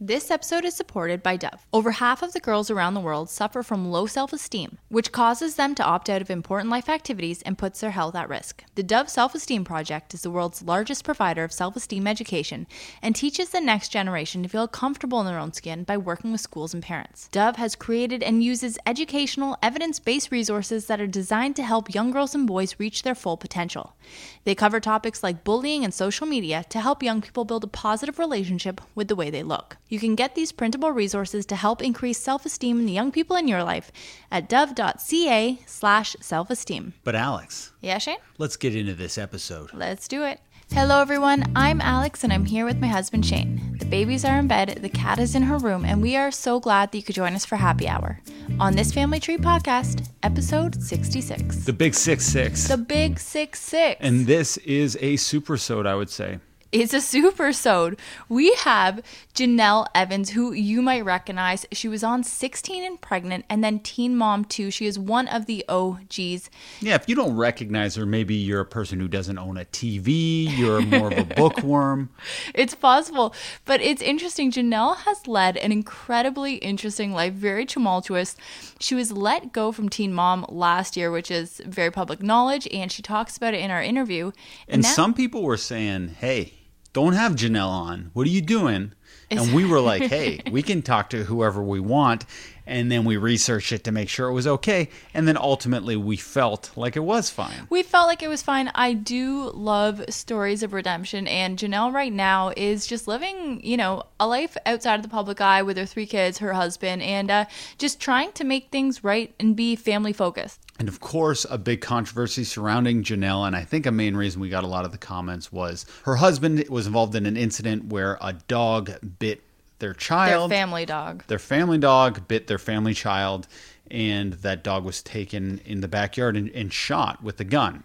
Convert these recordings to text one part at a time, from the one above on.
This episode is supported by Dove. Over half of the girls around the world suffer from low self esteem, which causes them to opt out of important life activities and puts their health at risk. The Dove Self Esteem Project is the world's largest provider of self esteem education and teaches the next generation to feel comfortable in their own skin by working with schools and parents. Dove has created and uses educational, evidence based resources that are designed to help young girls and boys reach their full potential. They cover topics like bullying and social media to help young people build a positive relationship with the way they look. You can get these printable resources to help increase self-esteem in the young people in your life at dove.ca slash self-esteem. But Alex, Yeah, Shane? let's get into this episode. Let's do it. Hello, everyone. I'm Alex, and I'm here with my husband, Shane. The babies are in bed, the cat is in her room, and we are so glad that you could join us for happy hour on this Family Tree podcast, episode 66. The Big Six Six. The Big Six Six. and this is a super sode, I would say. It's a super sode. We have Jenelle Evans, who you might recognize. She was on 16 and Pregnant and then Teen Mom 2. She is one of the OGs. Yeah, if you don't recognize her, maybe you're a person who doesn't own a TV, you're more of a bookworm. It's possible, but it's interesting. Jenelle has led an incredibly interesting life, very tumultuous. She was let go from Teen Mom last year, which is very public knowledge, and she talks about it in our interview. And now- some people were saying, hey, don't have Jenelle on. What are you doing? And we were like, hey, we can talk to whoever we want. And then we researched it to make sure it was okay. And then ultimately we felt like it was fine. We felt like it was fine. I do love stories of redemption, and Jenelle right now is just living, you know, a life outside of the public eye with her three kids, her husband, and uh, just trying to make things right and be family focused. And of course, a big controversy surrounding Jenelle, and I think a main reason we got a lot of the comments was her husband was involved in an incident where a dog bit their child. Their family dog. Their family dog bit their family child, and that dog was taken in the backyard and, and shot with a gun.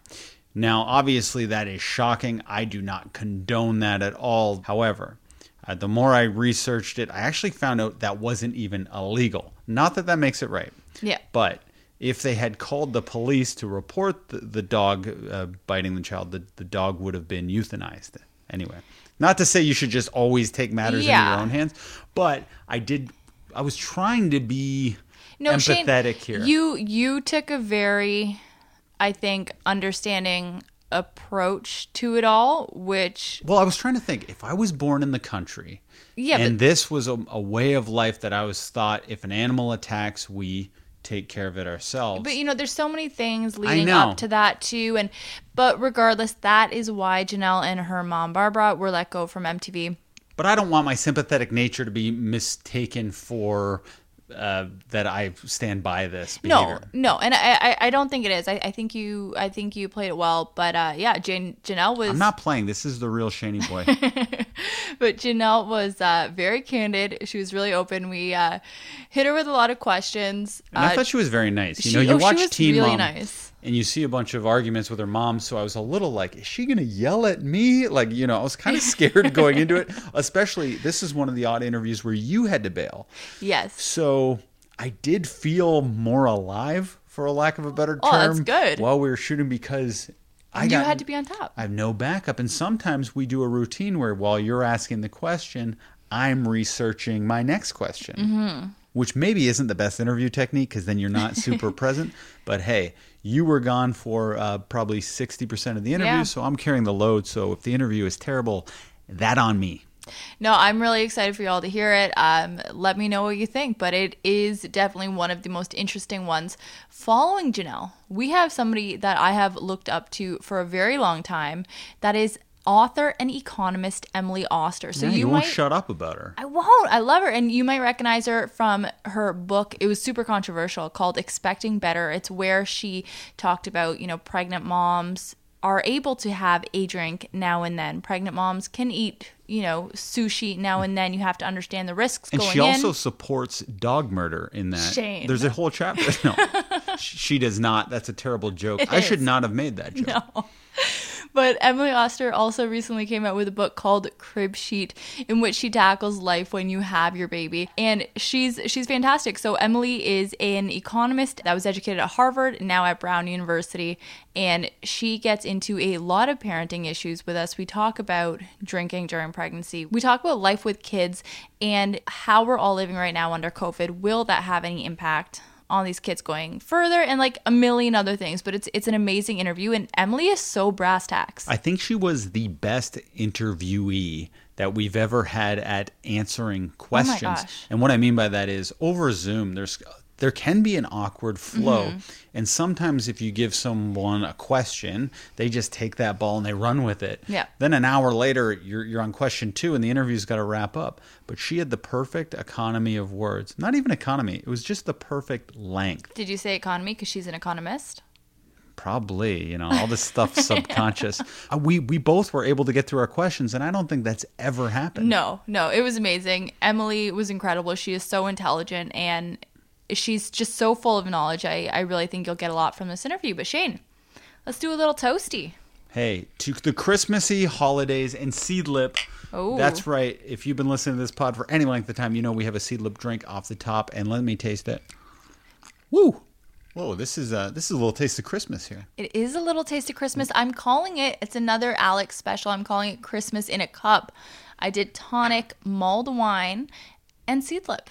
Now, obviously, that is shocking. I do not condone that at all. However, uh, the more I researched it, I actually found out that wasn't even illegal. Not that that makes it right. Yeah. But if they had called the police to report the, the dog uh, biting the child, the, the dog would have been euthanized. Anyway, not to say you should just always take matters Yeah. into your own hands, but I did. I was trying to be No, Shane, empathetic here. You you took a very, I think, understanding approach to it all, which well, I was trying to think if I was born in the country, Yeah, and but- this was a, a way of life that I was thought if an animal attacks, we take care of it ourselves. But you know, there's so many things leading up to that too, and but regardless, that is why Jenelle and her mom Barbara were let go from MTV. but I don't want my sympathetic nature to be mistaken for uh, that I stand by this behavior. No, no, and I, I, I don't think it is. I, I think you, I think you played it well. But uh, yeah, Jan, Jenelle was, I'm not playing. This is the real Shany boy. but Jenelle was uh, very candid. She was really open. We uh, hit her with a lot of questions. And I Uh, thought she was very nice. You she- know, you oh, she watch was Teen really Mom, nice. And you see a bunch of arguments with her mom. So I was a little like, is she going to yell at me? Like, you know, I was kind of scared going into it. Especially, this is one of the odd interviews where you had to bail. yes, So I did feel more alive, for a lack of a better term. Oh, that's good. While we were shooting, because I you got had to be on top. I have no backup. And sometimes we do a routine where while you're asking the question, I'm researching my next question, Mm-hmm. which maybe isn't the best interview technique because then you're not super present. But hey, you were gone for uh, probably 60% of the interview, Yeah. so I'm carrying the load. So if the interview is terrible, that on me. No, I'm really excited for y'all to hear it. Um, let me know what you think, but it is definitely one of the most interesting ones. Following Jenelle, we have somebody that I have looked up to for a very long time. That is author and economist Emily Oster. So Yeah, you, you, might won't shut up about her. I won't. I love her. And you might recognize her from her book. It was super controversial called Expecting Better. It's where she talked about, you know, pregnant moms are able to have a drink now and then. Pregnant moms can eat, you know, sushi now and then. You have to understand the risks And she also in. supports dog murder in that. Shame. There's a whole chapter. No, she does not. That's a terrible joke. It I should not have made that joke. No. But Emily Oster also recently came out with a book called Crib Sheet, in which she tackles life when you have your baby, and she's she's fantastic. So Emily is an economist that was educated at Harvard, now at Brown University, and she gets into a lot of parenting issues with us. We talk about drinking during pregnancy. We talk about life with kids and how we're all living right now under COVID. Will that have any impact on these kids going further and like a million other things but it's it's an amazing interview and Emily is so brass tacks. I think she was the best interviewee that we've ever had at answering oh questions. gosh. and what I mean by that is over Zoom there's there can be an awkward flow Mm-hmm. and sometimes if you give someone a question they just take that ball and they run with it Yeah. then an hour later you're, you're on question two and the interview's got to wrap up but she had the perfect economy of words not even economy it was just the perfect length Did you say economy cuz she's an economist? probably you know all this stuff subconscious Uh, we we both were able to get through our questions and i don't think that's ever happened No, no, it was amazing. Emily was incredible. She is so intelligent and she's just so full of knowledge. I, I really think you'll get a lot from this interview. But Shane, let's do a little toasty. Hey, to the Christmassy holidays and Seedlip. Oh. That's right. If you've been listening to this pod for any length of time, you know we have a Seedlip drink off the top, and let me taste it. Woo! Whoa, this is uh this is a little taste of Christmas here. It is a little taste of Christmas. I'm calling it, it's another Alex special. I'm calling it Christmas in a Cup. I did tonic, mulled wine, and seedlip.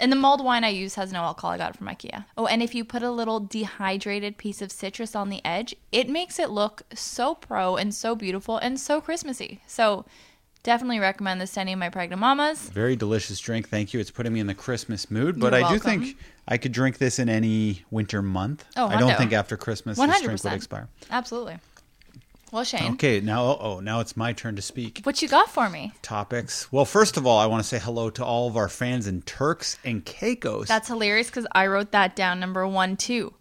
And the mulled wine I use has no alcohol. I got it from IKEA. Oh, and if you put a little dehydrated piece of citrus on the edge, it makes it look so pro and so beautiful and so Christmassy. So definitely recommend this to any of my pregnant mamas. Very delicious drink. Thank you. It's putting me in the Christmas mood, but You're I do think I could drink this in any winter month. Oh, I don't think after Christmas this drink would expire. Absolutely. Well, Shane, Okay, now oh, now it's my turn to speak. what you got for me? Topics. Well, first of all, I want to say hello to all of our fans in Turks and Caicos. That's hilarious because I wrote that down number one, too.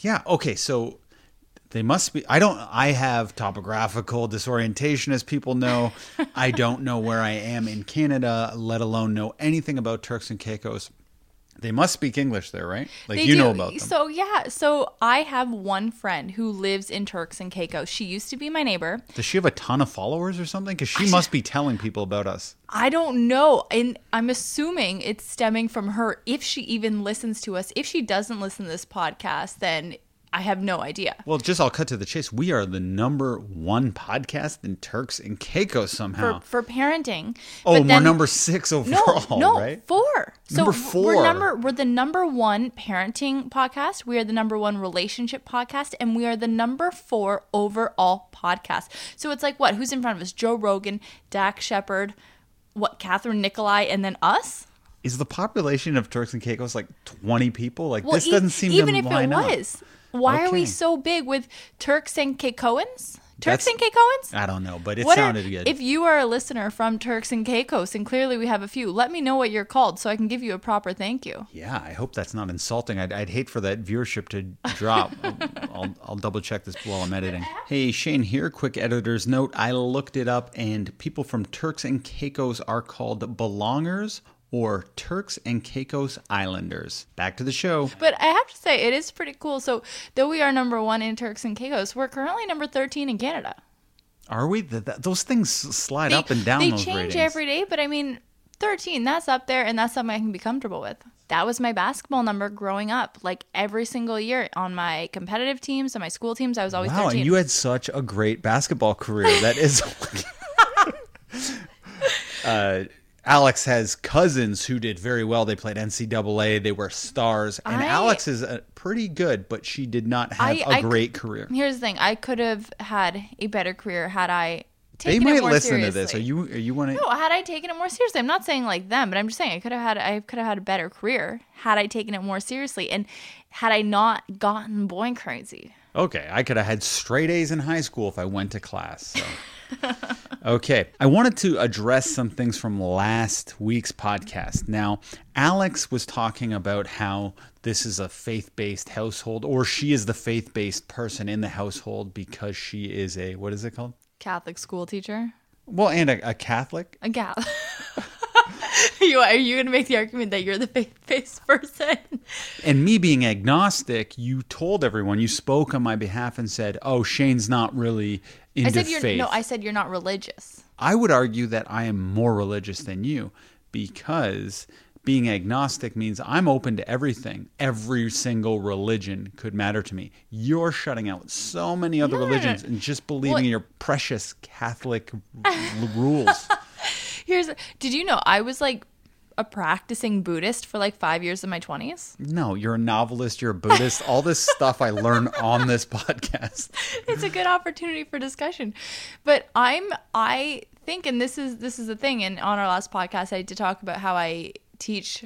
Yeah. Okay. So they must be. I don't. I have topographical disorientation, as people know. I don't know where I am in Canada, let alone know anything about Turks and Caicos. They must speak English there, right? Like They you do. know about them. So yeah, so I have one friend who lives in Turks and Caicos. She used to be my neighbor. Does she have a ton of followers or something? Because she must be telling people about us. I don't know, and I'm assuming it's stemming from her. If she even listens to us, if she doesn't listen to this podcast, then I have no idea. Well, just I'll cut to the chase. We are the number one podcast in Turks and Caicos somehow. For for parenting. oh, But we're then- number six No, overall, no, right? four. So Number We're four. number we're the number one parenting podcast. We are the number one relationship podcast, and we are the number four overall podcast. So it's like what? Who's in front of us? Joe Rogan, Dax Shepard, what? Catherine Nikolai, and then us. Is the population of Turks and Caicos like twenty people? Like Well, this e- doesn't seem even to if line it up. Why are we so big with Turks and Caicos? Turks That's- and Caicos? I don't know, but it What are- sounded good. If you are a listener from Turks and Caicos, and clearly we have a few, let me know what you're called so I can give you a proper thank you. Yeah, I hope that's not insulting. I'd, I'd hate for that viewership to drop. I'll, I'll double check this while I'm editing. Hey, Shane here. Quick editor's note. I looked it up, and people from Turks and Caicos are called belongers or Turks and Caicos Islanders. Back to the show. But I have to say, it is pretty cool. So, though we are number one in Turks and Caicos, we're currently number 13 in Canada. Are we? Th- th- those things slide They, up and down they change ratings. every day, but I mean, 13, that's up there, and that's something I can be comfortable with. That was my basketball number growing up. Like every single year on my competitive teams and my school teams, I was always Wow, 13. and you had such a great basketball career. That is. uh, Alex has cousins who did very well. They played NCAA. They were stars, and I- Alex is uh, pretty good, but she did not have I- a I- great career. Here's the thing I could have had a better career had I They taken it might more listen seriously. to this. Are you? Are you want to? No, had I taken it more seriously, I'm not saying like them, but I'm just saying I could have had I could have had a better career had I taken it more seriously and had I not gotten boy crazy. Okay, I could have had straight A's in high school if I went to class. So. okay, I wanted to address some things from last week's podcast. Now, Alex was talking about how this is a faith based household, or she is the faith based person in the household because she is a, what is it called? Catholic school teacher, Well, and a, a Catholic. a gal. you are you going to make the argument that you're the faith-based person? And me being agnostic, you told everyone, you spoke on my behalf and said, "Oh, Shane's not really into I said you're faith." no. I said you're not religious. I would argue that I am more religious than you because being agnostic means I'm open to everything. Every single religion could matter to me. You're shutting out so many other No, no, no. religions and just believing Well- in your precious Catholic rules. Here's did you know I was like a practicing Buddhist for like five years in my twenties? No, you're a novelist, you're a Buddhist. All this stuff I learned on this podcast. it's a good opportunity for discussion. But I'm I think and this is this is the thing and on our last podcast I did talk about how I teach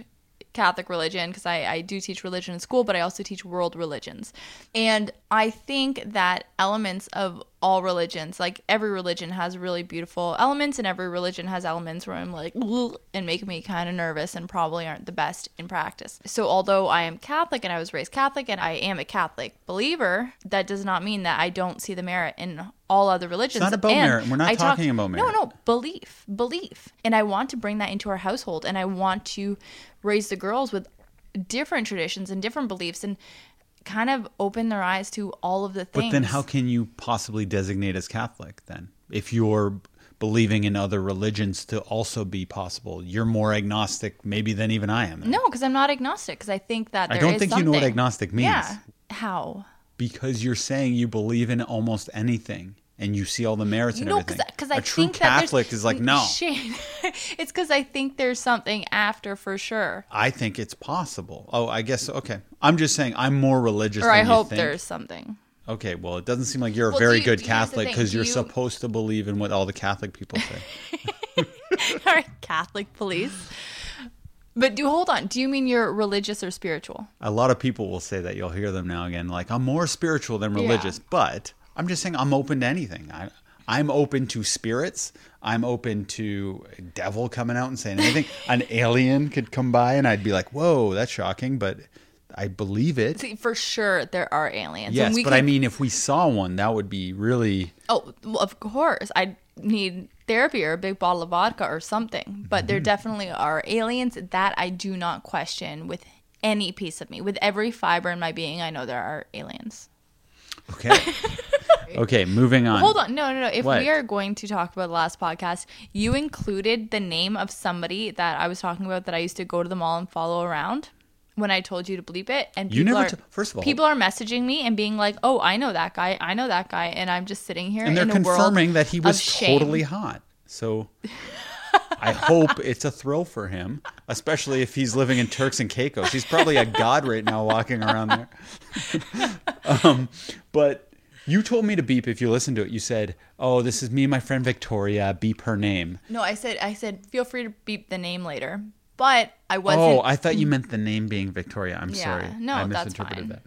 Catholic religion because I, I do teach religion in school, but I also teach world religions. And I think that elements of all religions, like every religion has really beautiful elements, and every religion has elements where I'm like, and make me kind of nervous and probably aren't the best in practice. So, although I am Catholic and I was raised Catholic and I am a Catholic believer, that does not mean that I don't see the merit in all other religions. not about And merit. We're not I talk- talking about No, merit. no, belief, belief. And I want to bring that into our household and I want to raise the girls with different traditions and different beliefs and kind of open their eyes to all of the things. But then how can you possibly designate as Catholic then? If you're believing in other religions to also be possible. You're more agnostic maybe than even I am. No, because I'm not agnostic. Because I think that I don't think you know what agnostic means. Yeah. How? Because you're saying you believe in almost anything and you see all the merits in No, everything. because A I true think that there's- Catholic is like, no. It's because I think there's something after for sure. I think it's possible. Oh, I guess okay. I'm just saying I'm more religious Or I hope think. there's something. Okay, well, it doesn't seem like you're a Well, do very you- good Catholic because you're you- supposed to believe in what all the Catholic people say. All right, Catholic police. But do hold on. Do you mean you're religious or spiritual? a lot of people will say that. You'll hear them now again, like I'm more spiritual than Yeah. religious. But I'm just saying I'm open to anything. I, I'm open to spirits. I'm open to a devil coming out and saying anything. An alien could come by and I'd be like, "Whoa, that's shocking," but I believe it. See, for sure there are aliens. yes, we but could, I mean, if we saw one, that would be really. oh, well, of course, I need therapy or a big bottle of vodka or something. But Mm-hmm. there definitely are aliens that I do not question with any piece of me. With every fiber in my being, I know there are aliens. Okay. okay, moving on. Hold on, no, no, no. If What? we are going to talk about the last podcast, you included the name of somebody that I was talking about that I used to go to the mall and follow around when I told you to bleep it. And You never are, t- first of all- people are messaging me and being like, "Oh, I know that guy. I know that guy," and I'm just sitting here and they're in a world confirming that he was totally hot. So I hope it's a thrill for him, especially if he's living in Turks and Caicos. He's probably a god right now walking around there. um, but you told me to beep if you listen to it. You said, "Oh, this is me and my friend Victoria. Beep her name." No, I said, I said, feel free to beep the name later, but I wasn't. Oh, I thought you meant the name being Victoria. I'm Yeah, sorry. no, I that's misinterpreted fine. that.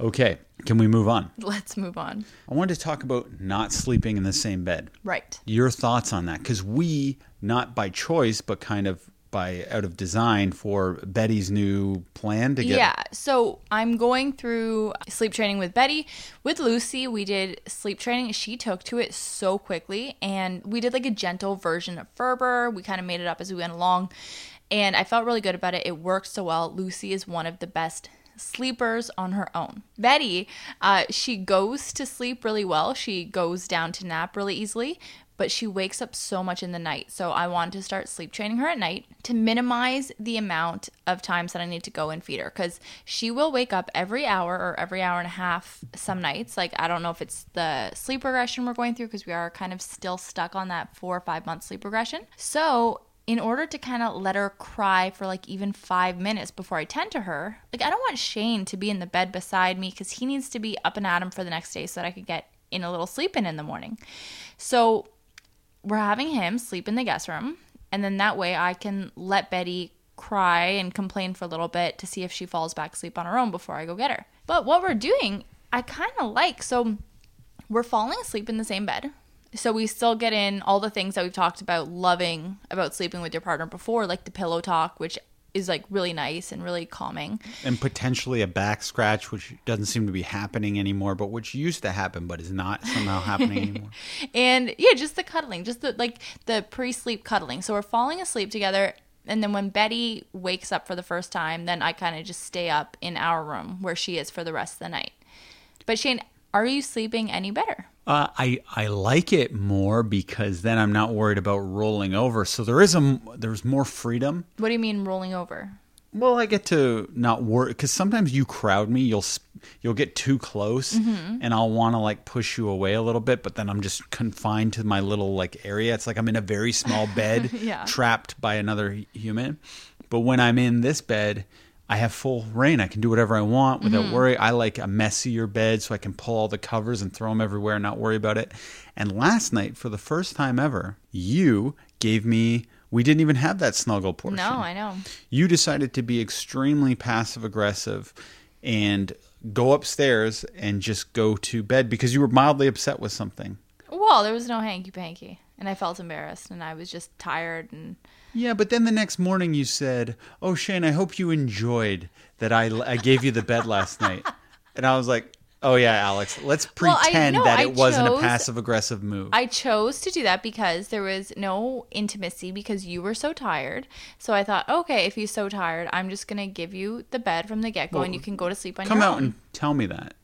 Okay, can we move on? Let's move on. I wanted to talk about not sleeping in the same bed. Right. your thoughts on that because we not by choice but kind of by out of design for betty's new plan to get Yeah. So I'm going through sleep training with Betty. With Lucy, we did sleep training. She took to it so quickly. And we did like a gentle version of Ferber. We kind of made it up as we went along. And I felt really good about it. It worked so well. Lucy is one of the best sleepers on her own. Betty, uh, she goes to sleep really well. She goes down to nap really easily, but she wakes up so much in the night. So I want to start sleep training her at night to minimize the amount of times that I need to go and feed her because she will wake up every hour or every hour and a half some nights. Like, I don't know if it's the sleep regression we're going through because we are kind of still stuck on that four or five month sleep regression. So, in order to kind of let her cry for like even five minutes before I tend to her, like I don't want Shane to be in the bed beside me because he needs to be up and at him for the next day so that I could get in a little sleep in in the morning. So we're having him sleep in the guest room, and then that way I can let Betty cry and complain for a little bit to see if she falls back asleep on her own before I go get her. But what we're doing, I kind of like. So we're falling asleep in the same bed. So we still get in all the things that we've talked about loving about sleeping with your partner before, like the pillow talk, which is like really nice and really calming. and potentially a back scratch which doesn't seem to be happening anymore but which used to happen but is not somehow happening anymore and yeah just the cuddling just the like the pre-sleep cuddling so we're falling asleep together And then when Betty wakes up for the first time, then I kind of just stay up in our room where she is for the rest of the night. But Shane, are you sleeping any better? Uh, I I like it more because then I'm not worried about rolling over. So there is a there's more freedom. What do you mean rolling over? Well, I get to not worry because sometimes you crowd me. You'll you'll get too close, and I'll want to like push you away a little bit. But then I'm just confined to my little like area. It's like I'm in a very small bed, Yeah. trapped by another human. But when I'm in this bed, I have full rein. I can do whatever I want without mm-hmm. worry. I like a messier bed so I can pull all the covers and throw them everywhere and not worry about it. And last night, for the first time ever, you gave me. We didn't even have that snuggle portion No, I know. you decided to be extremely passive aggressive and go upstairs and just go to bed because you were mildly upset with something. Well, there was no hanky panky, and I felt embarrassed, and I was just tired, and Yeah, but then the next morning you said, "Oh, Shane, I hope you enjoyed that I I gave you the bed last night." And I was like, "Oh yeah, Alex, let's Well, I- pretend no, that it wasn't a passive aggressive move." I chose to do that because there was no intimacy because you were so tired. So I thought, okay, if you're so tired, I'm just gonna give you the bed from the get go, and you can go to sleep on Come your out own. and tell me that.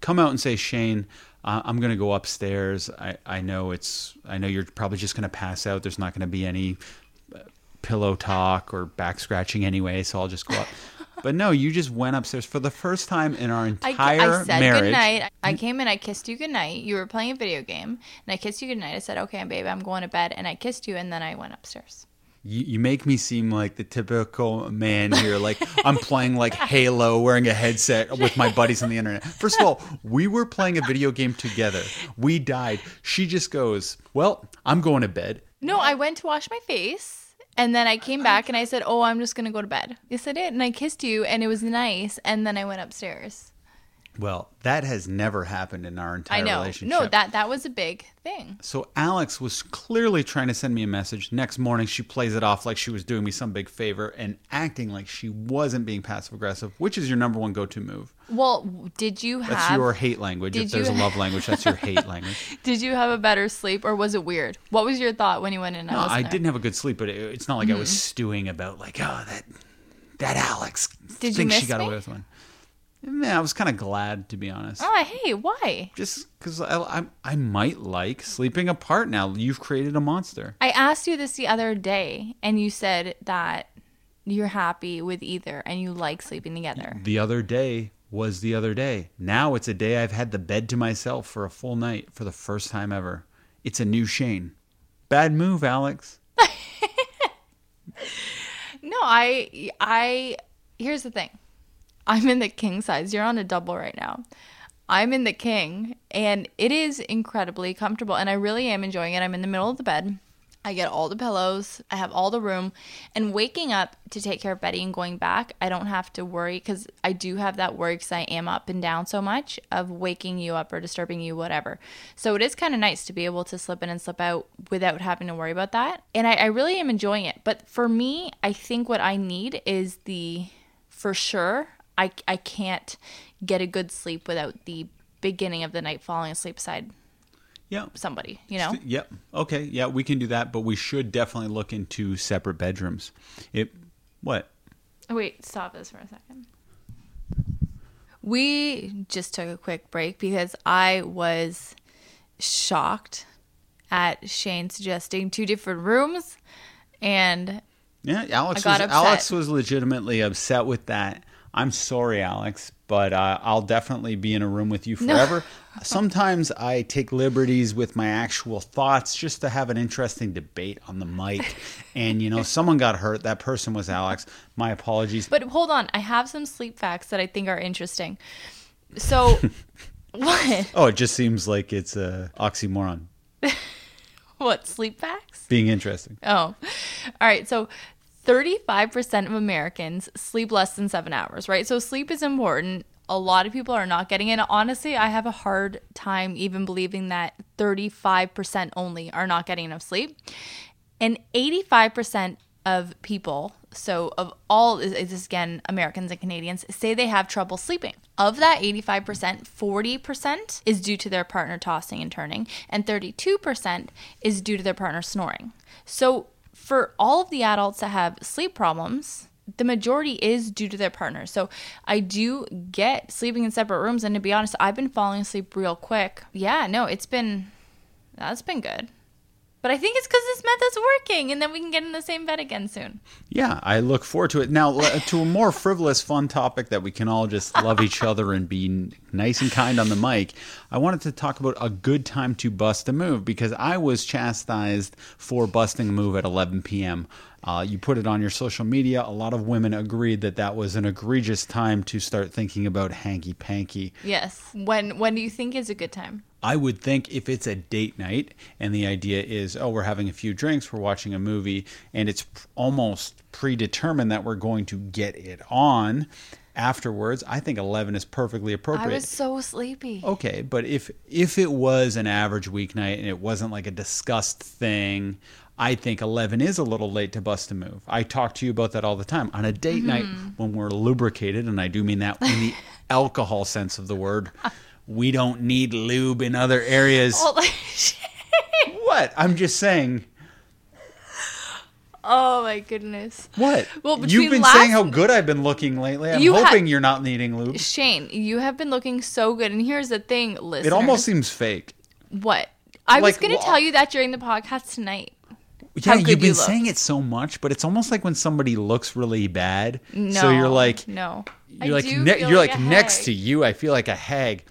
Come out and say, "Shane, uh, I'm going to go upstairs. I I know it's I know you're probably just going to pass out. There's not going to be any pillow talk or back scratching anyway, so I'll just go up." But no, you just went upstairs for the first time in our I, entire I said marriage. goodnight. I came in, I kissed you goodnight. You were playing a video game, and I kissed you goodnight. I said, okay, babe, I'm going to bed, and I kissed you, and then I went upstairs. You, you make me seem like the typical man here. Like I'm playing like Halo, wearing a headset with my buddies on the internet. First of all, we were playing a video game together. We died. She just goes, "Well, I'm going to bed." No, I went to wash my face. And then I came back and I said, "Oh, I'm just gonna go to bed." Yes, I did, and I kissed you, and it was nice. And then I went upstairs. Well, that has never happened in our entire I know. relationship. No, that that was a big thing. So Alex was clearly trying to send me a message. Next morning, she plays it off like she was doing me some big favor and acting like she wasn't being passive aggressive, which is your number one go-to move. Well, did you have That's your hate language. If there's you- a love language, that's your hate language. Did you have a better sleep, or was it weird? What was your thought when you went in? No, wasn't I didn't have a good sleep, but it, it's not like I was Mm-hmm. stewing about like, oh, that that Alex Did you thinks she miss got me? away with one. Yeah, I was kind of glad to be honest. Oh, hey, why? Just because I, I I might like sleeping apart now. You've created a monster. I asked you this the other day, and you said that you're happy with either, and you like sleeping together. The other day was the other day. Now it's a day I've had the bed to myself for a full night for the first time ever. It's a new Shane. Bad move, Alex. No, I, I. Here's the thing. I'm in the king size. You're on a double right now. I'm in the king, and it is incredibly comfortable, and I really am enjoying it. I'm in the middle of the bed. I get all the pillows. I have all the room, and waking up to take care of Betty and going back, I don't have to worry because I do have that worry because I am up and down so much of waking you up or disturbing you, whatever. So it is kind of nice to be able to slip in and slip out without having to worry about that, and I, I really am enjoying it. But for me, I think what I need is the for sure I, I can't get a good sleep without the beginning of the night falling asleep beside Yeah. somebody, you know? Yep. Okay. Yeah, we can do that, but we should definitely look into separate bedrooms. It. What? Oh, wait, stop this for a second. We just took a quick break because I was shocked at Shane suggesting two different rooms and Yeah, Alex I was upset. Alex was legitimately upset with that. I'm sorry, Alex, but uh, I'll definitely be in a room with you forever. Sometimes I take liberties with my actual thoughts just to have an interesting debate on the mic. and you know, someone got hurt. That person was Alex. My apologies. But hold on, I have some sleep facts that I think are interesting. So what? oh, it just seems like it's a oxymoron. What sleep facts? Being interesting. Oh, all right. So, 35% of Americans sleep less than seven hours, right? So, sleep is important. A lot of people are not getting it. Honestly, I have a hard time even believing that 35% only are not getting enough sleep. And 85% of people, so of all, is is this again Americans and Canadians, say they have trouble sleeping. Of that 85%, 40% is due to their partner tossing and turning, and 32% is due to their partner snoring. So for all of the adults that have sleep problems, the majority is due to their partner. So I do get sleeping in separate rooms. And to be honest, I've been falling asleep real quick. Yeah, no, it's been, that's been good. But I think it's because this method's working, and then we can get in the same bed again soon. Yeah, I look forward to it. Now, to a more frivolous, fun topic that we can all just love each other and be nice and kind on the mic. I wanted to talk about a good time to bust a move because I was chastised for busting a move at 11 p.m. Uh, you put it on your social media. A lot of women agreed that that was an egregious time to start thinking about hanky panky. Yes. When when do you think is a good time? I would think if it's a date night and the idea is, oh, we're having a few drinks, we're watching a movie, and it's almost predetermined that we're going to get it on afterwards, I think 11 is perfectly appropriate I was so sleepy. Okay, but if if it was an average weeknight and it wasn't like a discussed thing, I think 11 is a little late to bust a move. I talk to you about that all the time. On a date night mm-hmm. when we're lubricated, and I do mean that in the alcohol sense of the word, we don't need lube in other areas. Like, What? I'm just saying. oh my goodness. What? Well, You've been last- saying how good I've been looking lately. I'm You ha- hoping you're not needing lube. Shane, you have been looking so good. And here's the thing, listeners. It almost seems fake. What? I was going to wha- tell you that during the podcast tonight. Yeah, you've been you saying it so much, but it's almost like when somebody looks really bad. No. so you're like, no. I you're like, do ne- you're like like, next to you. I feel like a hag,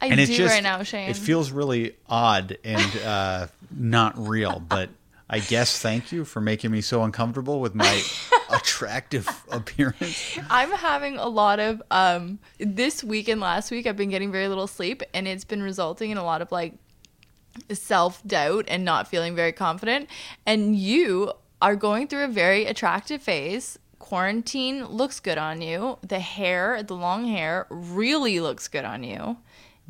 I and do it's just right now, Shane. it feels really odd and uh, not real. But I guess thank you for making me so uncomfortable with my attractive appearance. I'm having a lot of um this week and last week I've been getting very little sleep and it's been resulting in a lot of like self-doubt and not feeling very confident and you are going through a very attractive phase. Quarantine looks good on you. The hair, the long hair really looks good on you.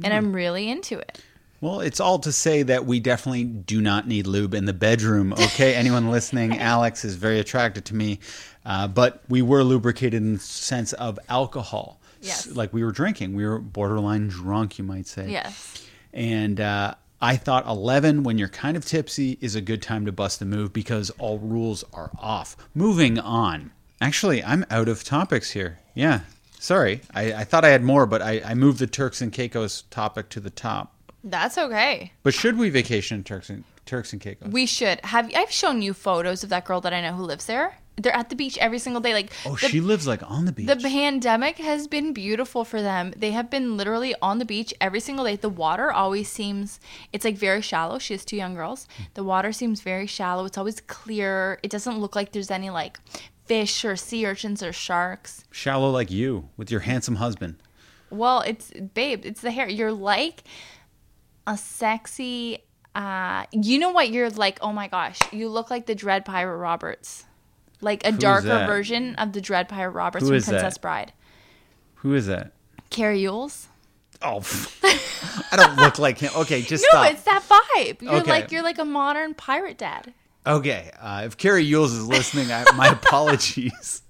And I'm really into it. Well, it's all to say that we definitely do not need lube in the bedroom. Okay, anyone listening, Alex is very attracted to me, uh, but we were lubricated in the sense of alcohol. Yes. like we were drinking, we were borderline drunk, you might say. Yes. And uh, I thought 11, when you're kind of tipsy, is a good time to bust a move because all rules are off. Moving on. Actually, I'm out of topics here. Yeah. Sorry. I, I thought I had more, but I, I moved the Turks and Caicos topic to the top. That's okay. But should we vacation in Turks and Turks and Caicos? We should have. I've shown you photos of that girl that I know who lives there. They're at the beach every single day. Like oh, the, she lives like on the beach. the pandemic has been beautiful for them. They have been literally on the beach every single day. The water always seems it's like very shallow. She has two young girls. The water seems very shallow. It's always clear. It doesn't look like there's any like fish or sea urchins or sharks. Shallow like you with your handsome husband. Well, it's babe, it's the hair. You're like a sexy uh you know what you're like, oh my gosh, you look like the Dread Pirate Roberts. Like a Who's darker version of the Dread Pirate Roberts Who from is that? Princess Bride. Who is that? Cary Elwes. Oh, I don't look like him. Okay, just No, stop. it's that vibe. You're Okay. like you're like a modern pirate dad. Okay, uh, if Cary Elwes is listening, I, my apologies.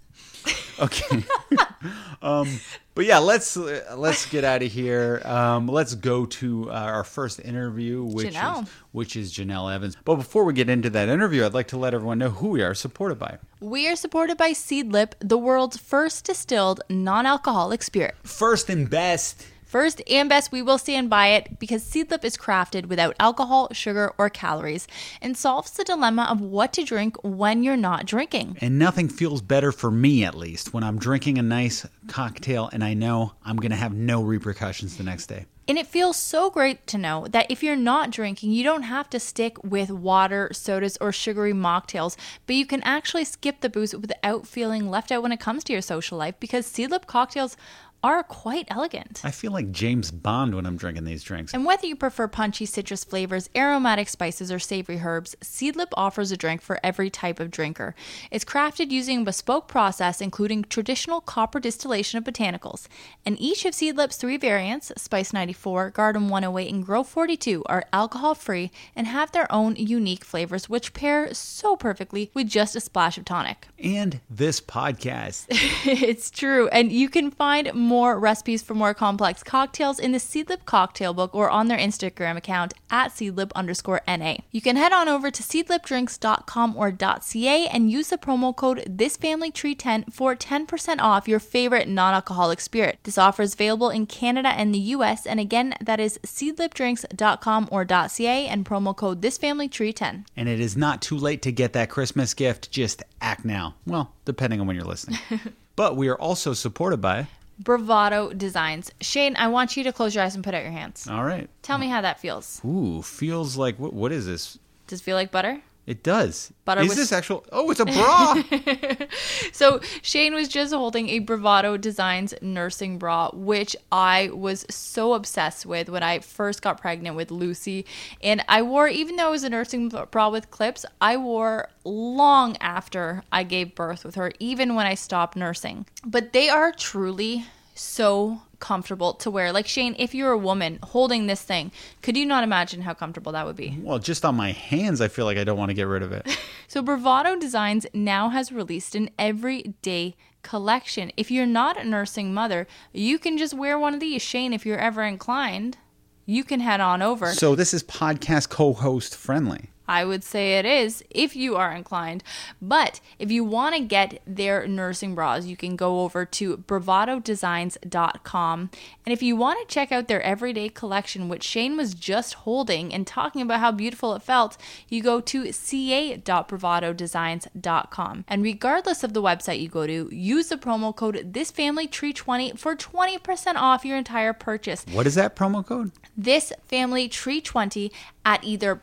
Okay, um, but yeah, let's uh, let's get out of here. Um, let's go to uh, our first interview, which Jenelle. is which is Jenelle Evans. But before we get into that interview, I'd like to let everyone know who we are supported by. We are supported by Seedlip, the world's first distilled non-alcoholic spirit. First and best. First and best, we will stand by it because Seedlip is crafted without alcohol, sugar, or calories and solves the dilemma of what to drink when you're not drinking. And nothing feels better for me, at least, when I'm drinking a nice cocktail and I know I'm going to have no repercussions the next day. And it feels so great to know that if you're not drinking, you don't have to stick with water, sodas, or sugary mocktails, but you can actually skip the booze without feeling left out when it comes to your social life because Seedlip cocktails are quite elegant. I feel like James Bond when I'm drinking these drinks. And whether you prefer punchy citrus flavors, aromatic spices, or savory herbs, Seedlip offers a drink for every type of drinker. It's crafted using a bespoke process, including traditional copper distillation of botanicals. And each of Seedlip's three variants, Spice 94, Garden 108, and Grove 42, are alcohol free and have their own unique flavors, which pair so perfectly with just a splash of tonic. And this podcast. it's true. And you can find more recipes for more complex cocktails in the Seedlip cocktail book or on their Instagram account at seedlip underscore NA. You can head on over to seedlipdrinks.com or .ca and use the promo code ThisFamilyTree10 for 10% off your favorite non-alcoholic spirit. This offer is available in Canada and the US, and again, that is seedlipdrinks.com or .ca and promo code ThisFamilyTree10. And it is not too late to get that Christmas gift. Just act now. Well, depending on when you're listening. but we are also supported by. Bravado Designs. Shane, I want you to close your eyes and put out your hands. All right. Tell me how that feels. Ooh, feels like what? What is this? Does it feel like butter? It does. Butter is with- this actual? Oh, it's a bra. So Shane was just holding a Bravado Designs nursing bra, which I was so obsessed with when I first got pregnant with Lucy. And I wore, even though it was a nursing bra with clips, I wore long after I gave birth with her, even when I stopped nursing. But they are truly so comfortable to wear. Like Shane, if you're a woman holding this thing, could you not imagine how comfortable that would be? well, just on my hands, I feel like I don't want to get rid of it. So Bravado Designs now has released an everyday collection. If you're not a nursing mother, you can just wear one of these. Shane, if you're ever inclined, you can head on over. So this is podcast co-host friendly. I would say it is if you are inclined. But if you want to get their nursing bras, you can go over to bravadodesigns.com. And if you want to check out their everyday collection, which Shane was just holding and talking about how beautiful it felt, you go to ca.bravadodesigns.com. And regardless of the website you go to, use the promo code ThisFamilyTree20 for 20% off your entire purchase What is that promo code? this family tree 20 at either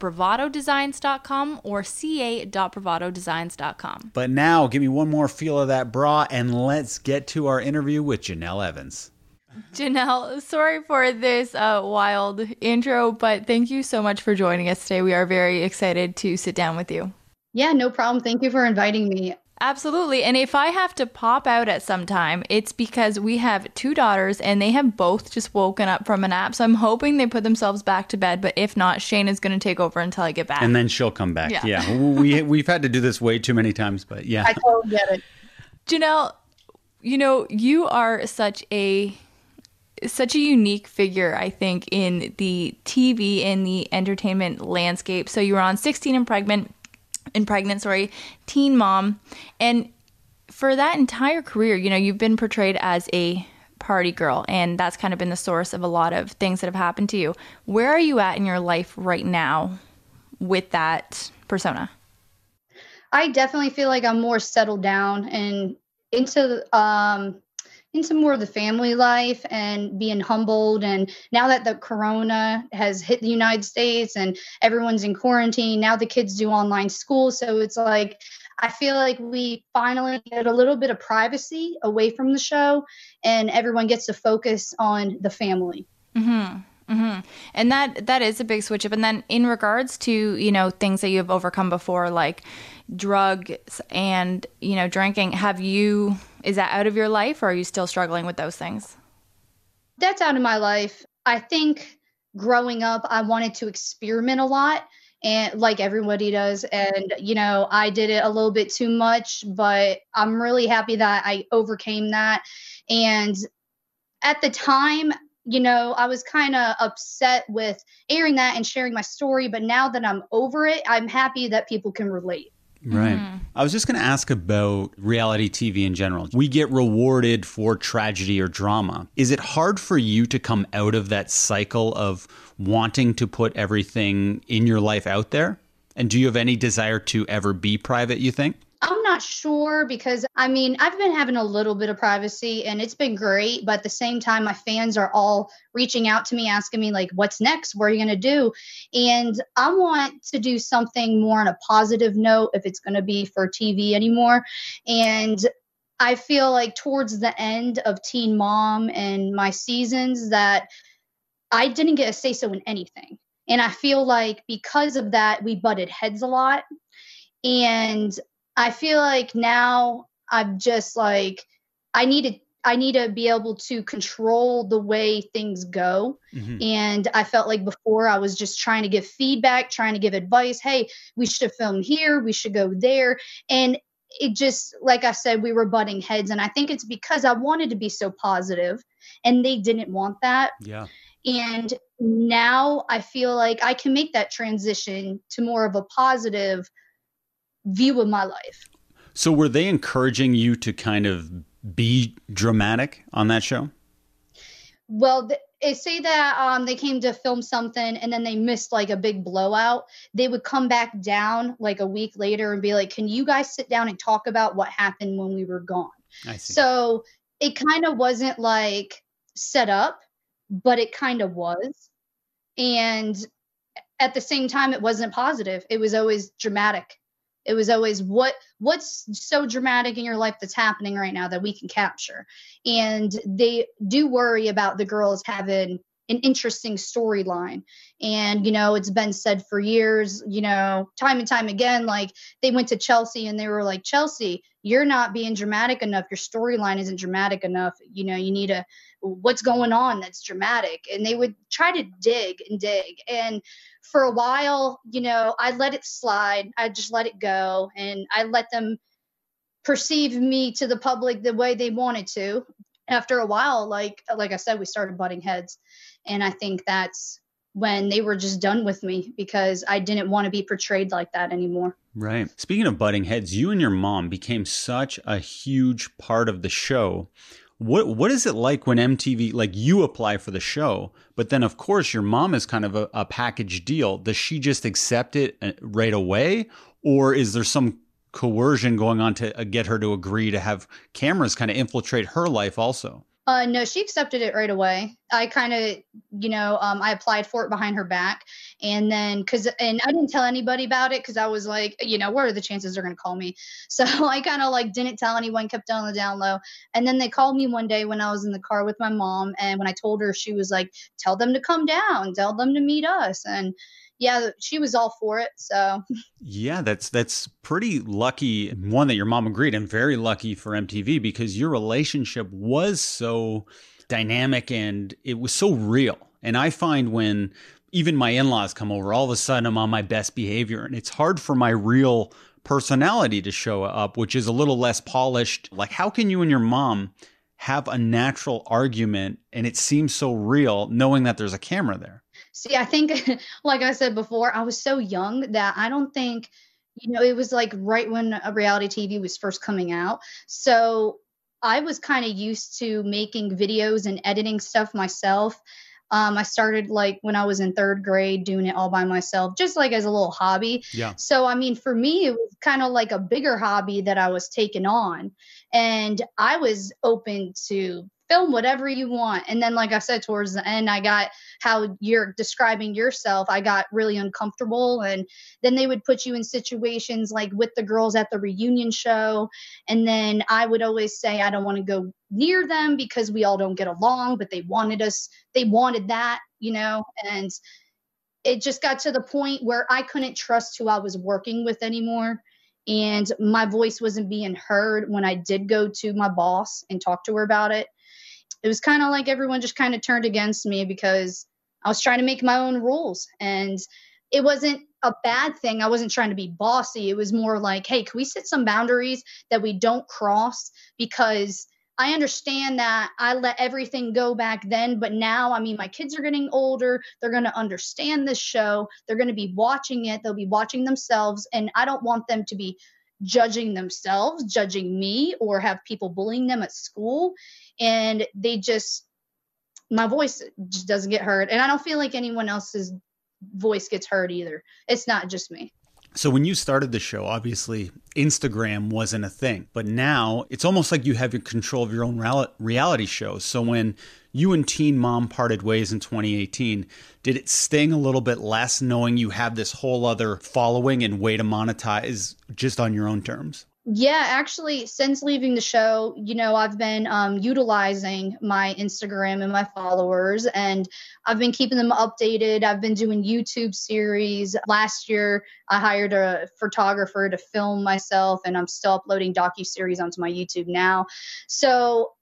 bravadodesigns.com or ca.bravadodesigns.com. But now, give me one more feel of that bra, and let's get to our interview with Jenelle Evans. Jenelle, sorry for this uh, wild intro, but thank you so much for joining us today. We are very excited to sit down with you. Yeah, no problem. Thank you for inviting me. Absolutely. And if I have to pop out at some time, it's because we have two daughters and they have both just woken up from a nap. So I'm hoping they put themselves back to bed. But if not, Shane is going to take over until I get back. And then she'll come back. Yeah. Yeah, we we've had to do this way too many times, but yeah. I totally get it. Jenelle, you know, you are such a such a unique figure, I think, in the TV and the entertainment landscape. So you were on 16 and pregnant and pregnant, sorry, teen mom. And for that entire career, you know, you've been portrayed as a party girl, and that's kind of been the source of a lot of things that have happened to you. Where are you at in your life right now with that persona? I definitely feel like I'm more settled down and into um into more of the family life and being humbled and now that the corona has hit the United States and everyone's in quarantine now the kids do online school so it's like I feel like we finally get a little bit of privacy away from the show and everyone gets to focus on the family. Hmm. Hmm. And that that is a big switch up. And then in regards to you know things that you have overcome before, like drugs and you know drinking, have you is that out of your life, or are you still struggling with those things? that's out of my life. I think growing up, I wanted to experiment a lot and like everybody does. And, you know, I did it a little bit too much, but I'm really happy that I overcame that. And at the time, you know, I was kind of upset with airing that and sharing my story. But now that I'm over it, I'm happy that people can relate. Right. Mm-hmm. I was just going to ask about reality TV in general. We get rewarded for tragedy or drama. Is it hard for you to come out of that cycle of wanting to put everything in your life out there? And do you have any desire to ever be private, you think? I'm not sure because I mean, I've been having a little bit of privacy and it's been great. But at the same time, my fans are all reaching out to me, asking me, like, what's next? What are you going to do? And I want to do something more on a positive note if it's going to be for TV anymore. And I feel like towards the end of Teen Mom and my seasons that I didn't get a say so in anything. And I feel like because of that, we butted heads a lot. And I feel like now I'm just like I need to I need to be able to control the way things go. Mhm. And I felt like before I was just trying to give feedback, trying to give advice. Hey, we should film here, we should go there. And it just like i said we were butting heads and i think it's because i wanted to be so positive and they didn't want that yeah and now i feel like i can make that transition to more of a positive view of my life. So were they encouraging you to kind of be dramatic on that show? Well they say that um, they came to film something and then they missed like a big blowout. They would come back down like a week later and be like can you guys sit down and talk about what happened when we were gone? So it kind of wasn't like set up but it kind of was. And at the same time it wasn't positive. It was always dramatic it was always what what's so dramatic in your life that's happening right now that we can capture. And they do worry about the girls having an interesting storyline. And, you know, it's been said for years, you know, time and time again, like they went to Chelsea and they were like, Chelsea, you're not being dramatic enough. Your storyline isn't dramatic enough. You know, you need a, what's going on that's dramatic. And they would try to dig and dig. And for a while, you know, I let it slide. I just let it go and I let them perceive me to the public the way they wanted to. After a while, like like I said, we started butting heads. And I think that's when they were just done with me because I didn't want to be portrayed like that anymore. Right. Speaking of butting heads, you and your mom became such a huge part of the show. What what is it like when MTV like you apply for the show, but then of course your mom is kind of a, a package deal. Does she just accept it uh, right away, or is there some coercion going on to uh, get her to agree to have cameras kind of infiltrate her life also? Uh, no, she accepted it right away. I kind of, you know, um, I applied for it behind her back, and then because, and I didn't tell anybody about it because I was like, you know, what are the chances they're gonna call me? So I kind of like didn't tell anyone, kept on the down low, and then they called me one day when I was in the car with my mom, and when I told her, she was like, tell them to come down, tell them to meet us, and yeah, she was all for it. So yeah, that's that's pretty lucky. One that your mom agreed, and very lucky for MTV because your relationship was so dynamic and it was so real. And I find when even my in-laws come over, all of a sudden I'm on my best behavior, and it's hard for my real personality to show up, which is a little less polished. Like, how can you and your mom have a natural argument and it seems so real knowing that there's a camera there? See, I think, like I said before, I was so young that I don't think, you know, it was like right when a reality TV was first coming out. So I was kind of used to making videos and editing stuff myself. Um, I started like when I was in third grade doing it all by myself, just like as a little hobby. Yeah. So, I mean, for me, it was kind of like a bigger hobby that I was taking on. And I was open to film whatever you want. And then, like I said, towards the end, I got how you're describing yourself. I got really uncomfortable. And then they would put you in situations like with the girls at the reunion show. And then I would always say, I don't want to go near them because we all don't get along, but they wanted us, they wanted that, you know, and it just got to the point where I couldn't trust who I was working with anymore and my voice wasn't being heard when I did go to my boss and talk to her about it it was kind of like everyone just kind of turned against me because I was trying to make my own rules. And it wasn't a bad thing. I wasn't trying to be bossy. It was more like, hey, can we set some boundaries that we don't cross? Because I understand that I let everything go back then, but now, I mean, my kids are getting older. They're going to understand this show. They're going to be watching it. They'll be watching themselves. And I don't want them to be judging themselves, judging me, or have people bullying them at school. And they just my voice just doesn't get heard. And i don't feel like anyone else's voice gets heard either. It's not just me. So when you started the show obviously instagram wasn't a thing but now it's almost like you have your control of your own reality show. So when you and teen mom parted ways in 2018 did it sting a little bit less knowing you have this whole other following and way to monetize just on your own terms yeah, actually, since leaving the show, you know, I've been um, utilizing my Instagram and my followers, and I've been keeping them updated. I've been doing YouTube series. Last year, I hired a photographer to film myself, and I'm still uploading docu series onto my YouTube now. So,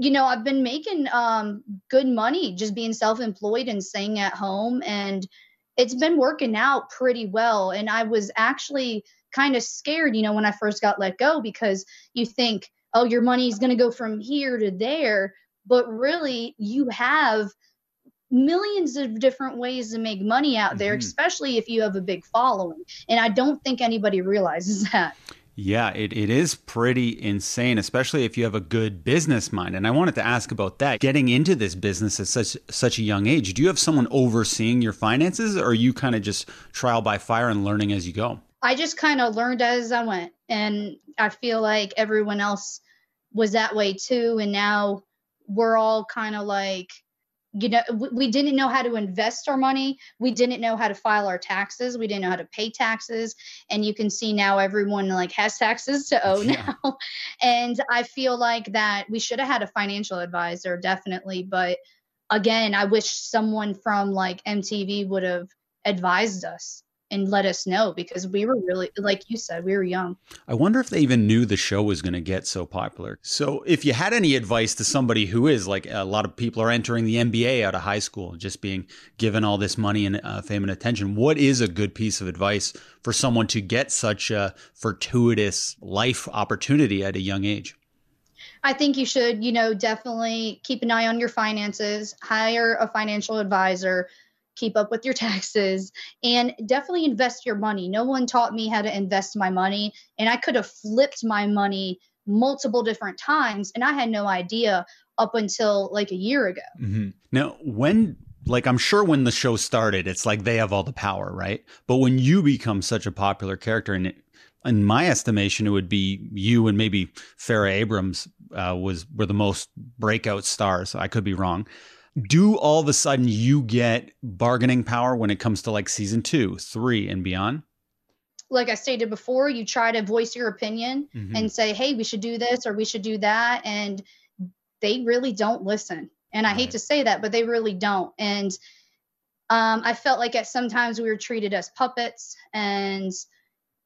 you know, I've been making um, good money just being self-employed and staying at home, and it's been working out pretty well. And I was actually kind of scared, you know, when I first got let go because you think, oh, your money is going to go from here to there. But really, you have millions of different ways to make money out there, mm-hmm. especially if you have a big following. And I don't think anybody realizes that. Yeah, it, it is pretty insane, especially if you have a good business mind. And I wanted to ask about that. Getting into this business at such such a young age, do you have someone overseeing your finances or are you kind of just trial by fire and learning as you go? I just kind of learned as I went. And I feel like everyone else was that way too. And now we're all kind of like you know we didn't know how to invest our money. We didn't know how to file our taxes. We didn't know how to pay taxes. And you can see now everyone like has taxes to owe yeah. now. And i feel like that we should have had a financial advisor definitely. But again i wish someone from like mtv would have advised us and let us know because we were really like you said we were young. I wonder if they even knew the show was going to get so popular. So if you had any advice to somebody who is like a lot of people are entering the nba out of high school just being given all this money and uh, fame and attention what is a good piece of advice for someone to get such a fortuitous life opportunity at a young age? I think you should, you know, definitely keep an eye on your finances, hire a financial advisor, keep up with your taxes, and definitely invest your money. No one taught me how to invest my money, and I could have flipped my money multiple different times, and I had no idea up until like a year ago. Mm-hmm. Now, when like I'm sure when the show started, it's like they have all the power, right? But when you become such a popular character, and it, in my estimation, it would be you and maybe Farrah Abrams uh, was were the most breakout stars. I could be wrong do all of a sudden you get bargaining power when it comes to like season two, three, and beyond? Like I stated before, you try to voice your opinion mm-hmm. and say, hey, we should do this or we should do that. And they really don't listen. And I right. hate to say that, but they really don't. And um, I felt like at sometimes we were treated as puppets and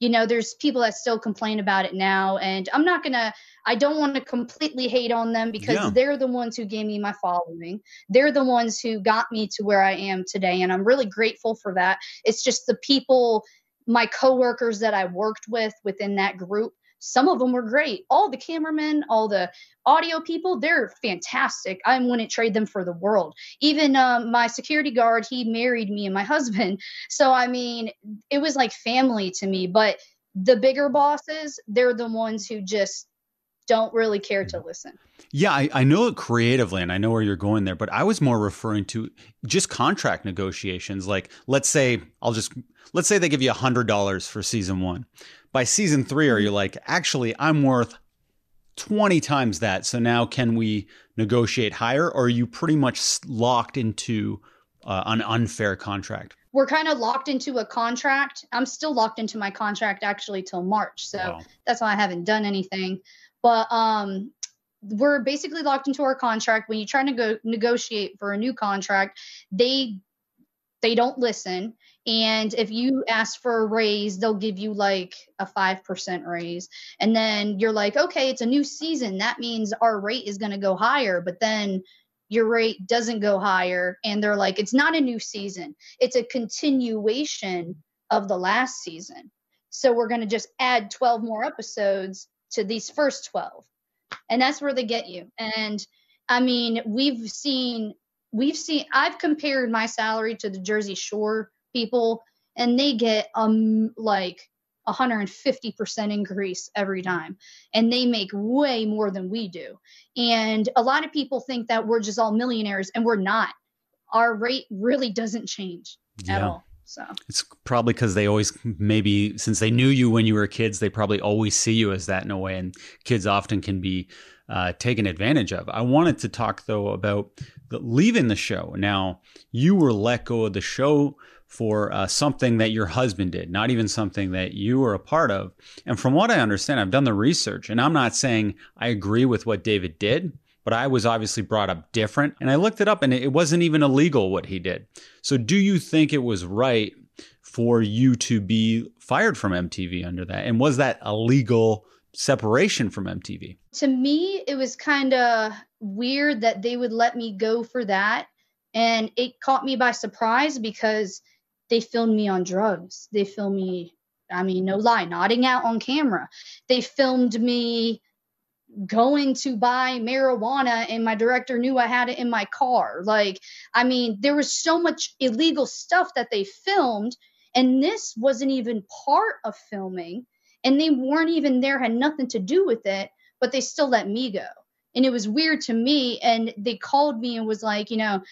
you know there's people that still complain about it now and i'm not gonna i don't want to completely hate on them because yeah. they're the ones who gave me my following they're the ones who got me to where i am today and i'm really grateful for that it's just the people my coworkers that i worked with within that group some of them were great. All the cameramen, all the audio people, they're fantastic. I wouldn't trade them for the world. Even um, my security guard, he married me and my husband. So, I mean, it was like family to me. But the bigger bosses, they're the ones who just don't really care to listen. Yeah, I, I, know it creatively and I know where you're going there, but I was more referring to just contract negotiations. Like, let's say I'll just let's say they give you a hundred dollars for season one by season three, are you like, actually, I'm worth 20 times that. So now can we negotiate higher? Or are you pretty much locked into uh, an unfair contract? We're kind of locked into a contract. I'm still locked into my contract actually till March. So wow. that's why I haven't done anything. But um, we're basically locked into our contract. When you try to go negotiate for a new contract, they they don't listen and if you ask for a raise, they'll give you like a 5% raise. And then you're like, okay, it's a new season. That means our rate is going to go higher. But then your rate doesn't go higher. And they're like, it's not a new season, it's a continuation of the last season. So we're going to just add 12 more episodes to these first 12. And that's where they get you. And I mean, we've seen, we've seen, I've compared my salary to the Jersey Shore people and they get um like 150% increase every time. And they make way more than we do. And a lot of people think that we're just all millionaires and we're not. Our rate really doesn't change yeah. at all so. It's probably because they always maybe since they knew you when you were kids they probably always see you as that in a way and kids often can be uh, taken advantage of. I wanted to talk though about the, leaving the show. Now you were let go of the show for uh, something that your husband did, not even something that you were a part of. And from what I understand, I've done the research, and I'm not saying I agree with what David did, but I was obviously brought up different. And I looked it up, and it wasn't even illegal what he did. So, do you think it was right for you to be fired from MTV under that? And was that a legal separation from MTV? To me, it was kind of weird that they would let me go for that. And it caught me by surprise because they filmed me on drugs. They filmed me I mean, no lie, nodding out on camera. They filmed me going to buy marijuana and my director knew I had it in my car. Like, I mean, there was so much illegal stuff that they filmed, and this wasn't even part of filming, and they weren't even there, had nothing to do with it, but they still let me go. And it was weird to me. And they called me and was like, you know,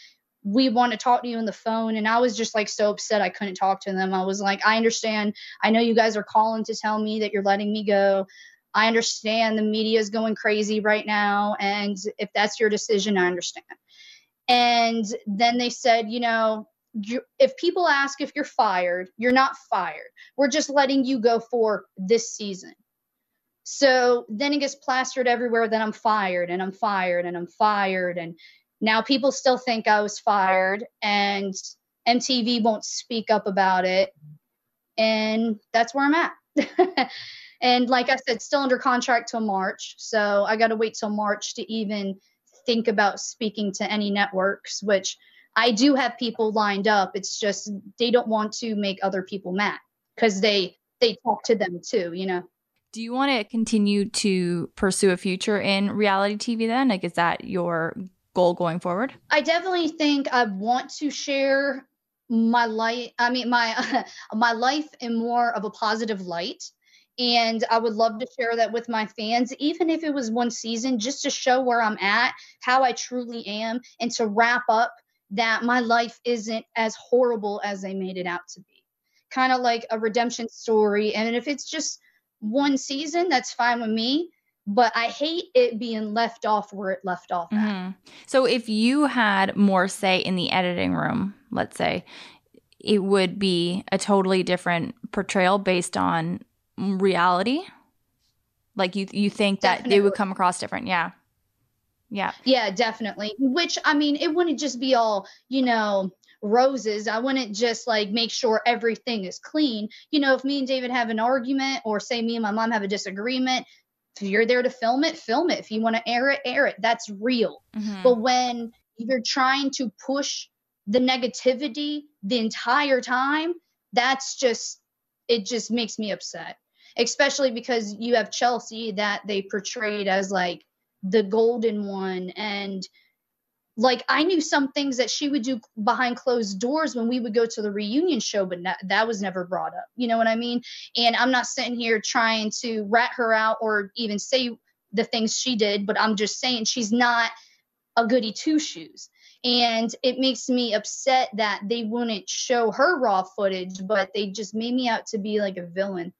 we want to talk to you on the phone. And I was just like so upset I couldn't talk to them. I was like, I understand. I know you guys are calling to tell me that you're letting me go. I understand the media is going crazy right now. And if that's your decision, I understand. And then they said, you know, if people ask if you're fired, you're not fired. We're just letting you go for this season. So then it gets plastered everywhere that I'm fired and I'm fired and I'm fired. And now people still think I was fired and MTV won't speak up about it. And that's where I'm at. And like I said, still under contract till March. So I got to wait till March to even think about speaking to any networks, which I do have people lined up. It's just they don't want to make other people mad because they they talk to them too, you know. Do you want to continue to pursue a future in reality TV then? Like is that your goal going forward? I definitely think I want to share my light I mean my my life in more of a positive light and I would love to share that with my fans, even if it was one season, just to show where I'm at, how I truly am, and to wrap up that my life isn't as horrible as they made it out to be. Kind of like a redemption story. And if it's just one season, that's fine with me. But I hate it being left off where it left off mm-hmm. So if you had more say in the editing room, let's say, it would be a totally different portrayal based on reality? Like you you think definitely. that they would come across different, yeah. Yeah. Yeah, definitely. Which I mean, it wouldn't just be all, you know, roses. I wouldn't just like make sure everything is clean. You know, if me and David have an argument or say me and my mom have a disagreement, if you're there to film it, film it. If you want to air it, air it. That's real. Mm-hmm. But when you're trying to push the negativity the entire time, that's just it just makes me upset especially because you have Chelsea that they portrayed as like the golden one and like I knew some things that she would do behind closed doors when we would go to the reunion show, but that, that was never brought up. You know what I mean? And I'm not sitting here trying to rat her out or even say the things she did, but I'm just saying she's not a goody two shoes. And it makes me upset that they wouldn't show her raw footage, but they just made me out to be like a villain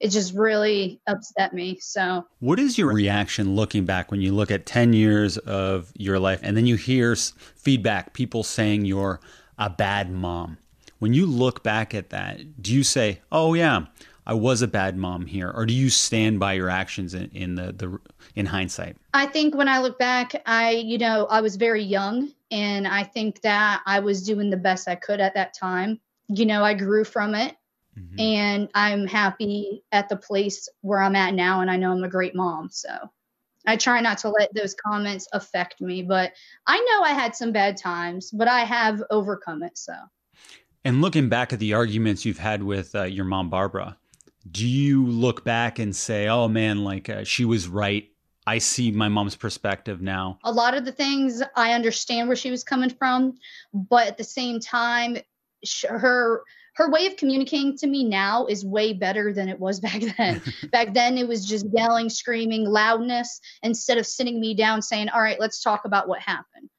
it just really upset me. So, what is your reaction looking back when you look at 10 years of your life and then you hear feedback, people saying you're a bad mom? When you look back at that, do you say, "Oh yeah, I was a bad mom here," or do you stand by your actions in, in the, the in hindsight? I think when I look back, I you know I was very young, and I think that I was doing the best I could at that time. You know, I grew from it Mm-hmm. And I'm happy at the place where I'm at now. And I know I'm a great mom. So I try not to let those comments affect me. But I know I had some bad times, but I have overcome it. So. And looking back at the arguments you've had with uh, your mom, Barbara, do you look back and say, oh man, like uh, she was right? I see my mom's perspective now. A lot of the things I understand where she was coming from, but at the same time, her her way of communicating to me now is way better than it was back then. back then, it was just yelling, screaming, loudness instead of sitting me down saying, All right, let's talk about what happened.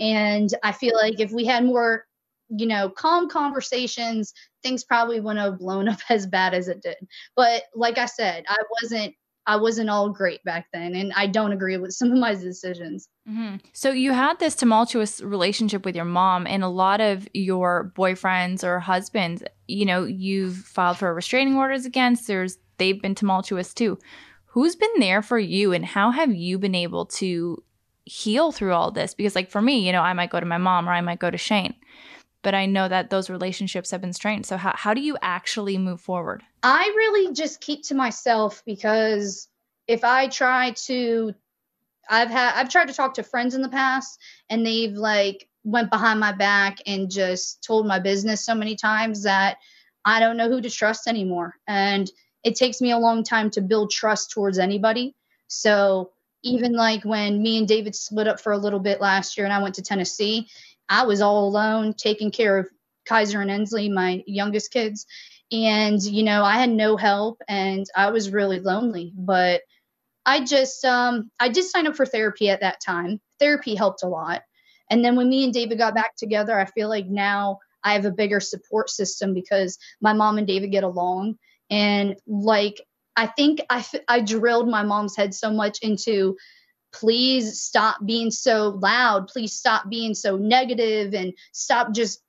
And I feel like if we had more, you know, calm conversations, things probably wouldn't have blown up as bad as it did. But like I said, I wasn't I wasn't all great back then, and I don't agree with some of my decisions. Mm-hmm. So you had this tumultuous relationship with your mom, and a lot of your boyfriends or husbands, you know, you've filed for restraining orders against. There's they've been tumultuous too. Who's been there for you, and how have you been able to heal through all this? Because, like for me, you know, I might go to my mom or I might go to Shane but I know that those relationships have been strained. So how how do you actually move forward? I really just keep to myself because if I try to I've had I've tried to talk to friends in the past and they've like went behind my back and just told my business so many times that I don't know who to trust anymore. And it takes me a long time to build trust towards anybody. So even like when me and David split up for a little bit last year and I went to Tennessee, I was all alone taking care of Kaiser and Ensley, my youngest kids. And, you know, I had no help and I was really lonely. But I just um I did sign up for therapy at that time. Therapy helped a lot. And then when me and David got back together, I feel like now I have a bigger support system because my mom and David get along. And like I think I, I drilled my mom's head so much into please stop being so loud. Please stop being so negative and stop just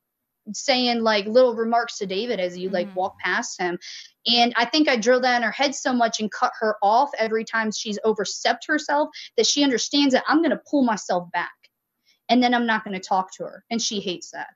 saying like little remarks to david as you like mm-hmm. walk past him. And i think i drilled that in her head so much and cut her off every time she's overstepped herself that she understands that i'm going to pull myself back and then i'm not going to talk to her and she hates that.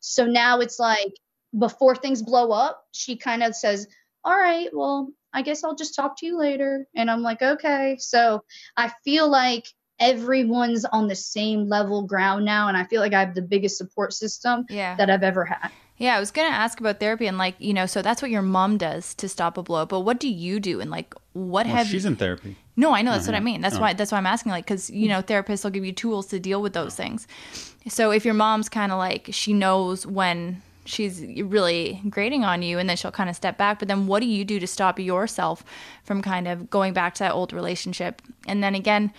So now it's like before things blow up she kind of says all right well I guess I'll just talk to you later. And I'm like, okay. So I feel like everyone's on the same level ground now. And I feel like I have the biggest support system yeah. that I've ever had. Yeah, I was going to ask about therapy and like, you know, so that's what your mom does to stop a blow. But what do you do? And like, what well, have she's in therapy? No, I know that's uh-huh. what I mean. That's oh. why that's why I'm asking like cuz you know, therapists will give you tools to deal with those things. So if your mom's kind of like she knows when she's really grating on you and then she'll kind of step back. But then what do you do to stop yourself from kind of going back to that old relationship? And then again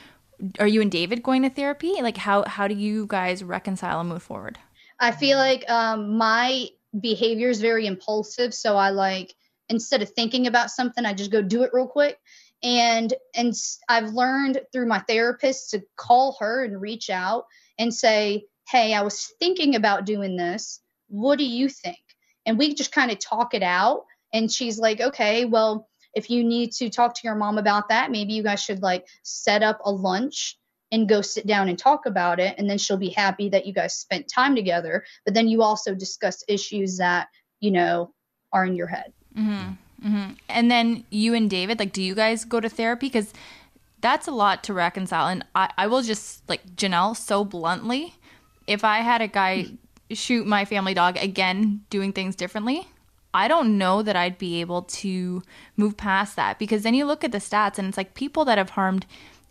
are you and david going to therapy? Like how how do you guys reconcile and move forward? I feel like um, my behavior is very impulsive so i like instead of thinking about something i just go do it real quick. And and i've learned through my therapist to call her and reach out and say hey i was thinking about doing this what do you think? And we just kind of talk it out. And she's like, okay, well, if you need to talk to your mom about that, maybe you guys should like set up a lunch and go sit down and talk about it. And then she'll be happy that you guys spent time together. But then you also discuss issues that, you know, are in your head. Mm-hmm. Mm-hmm. And then you and David, like, do you guys go to therapy? Because that's a lot to reconcile. And I, I will just, like, Jenelle, so bluntly, if I had a guy shoot my family dog again doing things differently, I don't know that I'd be able to move past that because then you look at the stats and it's like people that have harmed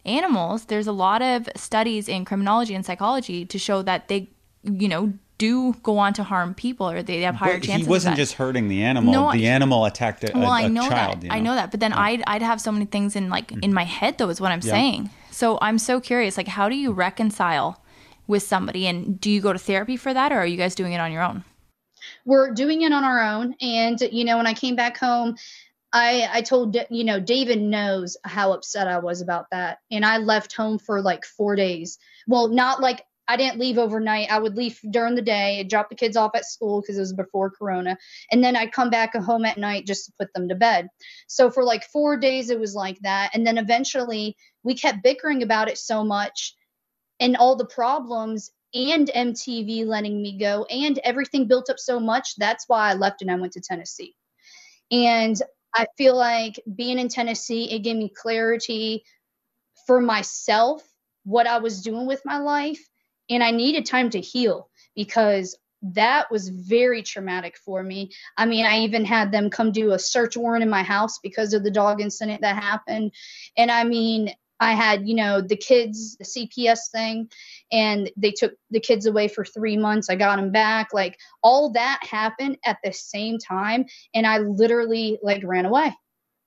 animals, there's a lot of studies in criminology and psychology to show that they, you know, do go on to harm people or they have higher but chances. He wasn't just hurting the animal. No, the animal attacked a, well, a, a I know child. That. You know? I know that. But then yeah. I'd, I'd have so many things in like in mm. my head though is what I'm yeah. saying. So I'm so curious, like how do you reconcile with somebody. And do you go to therapy for that or are you guys doing it on your own? We're doing it on our own. And, you know, when I came back home, I, I told, you know, David knows how upset I was about that. And I left home for like four days. Well, not like I didn't leave overnight. I would leave during the day, drop the kids off at school because it was before Corona, and then I'd come back home at night just to put them to bed. So for like four days, it was like that, and then eventually we kept bickering about it so much and all the problems and MTV letting me go and everything built up so much. That's why I left and I went to Tennessee. And I feel like being in Tennessee, it gave me clarity for myself, what I was doing with my life. And I needed time to heal because that was very traumatic for me. I mean, I even had them come do a search warrant in my house because of the dog incident that happened. And I mean, I had, you know, the kids, the CPS thing, and they took the kids away for three months. I got them back. Like all that happened at the same time. And I literally like ran away.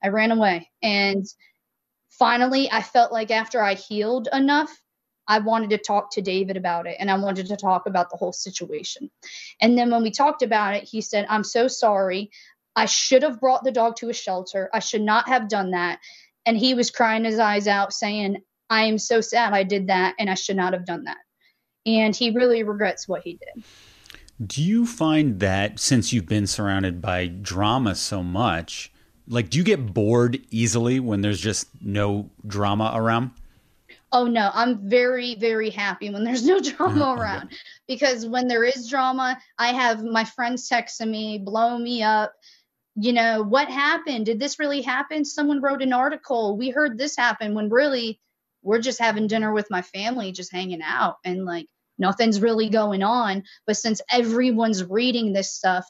I ran away. And finally, I felt like after I healed enough, I wanted to talk to David about it and I wanted to talk about the whole situation. And then when we talked about it, he said, I'm so sorry. I should have brought the dog to a shelter. I should not have done that and he was crying his eyes out saying i am so sad i did that and i should not have done that. And he really regrets what he did. Do you find that since you've been surrounded by drama so much like do you get bored easily when there's just no drama around? Oh no. I'm very very happy when there's no drama uh-huh. around. Because when there is drama i have my friends texting me blowing me up you know, what happened? Did this really happen? Someone wrote an article. We heard this happen when really we're just having dinner with my family, just hanging out and like nothing's really going on. But since everyone's reading this stuff,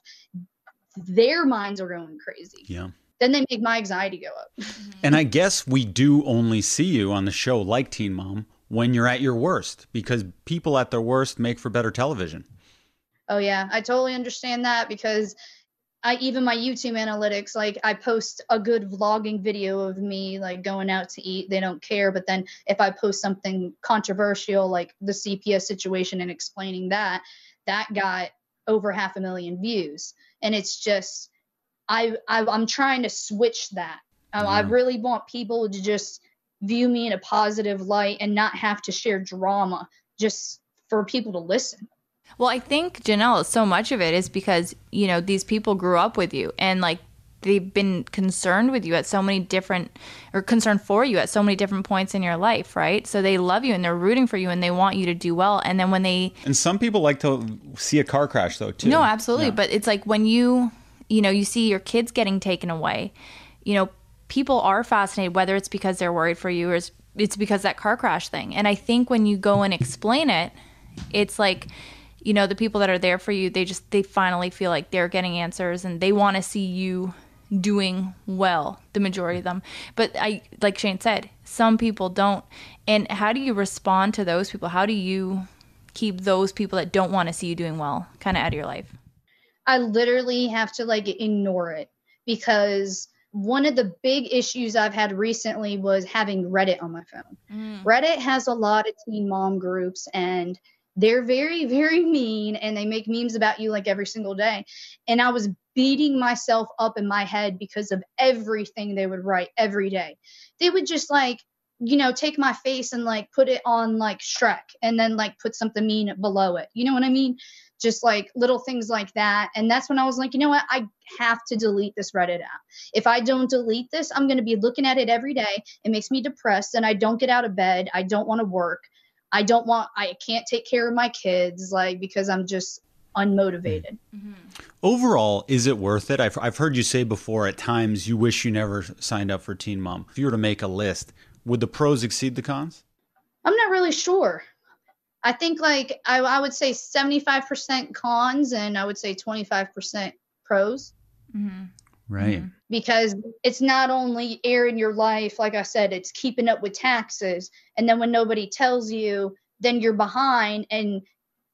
their minds are going crazy. Yeah. Then they make my anxiety go up. Mm-hmm. And I guess we do only see you on the show like Teen Mom when you're at your worst because people at their worst make for better television. Oh yeah, I totally understand that because I even my YouTube analytics, like I post a good vlogging video of me like going out to eat, they don't care. But then if I post something controversial like the CPS situation and explaining that, that got over half a million views. And it's just I, I I'm trying to switch that. Um, I really want people to just view me in a positive light and not have to share drama just for people to listen. Well, I think Jenelle, so much of it is because, you know, these people grew up with you and like they've been concerned with you at so many different or concerned for you at so many different points in your life, right? So they love you and they're rooting for you and they want you to do well. And then when they And some people like to see a car crash though too. No, absolutely. Yeah. But it's like when you, you know, you see your kids getting taken away, you know, people are fascinated, whether it's because they're worried for you or it's, it's because that car crash thing. And I think when you go and explain it, it's like, you know, the people that are there for you, they just, they finally feel like they're getting answers and they want to see you doing well, the majority of them. But I, like Shane said, some people don't. And how do you respond to those people? How do you keep those people that don't want to see you doing well kind of out of your life? I literally have to like ignore it because one of the big issues I've had recently was having Reddit on my phone. Mm. Reddit has a lot of teen mom groups and they're very, very mean and they make memes about you like every single day. And I was beating myself up in my head because of everything they would write every day. They would just like, you know, take my face and like put it on like Shrek and then like put something mean below it. You know what I mean? Just like little things like that. And that's when I was like, you know what? I have to delete this Reddit app. If I don't delete this, I'm going to be looking at it every day. It makes me depressed and I don't get out of bed. I don't want to work. I don't want, I can't take care of my kids, like, because I'm just unmotivated. Mm-hmm. Overall, is it worth it? I've, I've heard you say before at times you wish you never signed up for Teen Mom. If you were to make a list, would the pros exceed the cons? I'm not really sure. I think like I, I would say 75% cons and I would say 25% pros Right. Mm-hmm. because it's not only airing your life, like I said, it's keeping up with taxes. And then when nobody tells you, then you're behind and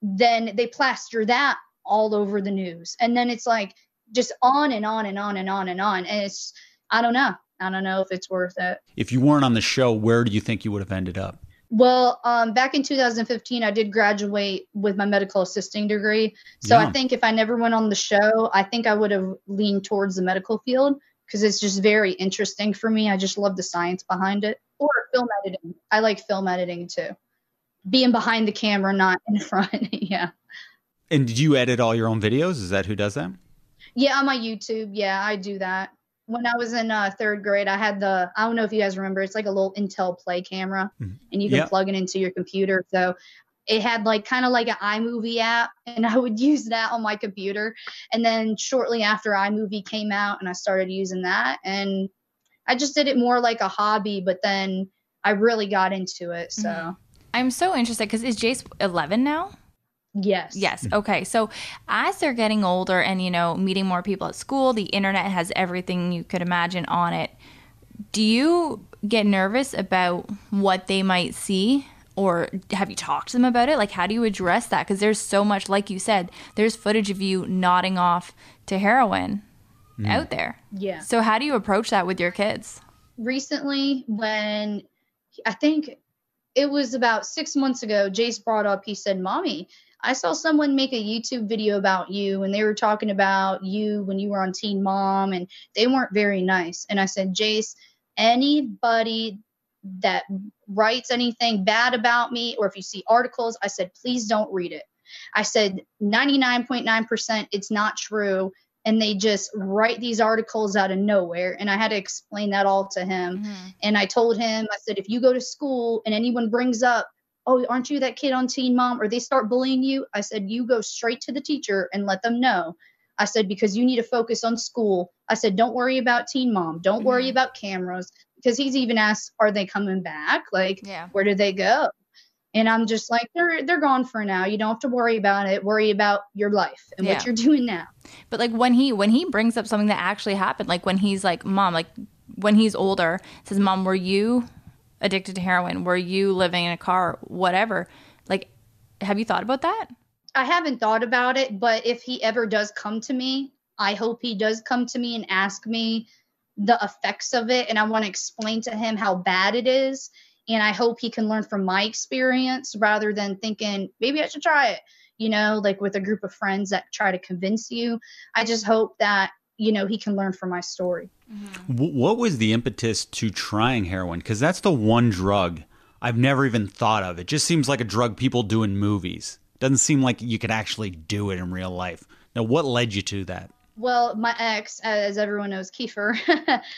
then they plaster that all over the news. And then it's like just on and on and on and on and on. And it's, I don't know. I don't know if it's worth it. If you weren't on the show, where do you think you would have ended up? Well, um, back in 2015, I did graduate with my medical assisting degree. So Yeah. I think if I never went on the show, I think I would have leaned towards the medical field because it's just very interesting for me. I just love the science behind it. Or film editing. I like film editing too. Being behind the camera, not in front. yeah. And did you edit all your own videos? Is that who does that? Yeah, on my YouTube. Yeah, I do that. When I was in uh, third grade, I had the, I don't know if you guys remember, it's like a little Intel Play camera Mhm. and you can Yeah. plug it into your computer. So it had like kind of like an iMovie app, and I would use that on my computer. And then shortly after iMovie came out, and I started using that, and I just did it more like a hobby, but then I really got into it. So, Mhm. I'm so interested because is Jace 11 now? Yes. Yes. Okay. So as they're getting older and, you know, meeting more people at school, the internet has everything you could imagine on it. Do you get nervous about what they might see? Or have you talked to them about it? Like, how do you address that? Because there's so much, like you said, there's footage of you nodding off to heroin mm. out there. Yeah. So, how do you approach that with your kids? recently when I think it was about six months ago, Jace brought up, he said, Mommy, I saw someone make a YouTube video about you and they were talking about you when you were on Teen Mom and they weren't very nice. And I said, Jace, anybody that writes anything bad about me or if you see articles, I said, please don't read it. I said 99.9% it's not true. And they just write these articles out of nowhere. And I had to explain that all to him. Mm-hmm. And I told him, I said, if you go to school and anyone brings up, oh, aren't you that kid on Teen Mom? Or they start bullying you, I said, you go straight to the teacher and let them know. I said, because you need to focus on school. I said, don't worry about Teen Mom. Don't worry Mhm. about cameras. Because he's even asked, are they coming back? Like, Yeah. where do they go? And I'm just like, they're they're gone for now. You don't have to worry about it. Worry about your life and Yeah. what you're doing now. But like when he when he brings up something that actually happened, like when he's like, "Mom," like when he's older, says, "Mom, were you addicted to heroin? Were you living in a car? Whatever." Like, have you thought about that? I haven't thought about it, but if he ever does come to me, I hope he does come to me and ask me the effects of it. And I want to explain to him how bad it is. And I hope he can learn from my experience rather than thinking, maybe I should try it, you know, like with a group of friends that try to convince you. I just hope that, you know, he can learn from my story. Mm-hmm. W- what was the impetus to trying heroin? Because that's the one drug I've never even thought of. It just seems like a drug people do in movies. Doesn't seem like you could actually do it in real life. Now, what led you to that? Well, my ex, as everyone knows, Kieffer,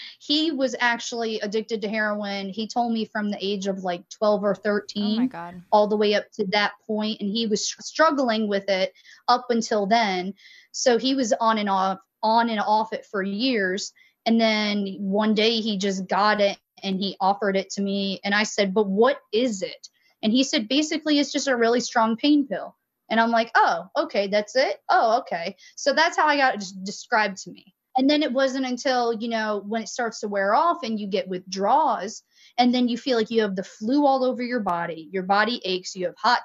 he was actually addicted to heroin. He told me from the age of like 12 or 13. Oh my god. all the way up to that point and he was str- struggling with it up until then so he was on and off on and off it for years. And then one day he just got it and he offered it to me. And i said but what is it? And he said basically it's just a really strong pain pill. And i'm like oh okay that's it? Oh okay. So that's how i got it described to me. And then it wasn't until you know when it starts to wear off and you get withdrawals and then you feel like you have the flu all over your body your body aches you have hot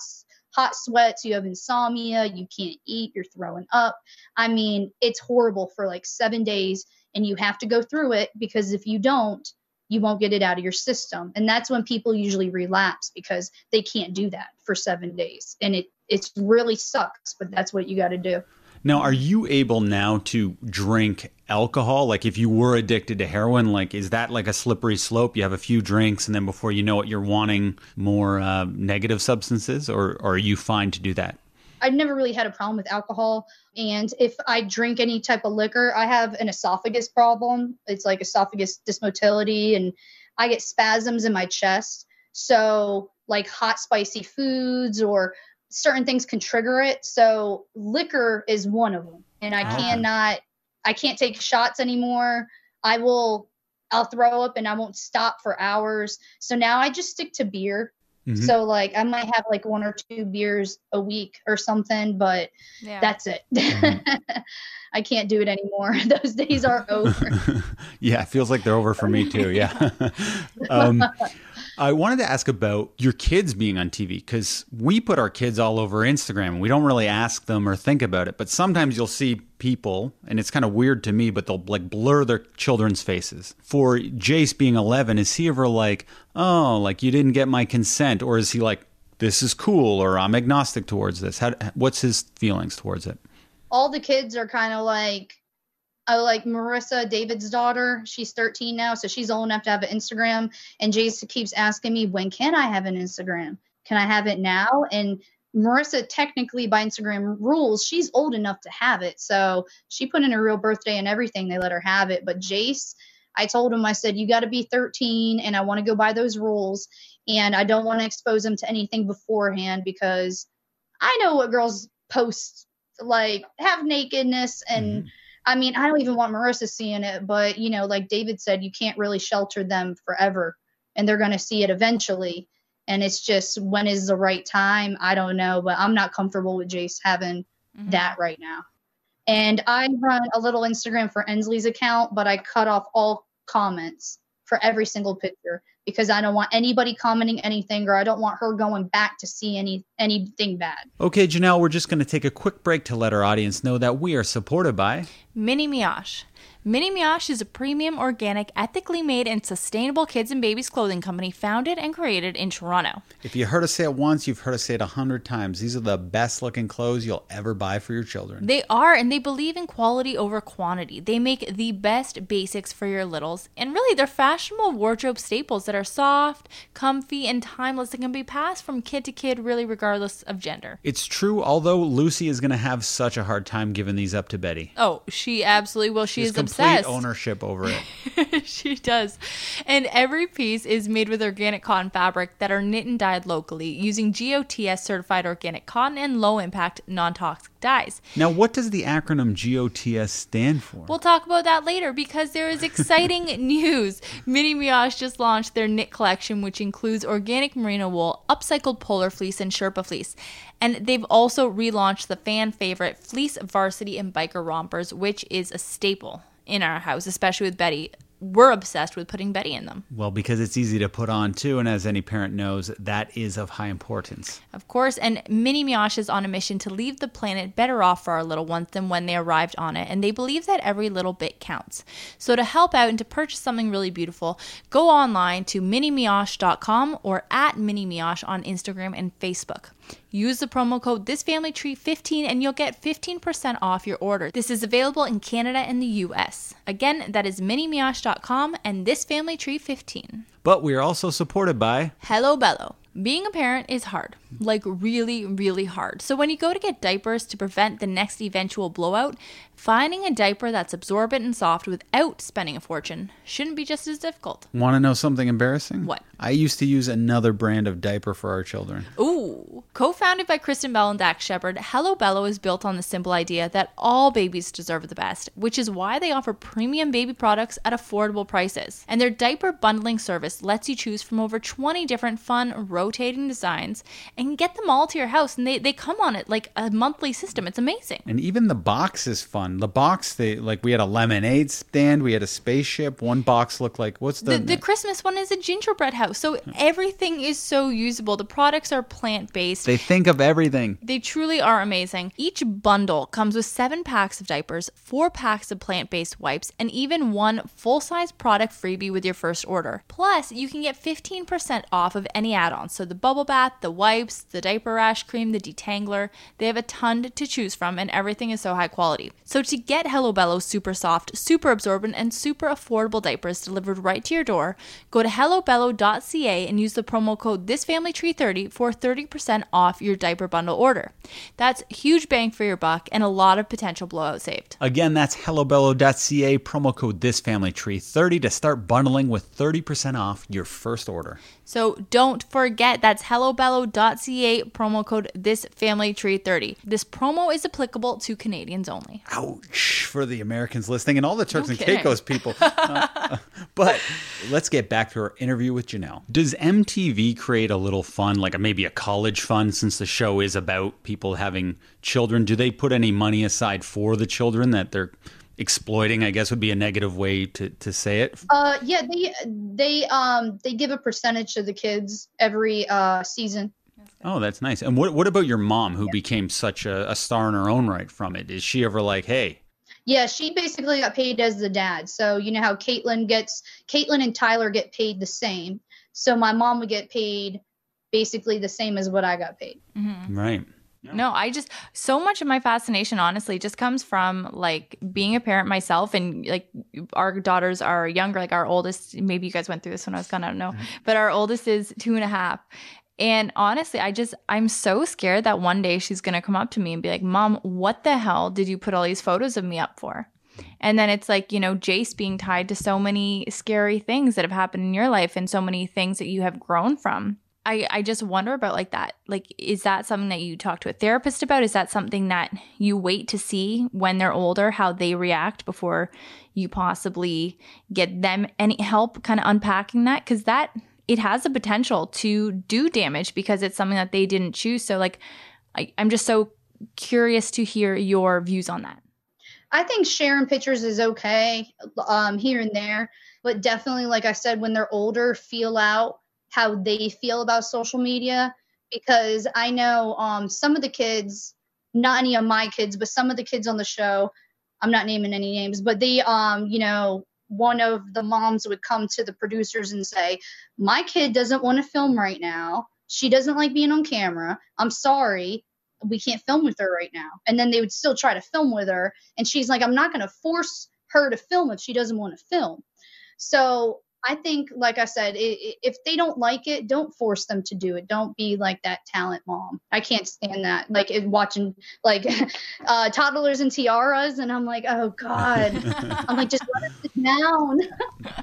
hot sweats you have insomnia you can't eat you're throwing up. I mean it's horrible for like 7 days and you have to go through it because if you don't you won't get it out of your system. And that's when people usually relapse because they can't do that for 7 days. And it it's really sucks but that's what you got to do Now, are you able now to drink alcohol? Like, if you were addicted to heroin, like, is that like a slippery slope? You have a few drinks, and then before you know it, you're wanting more uh, negative substances, or, or are you fine to do that? I've never really had a problem with alcohol. And if I drink any type of liquor, I have an esophagus problem. It's like esophagus dysmotility, and I get spasms in my chest. So, like hot, spicy foods or certain things can trigger it. So, liquor is one of them. And I Okay. cannot, I can't take shots anymore. I will, I'll throw up and I won't stop for hours. So now I just stick to beer. Mhm. So like I might have like one or two beers a week or something, but Yeah. that's it. Mhm. I can't do it anymore. Those days are over. yeah, it feels like they're over for me too. Yeah. um, I wanted to ask about your kids being on TV because we put our kids all over Instagram and we don't really ask them or think about it. But sometimes you'll see people, and it's kind of weird to me, but they'll like blur their children's faces. For Jace being 11, is he ever like, oh, like you didn't get my consent? Or is he like, this is cool or I'm agnostic towards this? How, what's his feelings towards it? All the kids are kind of like I like Maryssa, David's daughter. She's 13 now, so she's old enough to have an Instagram. And Jason keeps asking me, when can I have an Instagram? Can I have it now? And Maryssa, technically by Instagram rules, she's old enough to have it. So she put in her real birthday and everything. They let her have it. But Jace, I told him, I said, you got to be 13 and I want to go by those rules. And I don't want to expose him to anything beforehand because I know what girls post, like have nakedness and. Mhm. I mean, I don't even want Maryssa seeing it, but you know, like David said, you can't really shelter them forever, and they're going to see it eventually. And it's just when is the right time? I don't know, but I'm not comfortable with Jace having Mhm. that right now. And I run a little Instagram for Ensley's account, but I cut off all comments for every single picture because I don't want anybody commenting anything or I don't want her going back to see any anything bad. Okay, Jenelle, we're just going to take a quick break to let our audience know that we are supported by. Mini Mioche. Mini Mioche is a premium, organic, ethically made, and sustainable kids and babies clothing company founded and created in Toronto. If you heard us say it once, you've heard us say it a hundred times. These are the best looking clothes you'll ever buy for your children. They are, and they believe in quality over quantity. They make the best basics for your littles, and really, they're fashionable wardrobe staples that are soft, comfy, and timeless that can be passed from kid to kid, really, regardless of gender. It's true, although Lucy is going to have such a hard time giving these up to Betty. Oh, she absolutely will. She She's is complete obsessed. ownership over it. she does. And every piece is made with organic cotton fabric that are knit and dyed locally using GOTS certified organic cotton and low impact non toxic dyes. Now, what does the acronym GOTS stand for? We'll talk about that later because there is exciting news. Mini Mioche just launched their knit collection, which includes organic merino wool, upcycled polar fleece, and Sherpa fleece. And they've also relaunched the fan favorite Fleece Varsity and Biker Rompers, which is a staple in our house, especially with Betty we're obsessed with putting Betty in them. Well, because it's easy to put on too, and as any parent knows, that is of high importance. Of course, and Mini Mioche is on a mission to leave the planet better off for our little ones than when they arrived on it, and they believe that every little bit counts. So to help out and to purchase something really beautiful, go online to minimioche.com or at Mini Mioche on Instagram and Facebook. Use the promo code ThisFamilyTree15 and you'll get 15% off your order. This is available in Canada and the US. Again, that is minimioche.com and ThisFamilyTree15. But we are also supported by Hello Bello. Being a parent is hard, like really, really hard. So when you go to get diapers to prevent the next eventual blowout, finding a diaper that's absorbent and soft without spending a fortune shouldn't be just as difficult. Want to know something embarrassing? What? I used to use another brand of diaper for our children. Ooh. Co founded by Kristen Bell and Dax Shepard, Hello Bello is built on the simple idea that all babies deserve the best, which is why they offer premium baby products at affordable prices. And their diaper bundling service lets you choose from over 20 different fun, rotating designs and get them all to your house. And they, they come on it like a monthly system. It's amazing. And even the box is fun. The box, they like we had a lemonade stand, we had a spaceship. One box looked like what's the The, the Christmas one is a gingerbread house. So everything is so usable. The products are plant based. They think of everything. They truly are amazing. Each bundle comes with seven packs of diapers, four packs of plant based wipes, and even one full size product freebie with your first order. Plus, you can get 15% off of any add ons. So the bubble bath, the wipes, the diaper rash cream, the detangler. They have a ton to choose from, and everything is so high quality. So to get Hello Bello super soft, super absorbent, and super affordable diapers delivered right to your door, go to hellobello.ca and use the promo code ThisFamilyTree30 for 30% off your diaper bundle order. That's huge bang for your buck and a lot of potential blowout saved. Again, that's hellobello.ca, promo code thisfamilytree30 to start bundling with 30% off your first order. So don't forget that's hellobello.ca promo code ThisFamilyTree30. This promo is applicable to Canadians only. Ouch for the Americans listening and all the Turks No and. Caicos people. Uh, but let's get back to our interview with Jenelle. Does MTV create a little fun, like a, maybe a college fund, since the show is about people having children? Do they put any money aside for the children that they're exploiting? I guess would be a negative way to, to say it. Uh, yeah, they they um they give a percentage to the kids every uh season. Oh, that's nice. And what what about your mom, who became such a, a star in her own right from it? Is she ever like, hey? Yeah, she basically got paid as the dad. So you know how Caitlyn gets Caitlyn and Tyler get paid the same. So my mom would get paid basically the same as what I got paid. Mm-hmm. Right. No, I just so much of my fascination honestly just comes from like being a parent myself and like our daughters are younger, like our oldest, maybe you guys went through this when I was gone, I don't know. Mm-hmm. But our oldest is two and a half. And honestly, I just I'm so scared that one day she's gonna come up to me and be like, Mom, what the hell did you put all these photos of me up for? And then it's like, you know, Jace being tied to so many scary things that have happened in your life and so many things that you have grown from. I, I just wonder about like that. Like, is that something that you talk to a therapist about? Is that something that you wait to see when they're older, how they react before you possibly get them any help kind of unpacking that? Because that, it has the potential to do damage because it's something that they didn't choose. So, like, I, I'm just so curious to hear your views on that. I think sharing pictures is okay um, here and there, but definitely, like I said, when they're older, feel out how they feel about social media. Because I know um, some of the kids, not any of my kids, but some of the kids on the show, I'm not naming any names, but they, um, you know, one of the moms would come to the producers and say, My kid doesn't want to film right now. She doesn't like being on camera. I'm sorry we can't film with her right now. And then they would still try to film with her. And she's like, I'm not going to force her to film if she doesn't want to film. So I think, like I said, if they don't like it, don't force them to do it. Don't be like that talent mom. I can't stand that. Like watching like uh, toddlers and tiaras, and I'm like, oh god. I'm like, just let it down.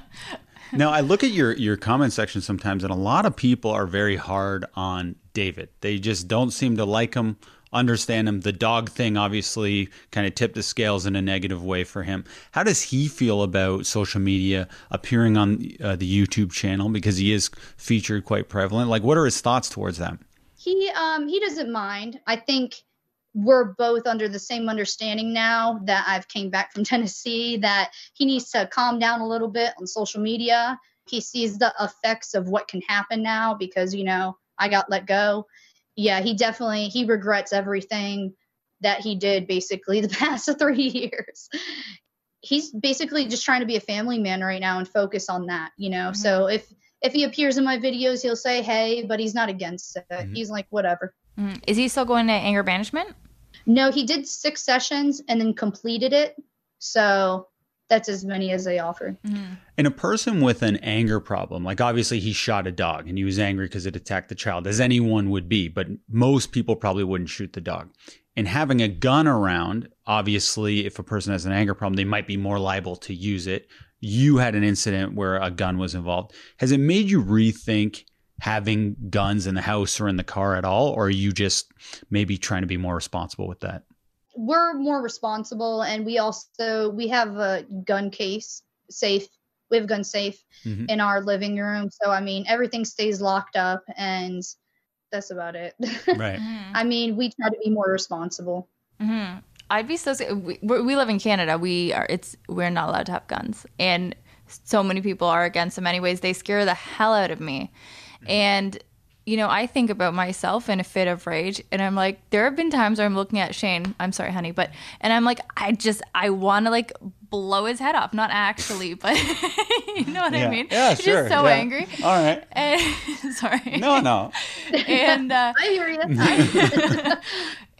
now I look at your your comment section sometimes, and a lot of people are very hard on David. They just don't seem to like him, understand him. The dog thing obviously kind of tipped the scales in a negative way for him. How does he feel about social media appearing on uh, the YouTube channel because he is featured quite prevalent? Like, what are his thoughts towards that? He um he doesn't mind. I think we're both under the same understanding now that I've came back from Tennessee that he needs to calm down a little bit on social media. He sees the effects of what can happen now because you know I got let go. Yeah, he definitely he regrets everything that he did basically the past 3 years. He's basically just trying to be a family man right now and focus on that, you know. Mm-hmm. So if if he appears in my videos, he'll say hey, but he's not against it. Mm-hmm. He's like whatever. Mm-hmm. Is he still going to anger management? No, he did six sessions and then completed it. So that's as many as they offer. Mm-hmm. And a person with an anger problem, like obviously he shot a dog and he was angry because it attacked the child, as anyone would be, but most people probably wouldn't shoot the dog. And having a gun around, obviously, if a person has an anger problem, they might be more liable to use it. You had an incident where a gun was involved. Has it made you rethink having guns in the house or in the car at all? Or are you just maybe trying to be more responsible with that? We're more responsible and we also we have a gun case safe. We have gun safe mm-hmm. in our living room. So I mean everything stays locked up and that's about it. Right. I mean, we try to be more responsible. Mm-hmm. I'd be so. We, we live in Canada. We are. It's we're not allowed to have guns, and so many people are against them. Anyways, they scare the hell out of me. And you know, I think about myself in a fit of rage, and I'm like, there have been times where I'm looking at Shane. I'm sorry, honey, but and I'm like, I just I want to like blow his head off, not actually, but you know what yeah. I mean? Yeah, He's sure. Just so yeah. angry. All right. And, sorry. No, no. And uh, I hear you.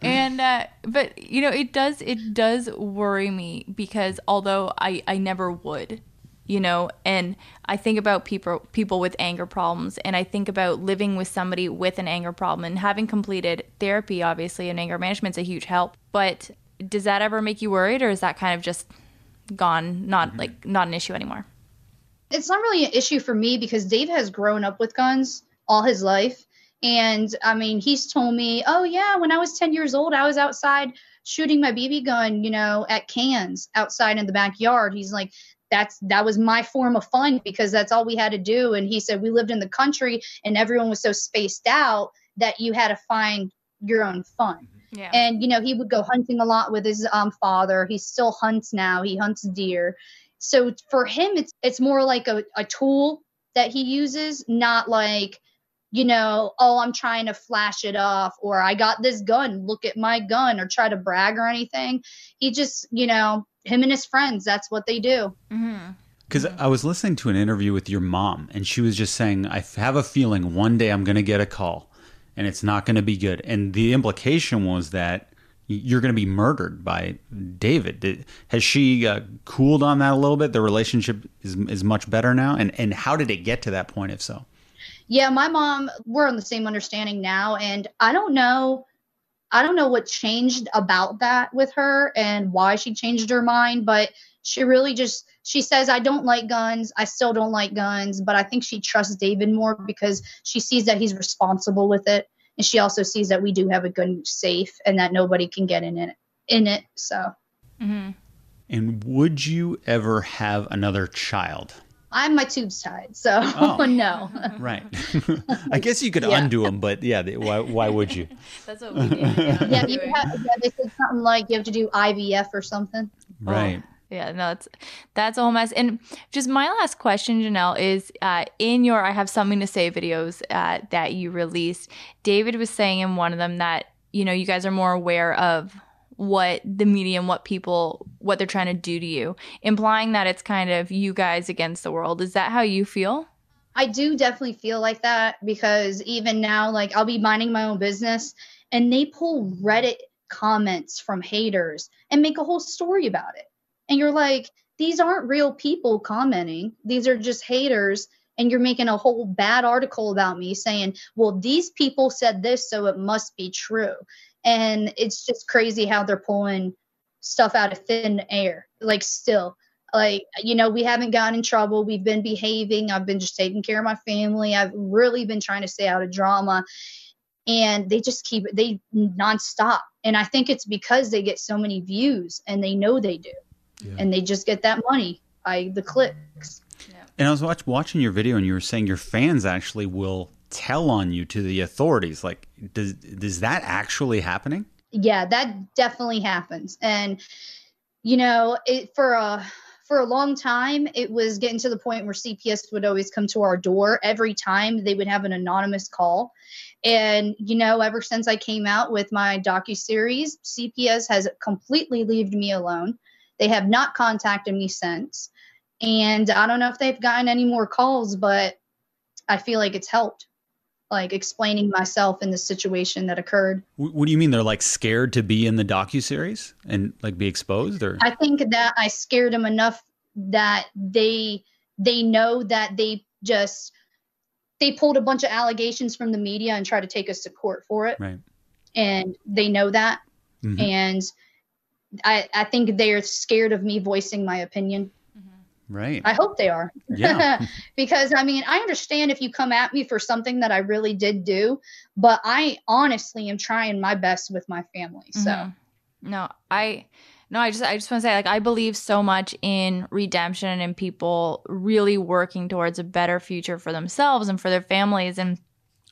and uh, but you know, it does it does worry me because although I I never would you know and i think about people people with anger problems and i think about living with somebody with an anger problem and having completed therapy obviously and anger management's a huge help but does that ever make you worried or is that kind of just gone not mm-hmm. like not an issue anymore it's not really an issue for me because dave has grown up with guns all his life and i mean he's told me oh yeah when i was 10 years old i was outside shooting my bb gun you know at cans outside in the backyard he's like that's that was my form of fun because that's all we had to do. And he said we lived in the country and everyone was so spaced out that you had to find your own fun. Mm-hmm. yeah. and you know he would go hunting a lot with his um, father. He still hunts now. He hunts deer. So for him it's it's more like a, a tool that he uses not like you know oh i'm trying to flash it off or i got this gun. Look at my gun or try to brag or anything. He just you know him and his friends. That's what they do. Because mm-hmm. I was listening to an interview with your mom, and she was just saying, I have a feeling one day I'm going to get a call and it's not going to be good. And the implication was that you're going to be murdered by David. Did, has she uh, cooled on that a little bit? The relationship is, is much better now. And, and how did it get to that point, if so? Yeah, my mom, we're on the same understanding now. And I don't know I don't know what changed about that with her and why she changed her mind, but she really just she says I don't like guns. I still don't like guns, but I think she trusts David more because she sees that he's responsible with it and she also sees that we do have a gun safe and that nobody can get in it in it. So mm-hmm. And would you ever have another child? I'm my tubes tied, so oh. no. right. I guess you could yeah. undo them, but yeah, they, why, why would you? That's what we did. Yeah, yeah, you have, yeah, they said something like you have to do IVF or something. Right. Oh. Yeah, no, it's that's a whole mess. And just my last question, Jenelle, is uh, in your "I Have Something to Say" videos uh, that you released. David was saying in one of them that you know you guys are more aware of what the medium, what people, what they're trying to do to you, implying that it's kind of you guys against the world. Is that how you feel? I do definitely feel like that because even now, like I'll be minding my own business and they pull Reddit comments from haters and make a whole story about it. And you're like, these aren't real people commenting, these are just haters. And you're making a whole bad article about me saying, well, these people said this, so it must be true and it's just crazy how they're pulling stuff out of thin air like still Like, you know, we haven't gotten in trouble. We've been behaving. I've been just taking care of my family. I've really been trying to stay out of drama. And they just keep it, they nonstop. And I think it's because they get so many views and they know they do. Yeah. And they just get that money by the clicks. yeah. And I was watch, watching your video, and you were saying your fans actually will tell on you to the authorities. Like, does is that actually happening? Yeah, that definitely happens. And you know, it for a for a long time, it was getting to the point where CPS would always come to our door every time they would have an anonymous call. And you know, ever since I came out with my docu series, CPS has completely left me alone. They have not contacted me since. And I don't know if they've gotten any more calls, but I feel like it's helped, like explaining myself in the situation that occurred. What do you mean they're like scared to be in the docu series and like be exposed? Or I think that I scared them enough that they they know that they just they pulled a bunch of allegations from the media and try to take us to court for it. Right. And they know that. Mm-hmm. And I I think they're scared of me voicing my opinion Right. I hope they are. Yeah. because I mean, I understand if you come at me for something that I really did do, but I honestly am trying my best with my family. So mm-hmm. No, I no, I just I just want to say like I believe so much in redemption and people really working towards a better future for themselves and for their families and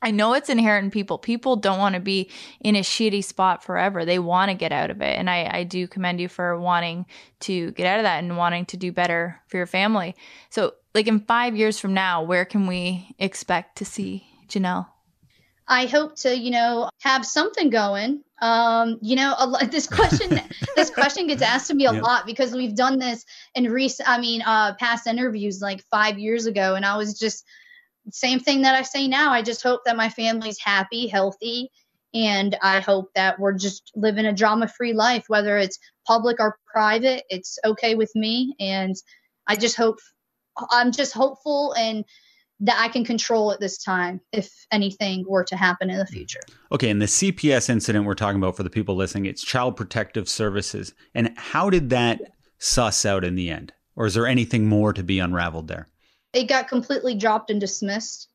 I know it's inherent in people. People don't want to be in a shitty spot forever. They want to get out of it. And I, I do commend you for wanting to get out of that and wanting to do better for your family. So, like in five years from now, where can we expect to see Jenelle? I hope to, you know, have something going. Um, you know, a, this question, this question gets asked to me a yeah. lot because we've done this in recent, I mean, uh, past interviews like five years ago, and I was just same thing that I say now. I just hope that my family's happy, healthy, and I hope that we're just living a drama free life, whether it's public or private. It's okay with me. And I just hope, I'm just hopeful and that I can control it this time if anything were to happen in the future. Okay, and the CPS incident we're talking about for the people listening, it's Child Protective Services. And how did that suss out in the end? Or is there anything more to be unraveled there? It got completely dropped and dismissed.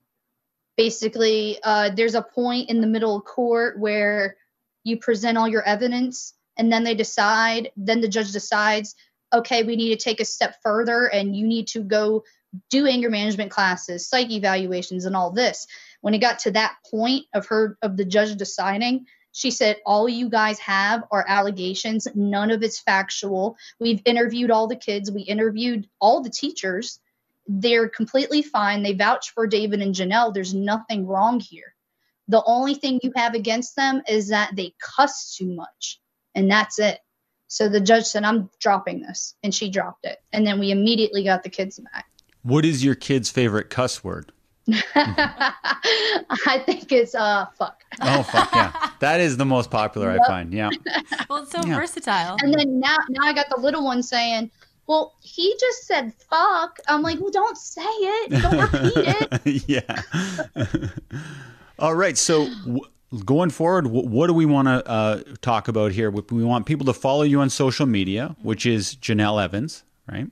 Basically, uh, there's a point in the middle of court where you present all your evidence, and then they decide. Then the judge decides, okay, we need to take a step further, and you need to go do anger management classes, psych evaluations, and all this. When it got to that point of her of the judge deciding, she said, All you guys have are allegations. None of it's factual. We've interviewed all the kids, we interviewed all the teachers they're completely fine. They vouch for David and Jenelle. There's nothing wrong here. The only thing you have against them is that they cuss too much, and that's it. So the judge said, I'm dropping this. And she dropped it. And then we immediately got the kids back. What is your kid's favorite cuss word? I think it's uh fuck. Oh fuck yeah. That is the most popular yep. I find. Yeah. Well it's so yeah. versatile. And then now now I got the little one saying, well, he just said fuck. I'm like, well, don't say it. Don't repeat it. yeah. All right. So, w- going forward, w- what do we want to uh, talk about here? We want people to follow you on social media, which is Jenelle Evans, right?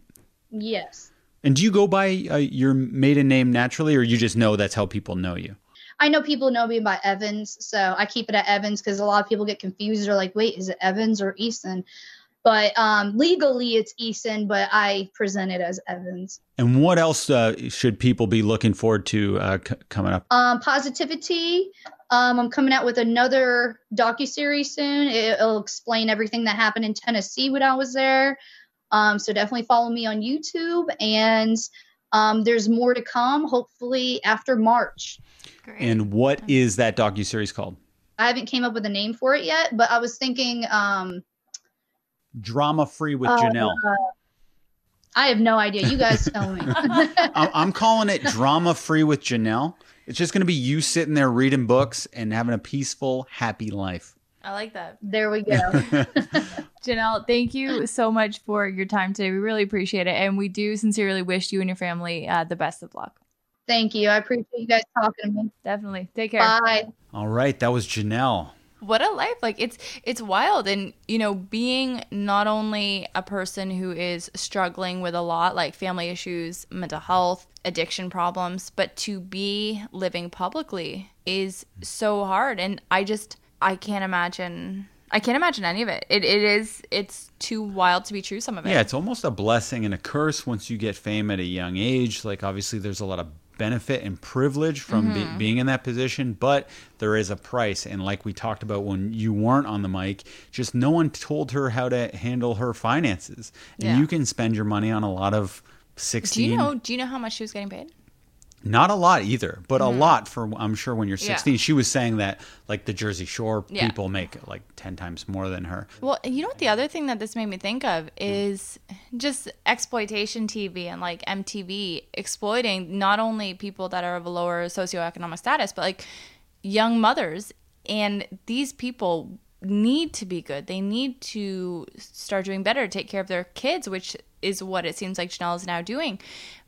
Yes. And do you go by uh, your maiden name naturally, or you just know that's how people know you? I know people know me by Evans, so I keep it at Evans because a lot of people get confused. They're like, wait, is it Evans or Eason? But um, legally, it's Eason, but I present it as Evans. And what else uh, should people be looking forward to uh, c- coming up? Um, positivity. Um, I'm coming out with another docu series soon. It, will explain everything that happened in Tennessee when I was there. Um, so definitely follow me on YouTube, and um, there's more to come. Hopefully after March. Great. And what is that docu series called? I haven't came up with a name for it yet, but I was thinking um, drama free with uh, Jenelle? Uh, I have no idea. You guys tell me. I'm, I'm calling it drama free with Jenelle. It's just going to be you sitting there reading books and having a peaceful, happy life. I like that. There we go. Jenelle, thank you so much for your time today. We really appreciate it. And we do sincerely wish you and your family uh, the best of luck. Thank you. I appreciate you guys talking to me. Definitely. Take care. Bye. All right. That was Jenelle what a life like it's it's wild and you know being not only a person who is struggling with a lot like family issues mental health addiction problems but to be living publicly is so hard and i just i can't imagine I can't imagine any of it. It it is it's too wild to be true some of it. Yeah, it's almost a blessing and a curse once you get fame at a young age. Like obviously there's a lot of benefit and privilege from be, mm-hmm. being in that position, but there is a price. And like we talked about when you weren't on the mic, just no one told her how to handle her finances. And Yeah. you can spend your money on a lot of sixteen. Do you know do you know how much she was getting paid? Not a lot either, but a lot for I'm sure when you're Mm-hmm. Yeah. 16. She was saying that like the Jersey Shore Yeah. people make like 10 times more than her. Well, you know what the other thing that this made me think of is just exploitation TV and like MTV exploiting not only people that are of a lower socioeconomic status, but like young mothers. And these people need to be good. They need to start doing better, take care of their kids, which is what it seems like Jenelle is now doing.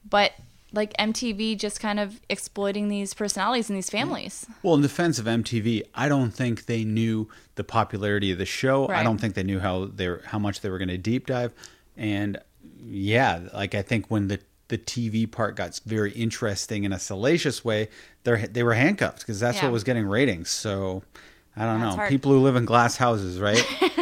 But like MTV just kind of exploiting these personalities and these families. Well, in defense of MTV, I don't think they knew the popularity of the show. I don't think they knew how they were, how much they were going to deep dive. And yeah, like I think when the the TV part got very interesting in a salacious way, they they were handcuffed because that's Yeah. what was getting ratings. So I don't That's know. hard. People who live in glass houses, right?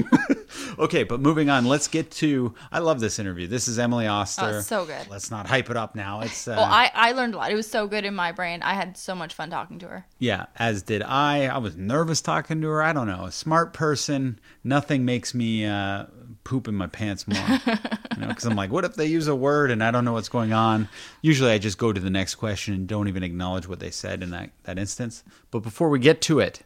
okay, but moving on. Let's get to. I love this interview. This is Emily Oster. Oh, it's so good. Let's not hype it up now. It's uh, Well, I, I learned a lot. It was so good in my brain. I had so much fun talking to her. Yeah, as did I. I was nervous talking to her. I don't know. A smart person. Nothing makes me uh, poop in my pants more. you know, because I'm like, what if they use a word and I don't know what's going on? Usually, I just go to the next question and don't even acknowledge what they said in that that instance. But before we get to it,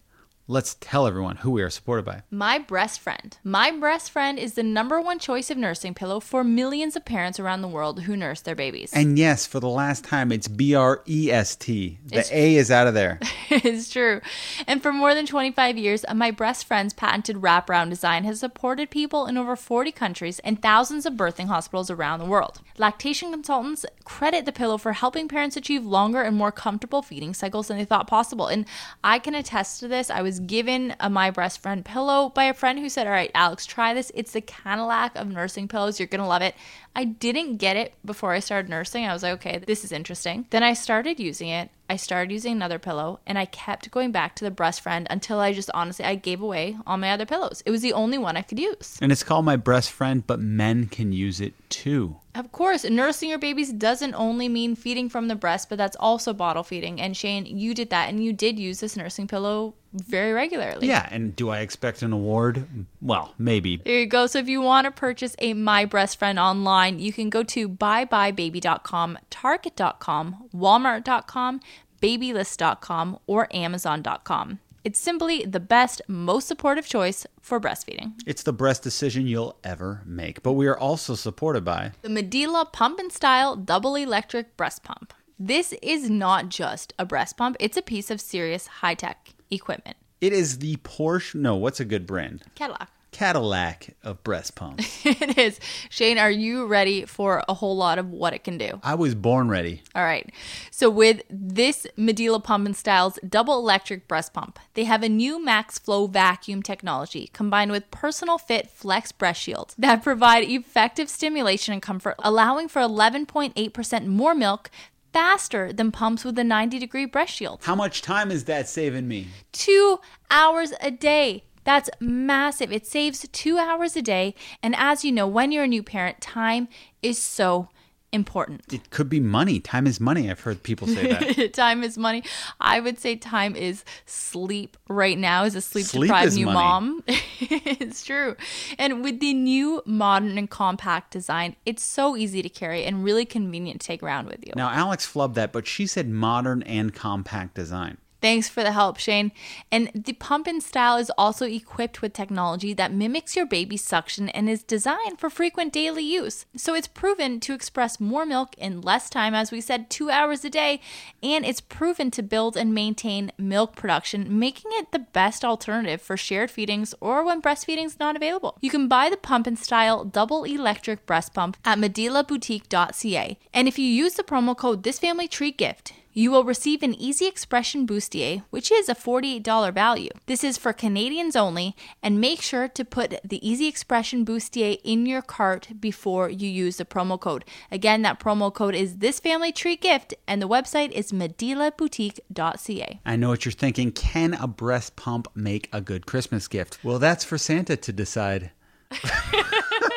let's tell everyone who we are supported by. My Breast Friend. My Breast Friend is the number one choice of nursing pillow for millions of parents around the world who nurse their babies. And yes, for the last time, it's B R E S T. The It's- A is out of there. it's true. And for more than 25 years, My Breast Friend's patented wraparound design has supported people in over 40 countries and thousands of birthing hospitals around the world. Lactation consultants credit the pillow for helping parents achieve longer and more comfortable feeding cycles than they thought possible. And I can attest to this. I was given a My Breast Friend pillow by a friend who said, All right, Alex, try this. It's the Cadillac of nursing pillows. You're going to love it. I didn't get it before I started nursing. I was like, okay, this is interesting. Then I started using it. I started using another pillow and I kept going back to the breast friend until I just honestly I gave away all my other pillows. It was the only one I could use. And it's called my breast friend, but men can use it too. Of course, nursing your babies doesn't only mean feeding from the breast, but that's also bottle feeding. And Shane, you did that and you did use this nursing pillow very regularly. Yeah, and do I expect an award? Well, maybe. There you go. So if you want to purchase a My Breast Friend online, you can go to buybuybaby.com, target.com, walmart.com, babylist.com, or amazon.com. It's simply the best, most supportive choice for breastfeeding. It's the best decision you'll ever make. But we are also supported by. The Medela Pump and Style Double Electric Breast Pump. This is not just a breast pump, it's a piece of serious high tech equipment. It is the Porsche. No, what's a good brand? Cadillac. Cadillac of breast pumps. it is. Shane, are you ready for a whole lot of what it can do? I was born ready. All right. So with this Medela Pump and Styles double electric breast pump, they have a new Max Flow vacuum technology combined with personal fit flex breast shields that provide effective stimulation and comfort, allowing for 11.8% more milk faster than pumps with a 90 degree breast shield. How much time is that saving me? Two hours a day. That's massive. It saves two hours a day. And as you know, when you're a new parent, time is so important. It could be money. Time is money. I've heard people say that. time is money. I would say time is sleep right now as a sleep, Sleep deprived new money. mom. it's true. And with the new modern and compact design, it's so easy to carry and really convenient to take around with you. now, Alex flubbed that, but she said modern and compact design. Thanks for the help, Shane. And the pump and style is also equipped with technology that mimics your baby's suction and is designed for frequent daily use. So it's proven to express more milk in less time, as we said, two hours a day, and it's proven to build and maintain milk production, making it the best alternative for shared feedings or when breastfeeding is not available. You can buy the pump and style double electric breast pump at medelaboutique.ca. And if you use the promo code This Family Tree Gift, You will receive an Easy Expression Bustier, which is a $48 value. This is for Canadians only, and make sure to put the Easy Expression Bustier in your cart before you use the promo code. Again, that promo code is this family tree gift, and the website is medelaboutique.ca. I know what you're thinking. Can a breast pump make a good Christmas gift? Well, that's for Santa to decide.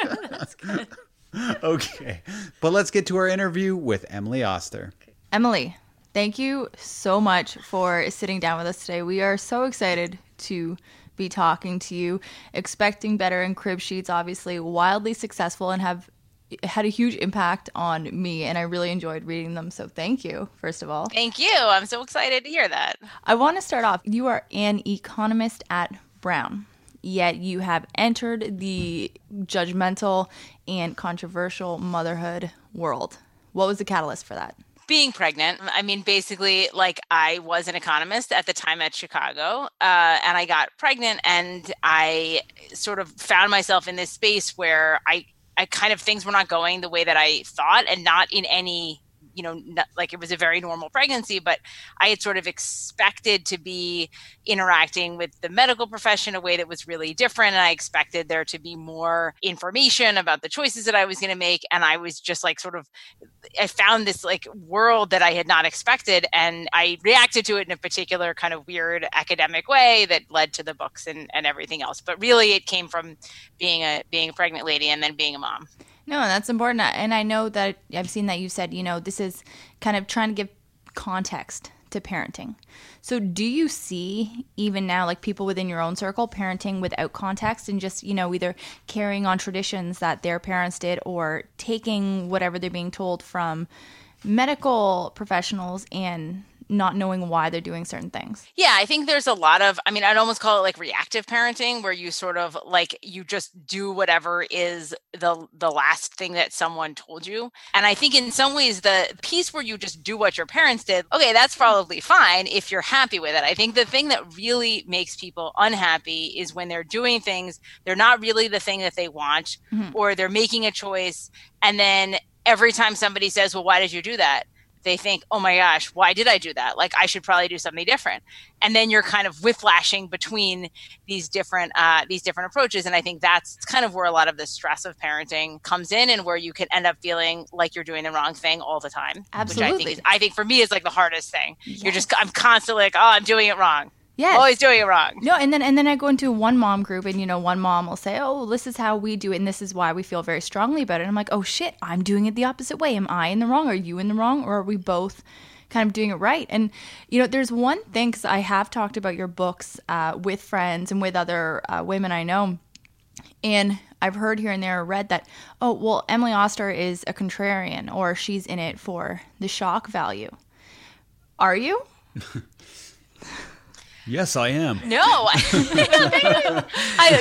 That's good. okay. But let's get to our interview with Emily Oster. Emily, thank you so much for sitting down with us today. We are so excited to be talking to you. Expecting Better and Crib Sheets, obviously, wildly successful and have had a huge impact on me, and I really enjoyed reading them. So, thank you, first of all. Thank you. I'm so excited to hear that. I want to start off. You are an economist at Brown, yet you have entered the judgmental and controversial motherhood world. What was the catalyst for that? Being pregnant i mean basically like i was an economist at the time at chicago uh, and i got pregnant and i sort of found myself in this space where i i kind of things were not going the way that i thought and not in any you know, not, like it was a very normal pregnancy, but I had sort of expected to be interacting with the medical profession a way that was really different. And I expected there to be more information about the choices that I was going to make. And I was just like, sort of, I found this like world that I had not expected. And I reacted to it in a particular kind of weird academic way that led to the books and, and everything else. But really, it came from being a being a pregnant lady and then being a mom. No, that's important. And I know that I've seen that you said, you know, this is kind of trying to give context to parenting. So do you see even now like people within your own circle parenting without context and just, you know, either carrying on traditions that their parents did or taking whatever they're being told from medical professionals and not knowing why they're doing certain things. Yeah, I think there's a lot of, I mean, I'd almost call it like reactive parenting where you sort of like you just do whatever is the the last thing that someone told you. And I think in some ways the piece where you just do what your parents did, okay, that's probably fine if you're happy with it. I think the thing that really makes people unhappy is when they're doing things, they're not really the thing that they want mm-hmm. or they're making a choice and then every time somebody says, "Well, why did you do that?" They think, oh my gosh, why did I do that? Like I should probably do something different. And then you're kind of whiplashing between these different uh, these different approaches. And I think that's kind of where a lot of the stress of parenting comes in, and where you can end up feeling like you're doing the wrong thing all the time. Absolutely. Which I think is, I think for me is like the hardest thing. Yes. You're just I'm constantly like, oh, I'm doing it wrong. Yeah, always doing it wrong. No, and then and then I go into one mom group, and you know, one mom will say, "Oh, this is how we do it, and this is why we feel very strongly about it." And I'm like, "Oh shit, I'm doing it the opposite way. Am I in the wrong? Are you in the wrong? Or are we both?" kind of doing it right. And you know, there's one thing because I have talked about your books uh, with friends and with other uh, women I know, and I've heard here and there read that, oh, well, Emily Oster is a contrarian, or she's in it for the shock value. Are you? Yes, I am. No. I,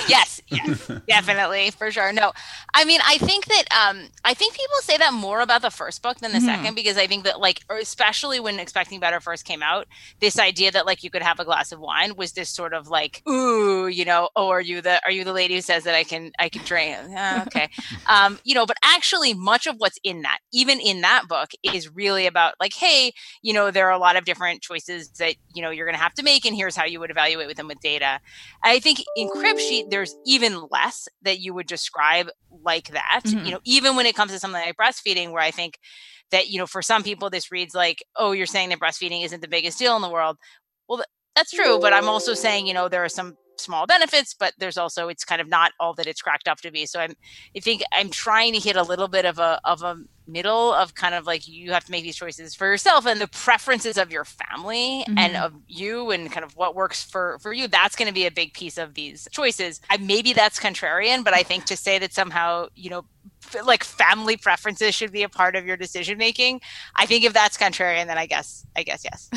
yes, yes, definitely, for sure. No, I mean, I think that um, I think people say that more about the first book than the mm-hmm. second because I think that, like, especially when Expecting Better first came out, this idea that like you could have a glass of wine was this sort of like, ooh, you know, oh, are you the are you the lady who says that I can I can drink? Uh, okay, um, you know, but actually, much of what's in that, even in that book, is really about like, hey, you know, there are a lot of different choices that you know you're going to have to make, and here's how you would evaluate with them with data. I think in Cribsheet, there's even less that you would describe like that. Mm-hmm. You know, even when it comes to something like breastfeeding, where I think that, you know, for some people, this reads like, oh, you're saying that breastfeeding isn't the biggest deal in the world. Well, that's true. But I'm also saying, you know, there are some small benefits, but there's also it's kind of not all that it's cracked up to be. So I'm I think I'm trying to hit a little bit of a of a middle of kind of like you have to make these choices for yourself and the preferences of your family mm-hmm. and of you and kind of what works for for you that's going to be a big piece of these choices I, maybe that's contrarian but i think to say that somehow you know like family preferences should be a part of your decision making i think if that's contrarian then i guess i guess yes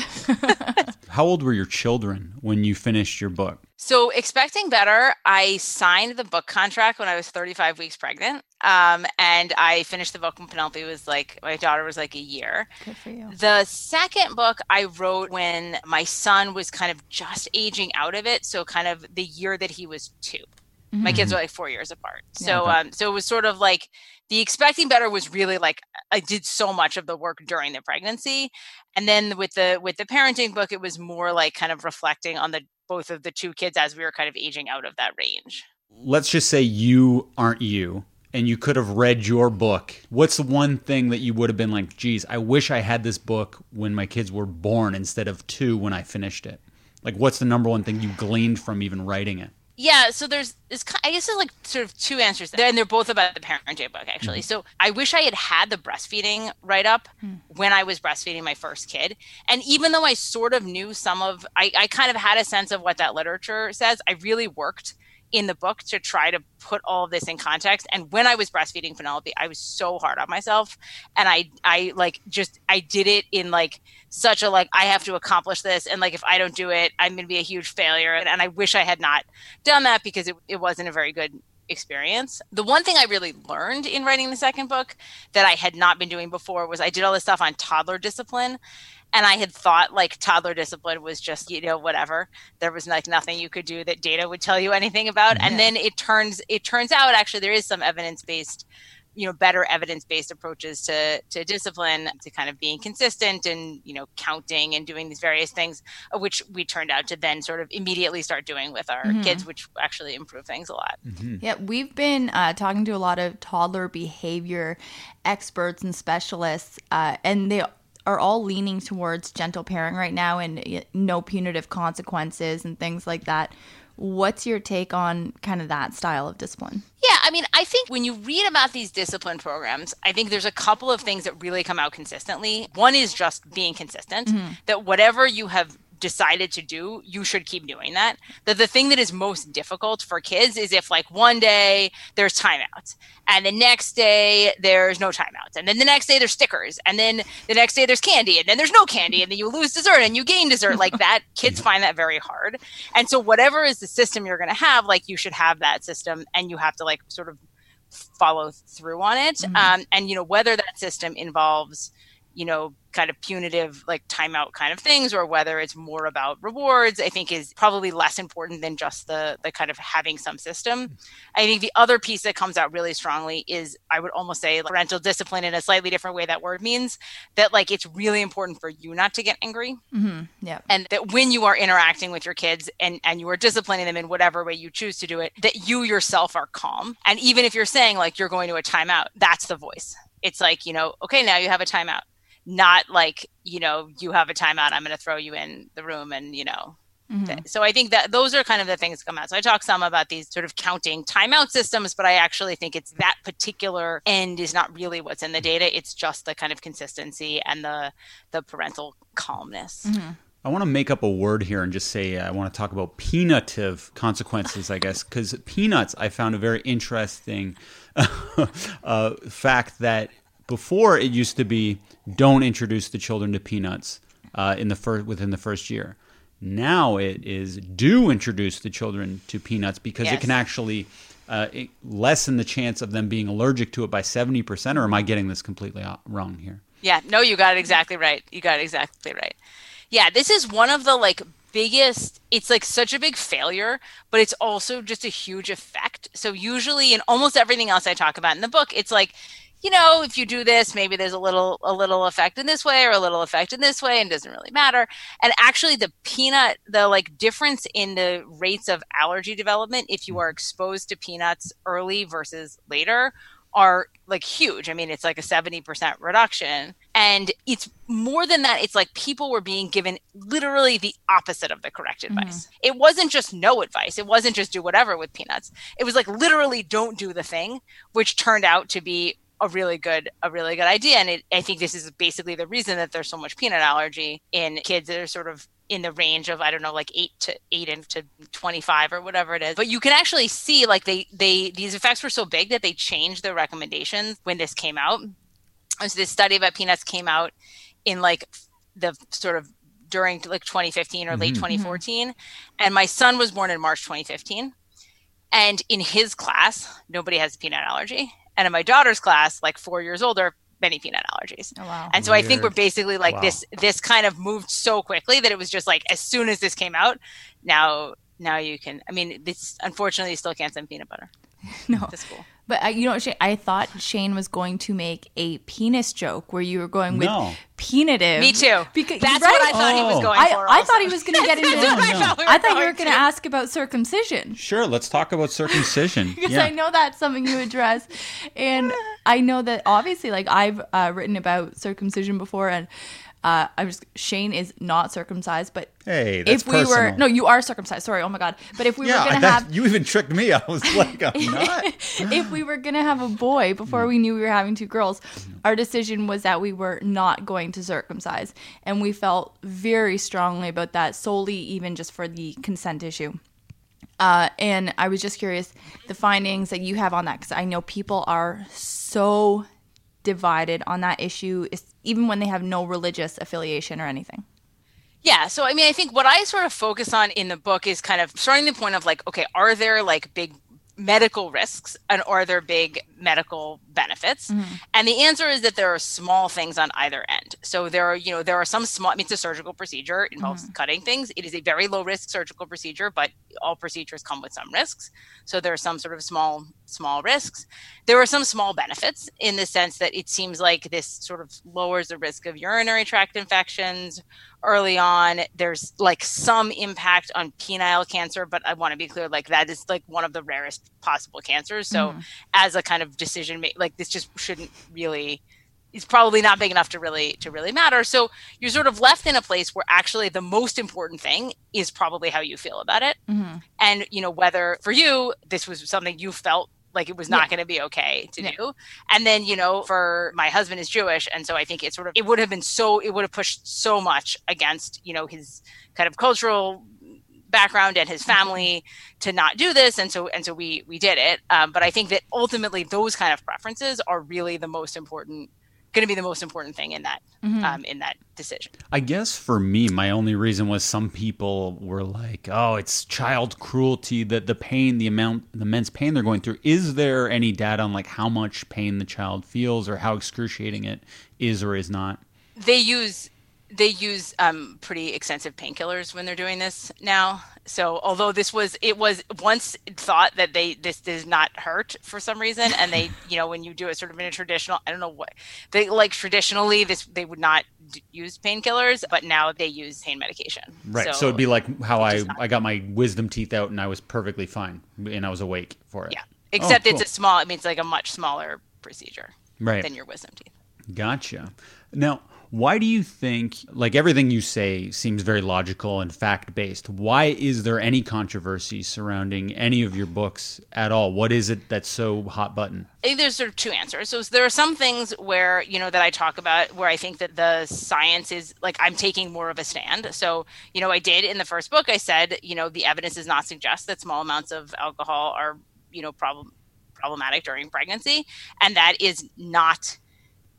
how old were your children when you finished your book so, expecting better, I signed the book contract when I was 35 weeks pregnant. Um, and I finished the book when Penelope was like, my daughter was like a year. Good for you. The second book I wrote when my son was kind of just aging out of it. So, kind of the year that he was two. Mm-hmm. My kids are like four years apart. So yeah, um so it was sort of like the expecting better was really like I did so much of the work during the pregnancy. And then with the with the parenting book, it was more like kind of reflecting on the both of the two kids as we were kind of aging out of that range. Let's just say you aren't you and you could have read your book, what's the one thing that you would have been like, geez, I wish I had this book when my kids were born instead of two when I finished it? Like, what's the number one thing you gleaned from even writing it? Yeah, so there's this. I guess there's like sort of two answers, there, and they're both about the parenting book actually. Mm-hmm. So I wish I had had the breastfeeding write up mm. when I was breastfeeding my first kid, and even though I sort of knew some of, I, I kind of had a sense of what that literature says. I really worked in the book to try to put all of this in context. And when I was breastfeeding Penelope, I was so hard on myself. And I, I like just, I did it in like such a like, I have to accomplish this. And like, if I don't do it, I'm going to be a huge failure. And, and I wish I had not done that because it, it wasn't a very good experience. The one thing I really learned in writing the second book that I had not been doing before was I did all this stuff on toddler discipline and I had thought like toddler discipline was just you know whatever there was like nothing you could do that data would tell you anything about yeah. and then it turns it turns out actually there is some evidence based you know better evidence based approaches to to discipline to kind of being consistent and you know counting and doing these various things which we turned out to then sort of immediately start doing with our mm-hmm. kids which actually improve things a lot mm-hmm. yeah we've been uh, talking to a lot of toddler behavior experts and specialists uh, and they are all leaning towards gentle pairing right now and no punitive consequences and things like that. What's your take on kind of that style of discipline? Yeah, I mean, I think when you read about these discipline programs, I think there's a couple of things that really come out consistently. One is just being consistent, mm-hmm. that whatever you have decided to do, you should keep doing that. That the thing that is most difficult for kids is if like one day there's timeouts and the next day there's no timeouts and then the next day there's stickers and then the next day there's candy and then there's no candy and then you lose dessert and you gain dessert like that kids find that very hard and so whatever is the system you're going to have like you should have that system and you have to like sort of follow through on it mm-hmm. um, and you know whether that system involves you know, kind of punitive, like timeout kind of things, or whether it's more about rewards, I think is probably less important than just the the kind of having some system. I think the other piece that comes out really strongly is I would almost say like, parental discipline in a slightly different way that word means that like it's really important for you not to get angry. Mm-hmm. Yeah. And that when you are interacting with your kids and and you are disciplining them in whatever way you choose to do it, that you yourself are calm. And even if you're saying like you're going to a timeout, that's the voice. It's like, you know, okay, now you have a timeout not like you know you have a timeout i'm going to throw you in the room and you know mm-hmm. so i think that those are kind of the things that come out so i talk some about these sort of counting timeout systems but i actually think it's that particular end is not really what's in the data it's just the kind of consistency and the the parental calmness mm-hmm. I want to make up a word here and just say uh, I want to talk about punitive consequences, I guess, because peanuts I found a very interesting uh, fact that before it used to be don't introduce the children to peanuts uh, in the first within the first year. Now it is do introduce the children to peanuts because yes. it can actually uh, lessen the chance of them being allergic to it by seventy percent. Or am I getting this completely wrong here? Yeah, no, you got it exactly right. You got it exactly right. Yeah, this is one of the like biggest it's like such a big failure but it's also just a huge effect so usually in almost everything else i talk about in the book it's like you know, if you do this, maybe there's a little a little effect in this way or a little effect in this way, and doesn't really matter. And actually, the peanut, the like difference in the rates of allergy development if you are exposed to peanuts early versus later are like huge. I mean, it's like a 70% reduction. And it's more than that. It's like people were being given literally the opposite of the correct mm-hmm. advice. Mm-hmm. It wasn't just no advice. It wasn't just do whatever with peanuts. It was like literally don't do the thing, which turned out to be a really good a really good idea. And it, i think this is basically the reason that there's so much peanut allergy in kids that are sort of in the range of i don't know like 8 to 8 and to 25 or whatever it is. But you can actually see like they they these effects were so big that they changed their recommendations when this came out. So this study about peanuts came out in like the sort of during like 2015 or late mm-hmm. 2014 and my son was born in march 2015 and in his class nobody has peanut allergy and in my daughter's class, like four years older, many peanut allergies. Oh, wow. And so Weird. I think we're basically like wow. this this kind of moved so quickly that it was just like as soon as this came out, now now you can. I mean, this unfortunately you still can't send peanut butter no. to school. But I, you know, Shane, I thought Shane was going to make a penis joke where you were going with No. penitive. Me too. Because That's right? what I thought he was Oh. going I, for. I also. thought he was going to get into. That's what I thought we were I thought you were going going to to. ask about circumcision Sure, let's talk about circumcision. because yeah. I know that's something you address, and I know that obviously, like I've uh, written about circumcision before, and uh, I was Shane is not circumcised, but Hey, that's if we were no, you are circumcised. Sorry, oh my god. But if we yeah, were going to that- have you even tricked me. I was like, I'm not. if we were going to have a boy before we knew we were having two girls, our decision was that we were not going to circumcise. And we felt very strongly about that, solely even just for the consent issue. Uh, and I was just curious the findings that you have on that, because I know people are so divided on that issue, even when they have no religious affiliation or anything. Yeah. So, I mean, I think what I sort of focus on in the book is kind of starting the point of like, okay, are there like big medical risks and are there big medical benefits? Mm-hmm. And the answer is that there are small things on either end. So there are, you know, there are some small, I mean, it's a surgical procedure, it involves mm-hmm. cutting things. It is a very low risk surgical procedure, but all procedures come with some risks. So there are some sort of small, small risks. There are some small benefits in the sense that it seems like this sort of lowers the risk of urinary tract infections early on. There's like some impact on penile cancer, but I want to be clear, like that is like one of the rarest possible cancers. So mm-hmm. as a kind of decision make, like this just shouldn't really it's probably not big enough to really to really matter. So you're sort of left in a place where actually the most important thing is probably how you feel about it. Mm-hmm. And you know whether for you this was something you felt like it was not going to be okay to Yeah. do. And then you know for my husband is jewish and so i think it sort of it would have been so it would have pushed so much against you know his kind of cultural background and his family to not do this and so and so we we did it um, but i think that ultimately those kind of preferences are really the most important going to be the most important thing in that um, in that decision I guess for me, my only reason was some people were like, "Oh, it's child cruelty. That the pain, the amount, the immense pain they're going through. Is there any data on like how much pain the child feels, or how excruciating it is or is not?" they use they use um, pretty extensive painkillers when they're doing this now. So although this was it was once thought that they this does not hurt for some reason, and they you know when you do it sort of in a traditional I don't know what they like traditionally this they would not d- use painkillers, but now they use pain medication. Right. So, it'd be like how I I got my wisdom teeth out and I was perfectly fine and I was awake for it. yeah, except it's cool. a small. I mean, it's like a much smaller procedure Right. than your wisdom teeth. Gotcha. Now, why do you think, like everything you say seems very logical and fact based, why is there any controversy surrounding any of your books at all? What is it that's so hot button? I think there's sort of two answers. So there are some things where, you know, that I talk about where I think that the science is like I'm taking more of a stand. So, you know, I did in the first book, I said, you know, the evidence does not suggest that small amounts of alcohol are, you know, problem problematic during pregnancy. And that is not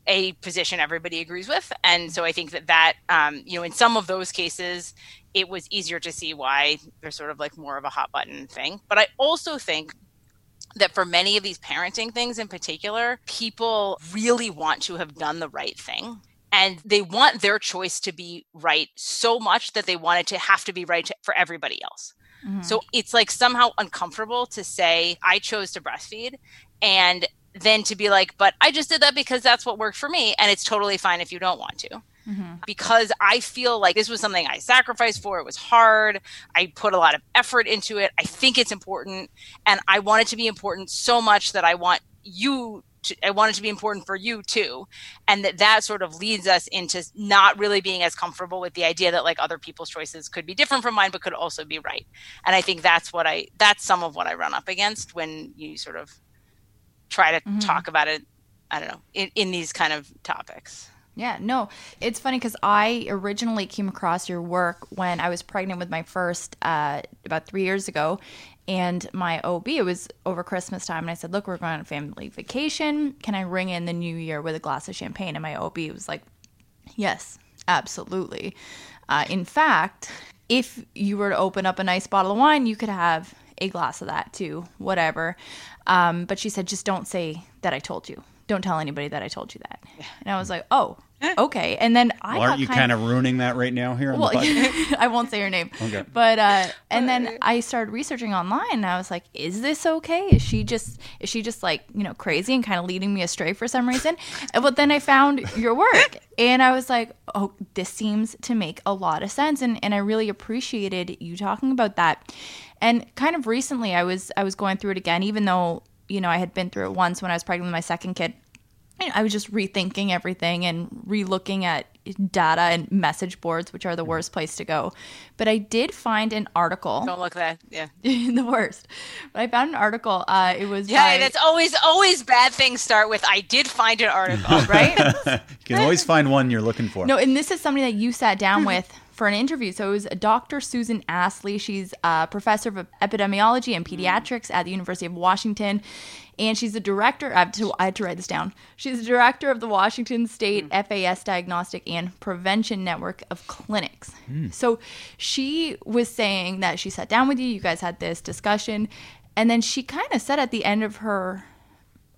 a position everybody agrees with. And so I think that that, um, you know, in some of those cases, it was easier to see why there's sort of like more of a hot button thing. But I also think that for many of these parenting things in particular, people really want to have done the right thing. And they want their choice to be right so much that they want it to have to be right to- for everybody else. So it's like somehow uncomfortable to say, I chose to breastfeed. And then to be like, but I just did that because that's what worked for me. And it's totally fine if you don't want to. Mm-hmm. Because I feel like this was something I sacrificed for. It was hard. I put a lot of effort into it. I think it's important. And I want it to be important so much that I want you to, I want it to be important for you too. And that that sort of leads us into not really being as comfortable with the idea that like other people's choices could be different from mine, but could also be right. And I think that's what I, that's some of what I run up against when you sort of try to talk about it. I don't know, in, in these kind of topics. Yeah, no, it's funny because I originally came across your work when I was pregnant with my first uh, about three years ago, and my OB it was over Christmas time, and I said, "Look, we're going on a family vacation. Can I ring in the new year with a glass of champagne?" And my OB was like, "Yes, absolutely. Uh, in fact, if you were to open up a nice bottle of wine, you could have a glass of that too, whatever." Um, but she said, "Just don't say that I told you." Don't tell anybody that I told you that. And I was like, oh, okay. And then I Well, aren't got you kind kind of ruining that right now here on well, the? I won't say her name. Okay. But uh, and then I started researching online, and I was like, "Is this okay? Is she just is she just like you know crazy and kind of leading me astray for some reason?" But then I found your work, and I was like, "Oh, this seems to make a lot of sense," and and I really appreciated you talking about that. And kind of recently, I was I was going through it again, even though you know I had been through it once when I was pregnant with my second kid. And I was just rethinking everything and relooking at data and message boards, which are the worst place to go. But I did find an article, Don't look that. Yeah. the worst. But I found an article. Uh, it was Yeah, by, that's always always bad things start with I did find an article. right. you can always find one you're looking for. No, and this is somebody that you sat down with for an interview. So it was Dr. Susan Astley. She's a professor of epidemiology and mm-hmm. pediatrics at the University of Washington. And she's the director. I to, I had to write this down. She's the director of the Washington State mm. FAS Diagnostic and Prevention Network of Clinics. Hmm. So she was saying that she sat down with you, you guys had this discussion, and then she kind of said at the end of her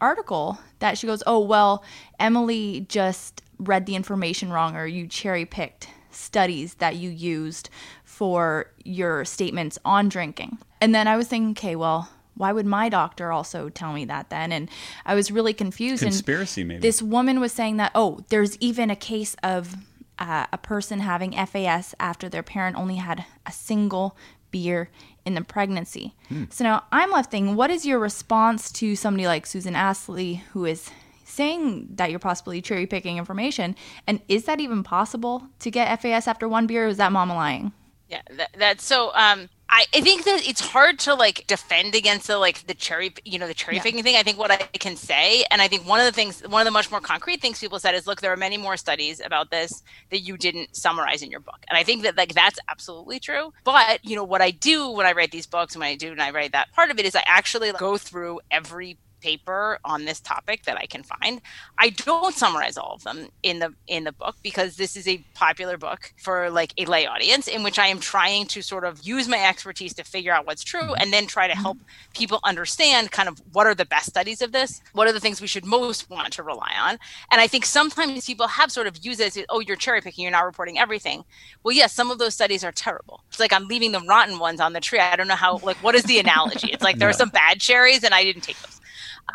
article that she goes, "Oh well, Emily just read the information wrong, or you cherry picked studies that you used for your statements on drinking." And then I was thinking, okay, well, why would my doctor also tell me that then? And I was really confused. and Conspiracy, maybe. this woman was saying that, oh, there's even a case of uh, a person having FAS after their parent only had a single beer in the pregnancy. So now I'm left thinking, what is your response to somebody like Susan Astley, who is saying that you're possibly cherry picking information? And is that even possible to get FAS after one beer, or is that mama lying? Yeah, that, that's so. Um, I, I think that it's hard to like defend against the like the cherry, you know, the cherry Yeah. picking thing. I think what I can say, and I think one of the things, one of the much more concrete things people said is, look, there are many more studies about this that you didn't summarize in your book, and I think that like that's absolutely true. But you know, what I do when I write these books, and when I do and I write that part of it is I actually go through every paper on this topic that I can find. I don't summarize all of them in the in the book because this is a popular book for like a lay audience in which I am trying to sort of use my expertise to figure out what's true and then try to mm-hmm. help people understand kind of what are the best studies of this, what are the things we should most want to rely on. And I think sometimes people have sort of used it as oh you're cherry picking, you're not reporting everything. Well, yes, some of those studies are terrible. It's like I'm leaving the rotten ones on the tree. I don't know how like what is the analogy? It's like there are some bad cherries and I didn't take those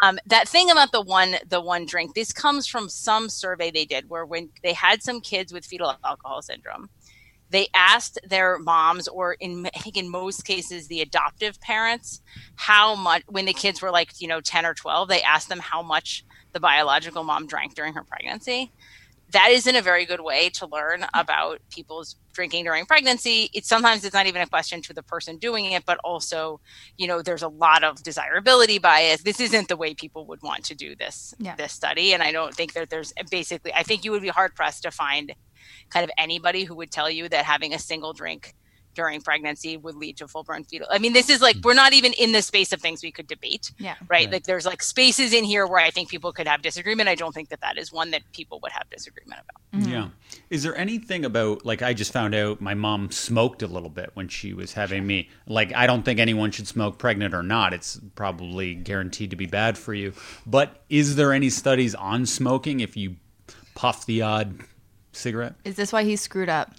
um, that thing about the one the one drink this comes from some survey they did where when they had some kids with fetal alcohol syndrome they asked their moms or in i think in most cases the adoptive parents how much when the kids were like you know 10 or 12 they asked them how much the biological mom drank during her pregnancy that isn't a very good way to learn mm. about people's drinking during pregnancy. It's sometimes it's not even a question to the person doing it but also you know there's a lot of desirability bias. This isn't the way people would want to do this Yeah. this study and i don't think that there's basically i think you would be hard pressed to find kind of anybody who would tell you that having a single drink during pregnancy would lead to full blown fetal i mean this is like we're not even in the space of things we could debate Yeah. right? Right. Like there's like spaces in here where I think people could have disagreement. I don't think that that is one that people would have disagreement about. Mm-hmm. Yeah. Is there anything about like I just found out my mom smoked a little bit when she was having me. Like I don't think anyone should smoke pregnant or not. It's probably guaranteed to be bad for you. But is there any studies on smoking if you puff the odd cigarette? Is this why he screwed up?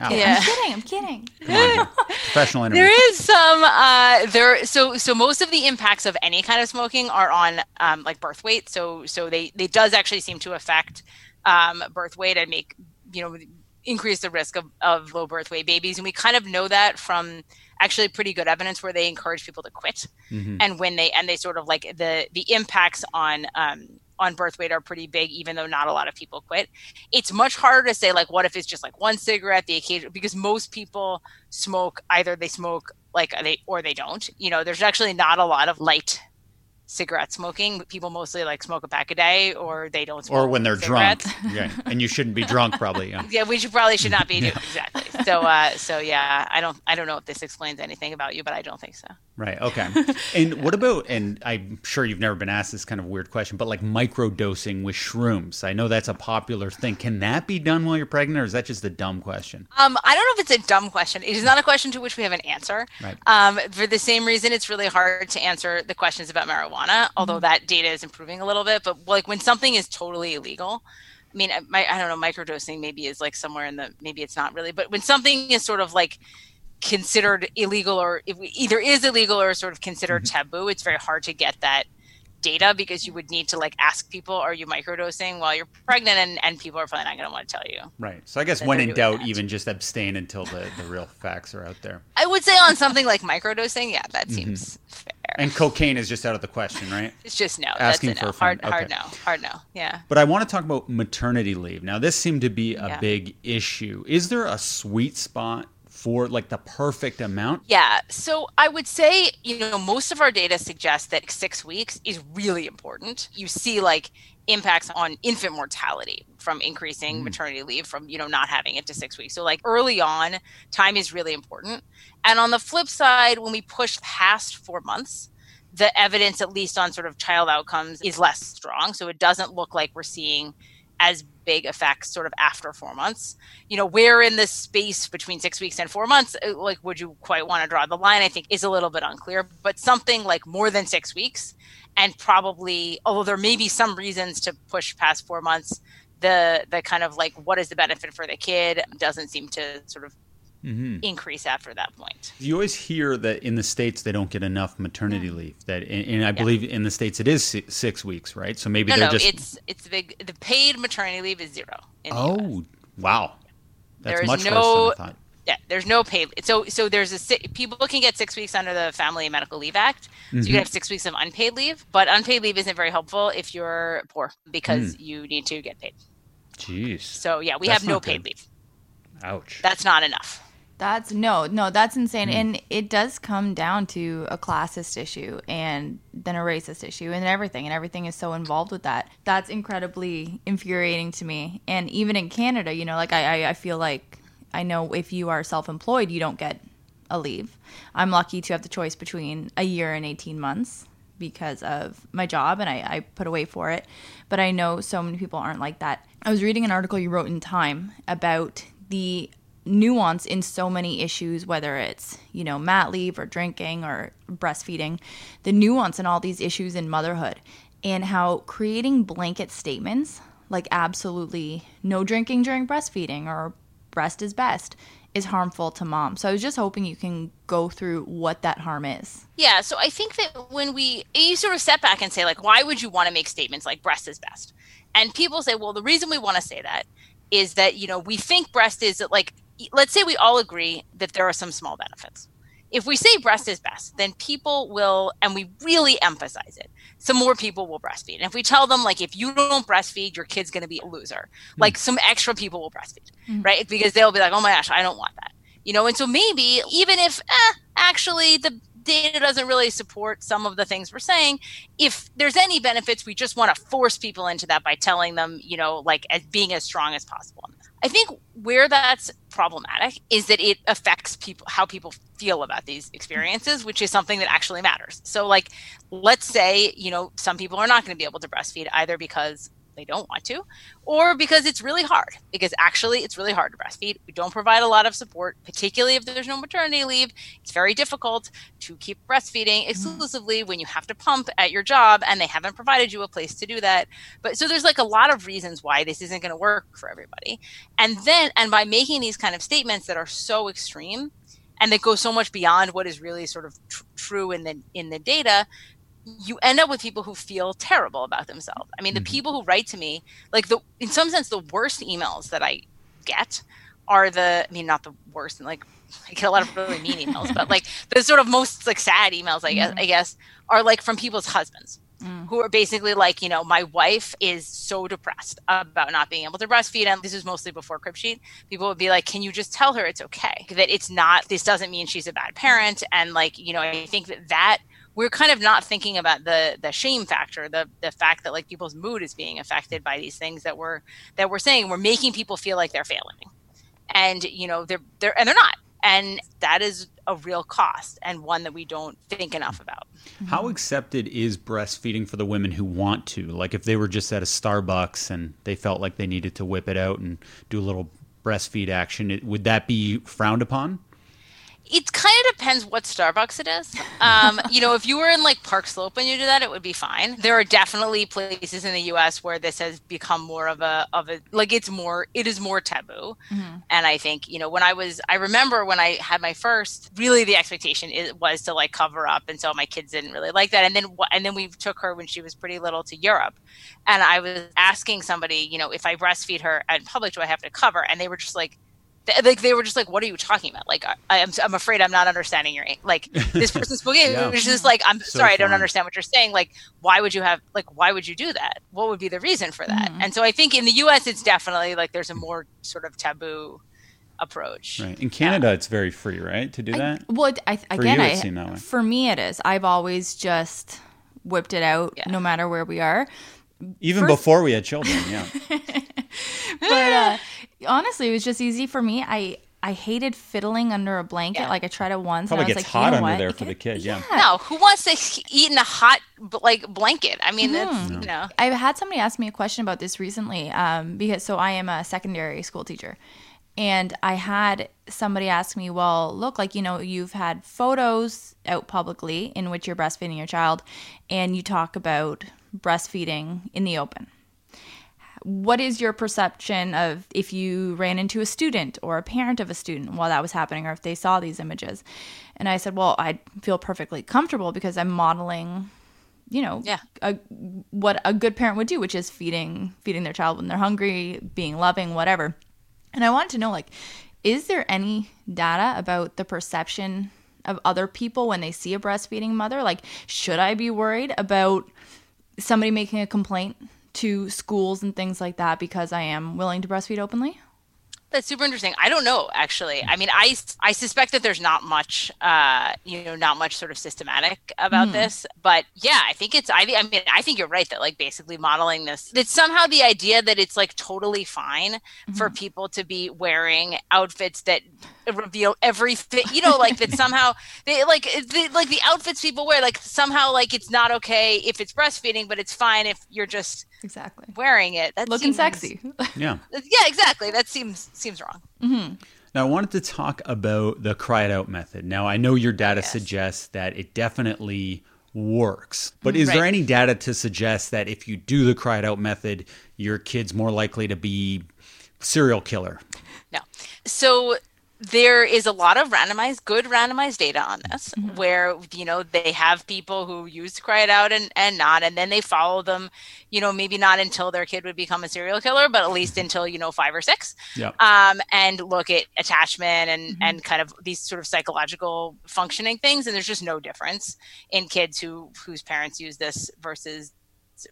Ow. Yeah. I'm kidding. I'm kidding. On, professional interview. There is some uh there so so most of the impacts of any kind of smoking are on um like birth weight. So so they they does actually seem to affect um birth weight and make you know increase the risk of, of low birth weight babies. And we kind of know that from actually pretty good evidence where they encourage people to quit. Mhm. and when they and they sort of like the the impacts on um on birth weight are pretty big even though not a lot of people quit. It's much harder to say like what if it's just like one cigarette the occasion because most people smoke either they smoke like they or they don't. You know there's actually not a lot of light cigarette smoking people mostly like smoke a pack a day or they don't smoke or when they're cigarettes. drunk. yeah. And you shouldn't be drunk probably. Yeah. yeah we should probably should not be doing exactly so uh so yeah i don't i don't know if this explains anything about you but i don't think so Right. Okay. and what about? And I'm sure you've never been asked this kind of weird question, but like microdosing with shrooms. I know that's a popular thing. Can that be done while you're pregnant, or is that just a dumb question? Um, I don't know if it's a dumb question. It is not a question to which we have an answer. Right. Um, for the same reason, it's really hard to answer the questions about marijuana, although that data is improving a little bit. But like when something is totally illegal, I mean, my, I don't know, microdosing maybe is like somewhere in the, maybe it's not really, but when something is sort of like considered illegal or either is illegal or sort of considered mm-hmm. taboo, it's very hard to get that data because you would need to like ask people, are you microdosing while you're pregnant? And, and people are probably not going to want to tell you. Right. So I guess when in doubt, that. even just abstain until the, the real facts are out there. I would say on something like microdosing, yeah, that mm-hmm. seems mm-hmm. fair. And cocaine is just out of the question, right? It's just no. Asking for no. hard, okay. hard no, hard no. Yeah. But I want to talk about maternity leave. Now, this seemed to be a yeah. big issue. Is there a sweet spot for like the perfect amount? Yeah. So I would say, you know, most of our data suggests that six weeks is really important. You see like impacts on infant mortality from increasing mm. maternity leave from, you know, not having it to six weeks. So like early on, time is really important. And on the flip side, when we push past four months, the evidence, at least on sort of child outcomes, is less strong. So it doesn't look like we're seeing as big effects sort of after four months. You know, where in this space between six weeks and four months, uh, like, would you quite want to draw the line? I think is a little bit unclear, but something like more than six weeks, and probably, although there may be some reasons to push past four months, the the kind of like what is the benefit for the kid doesn't seem to sort of mm-hmm. increase after that point. You always hear that in the states they don't get enough maternity yeah. leave. That and, I yeah. believe in the states it is six weeks, right? So maybe no, they're no, just it's it's big. The paid maternity leave is zero. oh, wow, that's there is much no, worse than I thought. Yeah, there's no paid. So so there's a people can get six weeks under the Family and Medical Leave Act. So mm-hmm. you can have six weeks of unpaid leave, but unpaid leave isn't very helpful if you're poor because mm. you need to get paid. Jeez. So yeah, we That's have no paid good. leave. Ouch. That's not enough. That's no, no, that's insane. Mm. And it does come down to a classist issue and then a racist issue and everything. And everything is so involved with that. That's incredibly infuriating to me. And even in Canada, you know, like I, I, I feel like I know if you are self employed, you don't get a leave. I'm lucky to have the choice between a year and 18 months because of my job and I, I put away for it. But I know so many people aren't like that. I was reading an article you wrote in Time about the nuance in so many issues, whether it's, you know, mat leave or drinking or breastfeeding, the nuance in all these issues in motherhood and how creating blanket statements like absolutely no drinking during breastfeeding or breast is best is harmful to mom. So I was just hoping you can go through what that harm is. Yeah, so I think that when we you sort of step back and say like why would you want to make statements like breast is best? And people say, well, the reason we want to say that is that, you know, we think breast is like let's say we all agree that there are some small benefits. If we say breast is best, then people will, and we really emphasize it, some more people will breastfeed. And if we tell them, like, if you don't breastfeed, your kid's going to be a loser, mm. like some extra people will breastfeed, mm. right? Because they'll be like, oh my gosh, I don't want that. You know, and so maybe even if eh, actually the data doesn't really support some of the things we're saying if there's any benefits we just want to force people into that by telling them you know like as being as strong as possible I think where that's problematic is that it affects people how people feel about these experiences, which is something that actually matters. So like let's say, you know, some people are not going to be able to breastfeed either because they don't want to, or because it's really hard. Because actually, it's really hard to breastfeed. We don't provide a lot of support, particularly if there's no maternity leave. It's very difficult to keep breastfeeding mm-hmm. exclusively when you have to pump at your job and they haven't provided you a place to do that. But so there's like a lot of reasons why this isn't going to work for everybody. And then, and by making these kind of statements that are so extreme, and that go so much beyond what is really sort of tr- true in the in the data you end up with people who feel terrible about themselves. I mean, the mm-hmm. people who write to me, like the in some sense, the worst emails that I get are the I mean, not the worst, and like I get a lot of really mean emails, but like the sort of most like sad emails, I guess, mm-hmm. I guess, are like from people's husbands. Mm. Who are basically like, you know, my wife is so depressed about not being able to breastfeed. And this is mostly before Cribsheet. People would be like, can you just tell her it's okay? That it's not, this doesn't mean she's a bad parent. And like, you know, I think that that we're kind of not thinking about the the shame factor the the fact that like people's mood is being affected by these things that we're that we're saying. We're making people feel like they're failing. And you know they're they're and they're not. And that is a real cost and one that we don't think enough about. How accepted is breastfeeding for the women who want to? Like if they were just at a starbucks and they felt like they needed to whip it out and do a little breastfeed action would that be frowned upon it kind of depends what Starbucks it is. Um, you know, if you were in like Park Slope and you do that, it would be fine. There are definitely places in the U.S. where this has become more of a of a like it's more it is more taboo. Mm-hmm. And I think you know when I was I remember when I had my first, really the expectation is, was to like cover up, and so my kids didn't really like that. And then and then we took her when she was pretty little to Europe, and I was asking somebody, you know, if I breastfeed her in public, do I have to cover? And they were just like like they were just like, "What are you talking about?" Like, I, am I'm afraid I'm not understanding your like this person speaking. yeah. It was just like, "I'm so sorry, I don't understand what you're saying." Like, why would you have like why would you do that? What would be the reason for that? Mm-hmm. And so I think in the U.S. it's definitely like there's a more sort of taboo approach. Right. In Canada, yeah. it's very free, right, to do that. I, well, I, again, I, for me, it is. I've always just whipped it out, yeah. no matter where we are. Even First, before we had children, yeah. but uh, honestly, it was just easy for me. I I hated fiddling under a blanket. Yeah. Like I tried it once. Probably and I was gets like, hot you know under what? there for the kid. Yeah. yeah. No, who wants to eat in a hot like blanket? I mean, mm-hmm. that's no. you know. I've had somebody ask me a question about this recently, um, because so I am a secondary school teacher, and I had somebody ask me, well, look, like you know, you've had photos out publicly in which you're breastfeeding your child, and you talk about breastfeeding in the open what is your perception of if you ran into a student or a parent of a student while that was happening or if they saw these images? And i said well i feel perfectly comfortable because i'm modeling you know yeah. a, what a good parent would do which is feeding feeding their child when they're hungry being loving whatever. And i wanted to know like is there any data about the perception of other people when they see a breastfeeding mother? Like should i be worried about somebody making a complaint to schools and things like that because I am willing to breastfeed openly? That's super interesting. I don't know actually. I mean, I I suspect that there's not much, uh, you know, not much sort of systematic about mm. this. But yeah, I think it's. I, I mean, I think you're right that like basically modeling this. It's somehow the idea that it's like totally fine mm-hmm. for people to be wearing outfits that reveal every fit. You know, like that somehow they like the, like the outfits people wear. Like somehow like it's not okay if it's breastfeeding, but it's fine if you're just exactly wearing it. That looking seems, sexy. Yeah. Yeah, exactly. That seems seems wrong. Mm-hmm. Now, I wanted to talk about the cry it out method. Now, I know your data yes. suggests that it definitely works, but is right. there any data to suggest that if you do the cry it out method, your kid's more likely to be serial killer? No. So there is a lot of randomized good randomized data on this mm-hmm. where you know they have people who use cry it out and, and not and then they follow them you know maybe not until their kid would become a serial killer but at least until you know five or six yep. um, and look at attachment and mm-hmm. and kind of these sort of psychological functioning things and there's just no difference in kids who whose parents use this versus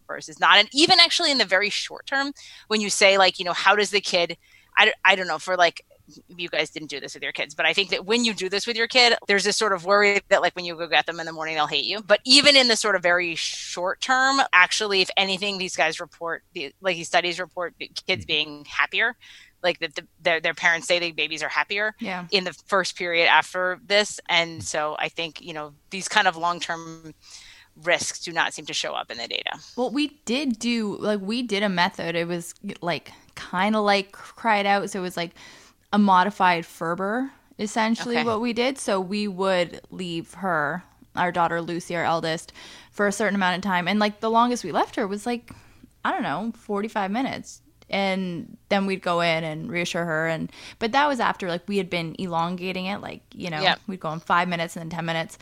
versus not and even actually in the very short term when you say like you know how does the kid I, I don't know for like you guys didn't do this with your kids, but I think that when you do this with your kid, there's this sort of worry that like when you go get them in the morning, they'll hate you. But even in the sort of very short term, actually, if anything, these guys report, like these studies report kids mm-hmm. being happier. Like that the, their, their parents say the babies are happier yeah. in the first period after this. And mm-hmm. so i think you know these kind of long-term risks do not seem to show up in the data. Well we did do like we did a method. It was like kind of like cried out. So it was like a modified Ferber, essentially okay. what we did. So we would leave her, our daughter Lucy, our eldest, for a certain amount of time. And like the longest we left her was like, I don't know, 45 minutes. And then we'd go in and reassure her. And, but that was after like we had been elongating it, like, you know, we'd go in five minutes and then 10 minutes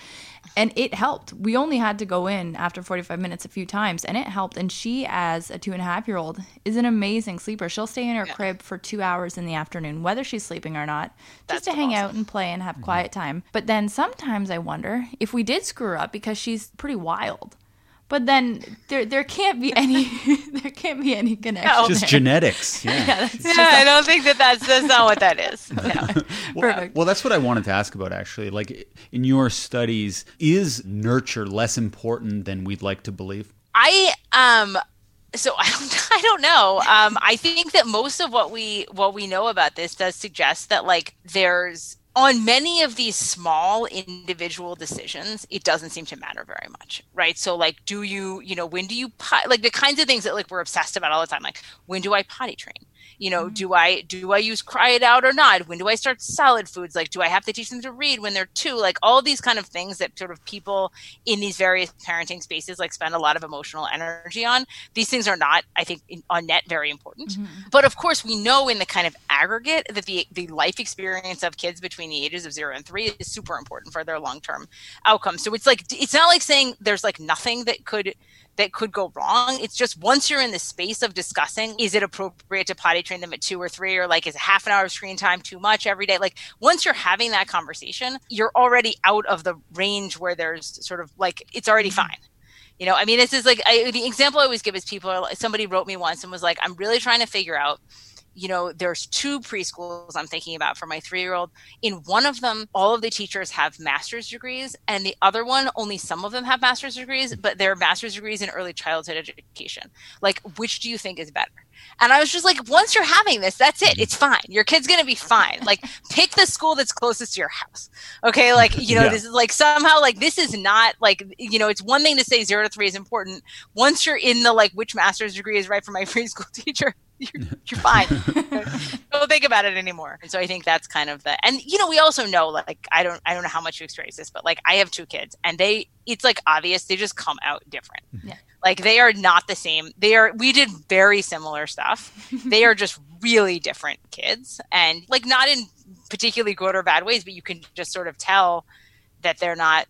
and it helped. We only had to go in after 45 minutes a few times, and it helped. And she, as a two and a half year old, is an amazing sleeper. She'll stay in her yeah. crib for two hours in the afternoon, whether she's sleeping or not, just That's to hang awesome. out and play and have mm-hmm. quiet time. But then sometimes I wonder if we did screw up because she's pretty wild. But then there there can't be any there can't be any connection. No. Just there. genetics. Yeah. yeah, yeah I don't think that that's that's not what that is. No. well, Perfect. Well, that's what I wanted to ask about actually. Like in your studies, is nurture less important than we'd like to believe? I um so I don't I don't know. Um, I think that most of what we what we know about this does suggest that like there's on many of these small individual decisions, it doesn't seem to matter very much, right? So, like, do you, you know, when do you, like the kinds of things that like we're obsessed about all the time, like when do I potty train? You know, mm-hmm. do I do I use cry it out or not? When do I start solid foods? Like, do I have to teach them to read when they're two? Like all these kind of things that sort of people in these various parenting spaces like spend a lot of emotional energy on. These things are not, I think, in, on net very important. Mm-hmm. But of course, we know in the kind of aggregate that the the life experience of kids between the ages of zero and three is super important for their long term outcomes. So it's like it's not like saying there's like nothing that could that could go wrong. It's just once you're in the space of discussing, is it appropriate to potty train them at two or three, or like is half an hour of screen time too much every day? Like once you're having that conversation, you're already out of the range where there's sort of like it's already mm-hmm. fine. You know, I mean, this is like I, the example I always give is people are somebody wrote me once and was like, I'm really trying to figure out you know, there's two preschools I'm thinking about for my three year old. In one of them, all of the teachers have master's degrees, and the other one, only some of them have master's degrees, but they're master's degrees in early childhood education. Like, which do you think is better? And I was just like, once you're having this, that's it. It's fine. Your kid's going to be fine. Like, pick the school that's closest to your house. Okay. Like, you know, yeah. this is like somehow, like, this is not like, you know, it's one thing to say zero to three is important. Once you're in the, like, which master's degree is right for my preschool teacher, you're, you're fine. don't think about it anymore. And so I think that's kind of the and you know we also know like I don't I don't know how much you experience this, but like I have two kids and they it's like obvious they just come out different. Yeah. Like they are not the same. They are we did very similar stuff. they are just really different kids and like not in particularly good or bad ways, but you can just sort of tell that they're not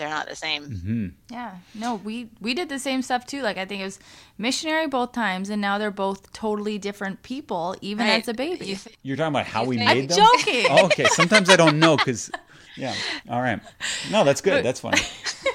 they're not the same. Mm-hmm. Yeah, no, we we did the same stuff too. Like I think it was missionary both times, and now they're both totally different people, even right. as a baby. You're talking about how we made I'm them. Joking. Oh, okay. Sometimes I don't know because yeah. All right. No, that's good. That's funny.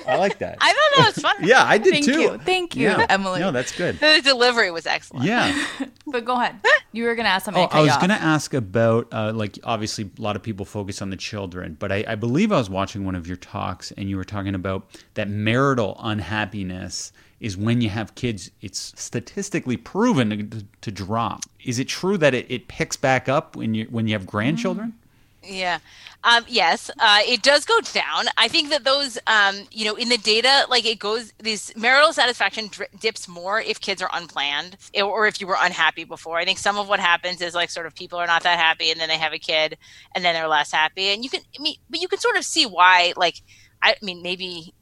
I like that. I don't know. It's funny. yeah, I did Thank too. You. Thank you, yeah. Emily. No, that's good. The delivery was excellent. Yeah. but go ahead. You were going to ask something. Oh, I was going to ask about, uh, like, obviously, a lot of people focus on the children, but I, I believe I was watching one of your talks and you were talking about that marital unhappiness is when you have kids, it's statistically proven to, to drop. Is it true that it, it picks back up when you when you have grandchildren? Mm-hmm. Yeah. Um, yes, uh, it does go down. I think that those, um, you know, in the data, like it goes, this marital satisfaction dips more if kids are unplanned or if you were unhappy before. I think some of what happens is like sort of people are not that happy and then they have a kid and then they're less happy. And you can, I mean, but you can sort of see why, like, I mean, maybe,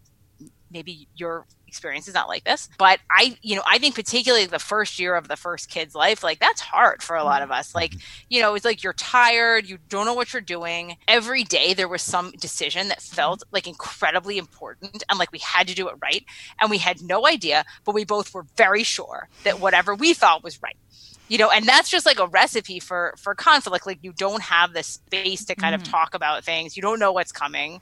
maybe you're experience is not like this. But i you know i think particularly the first year of the first kid's life like that's hard for a lot of us. Like mm-hmm. you know it's like you're tired you don't know what you're doing. Every day there was some decision that felt like incredibly important and like we had to do it right and we had no idea but we both were very sure that whatever we thought was right you know and that's just like a recipe for for conflict. Like you don't have the space to kind mm. of talk about things. You don't know what's coming.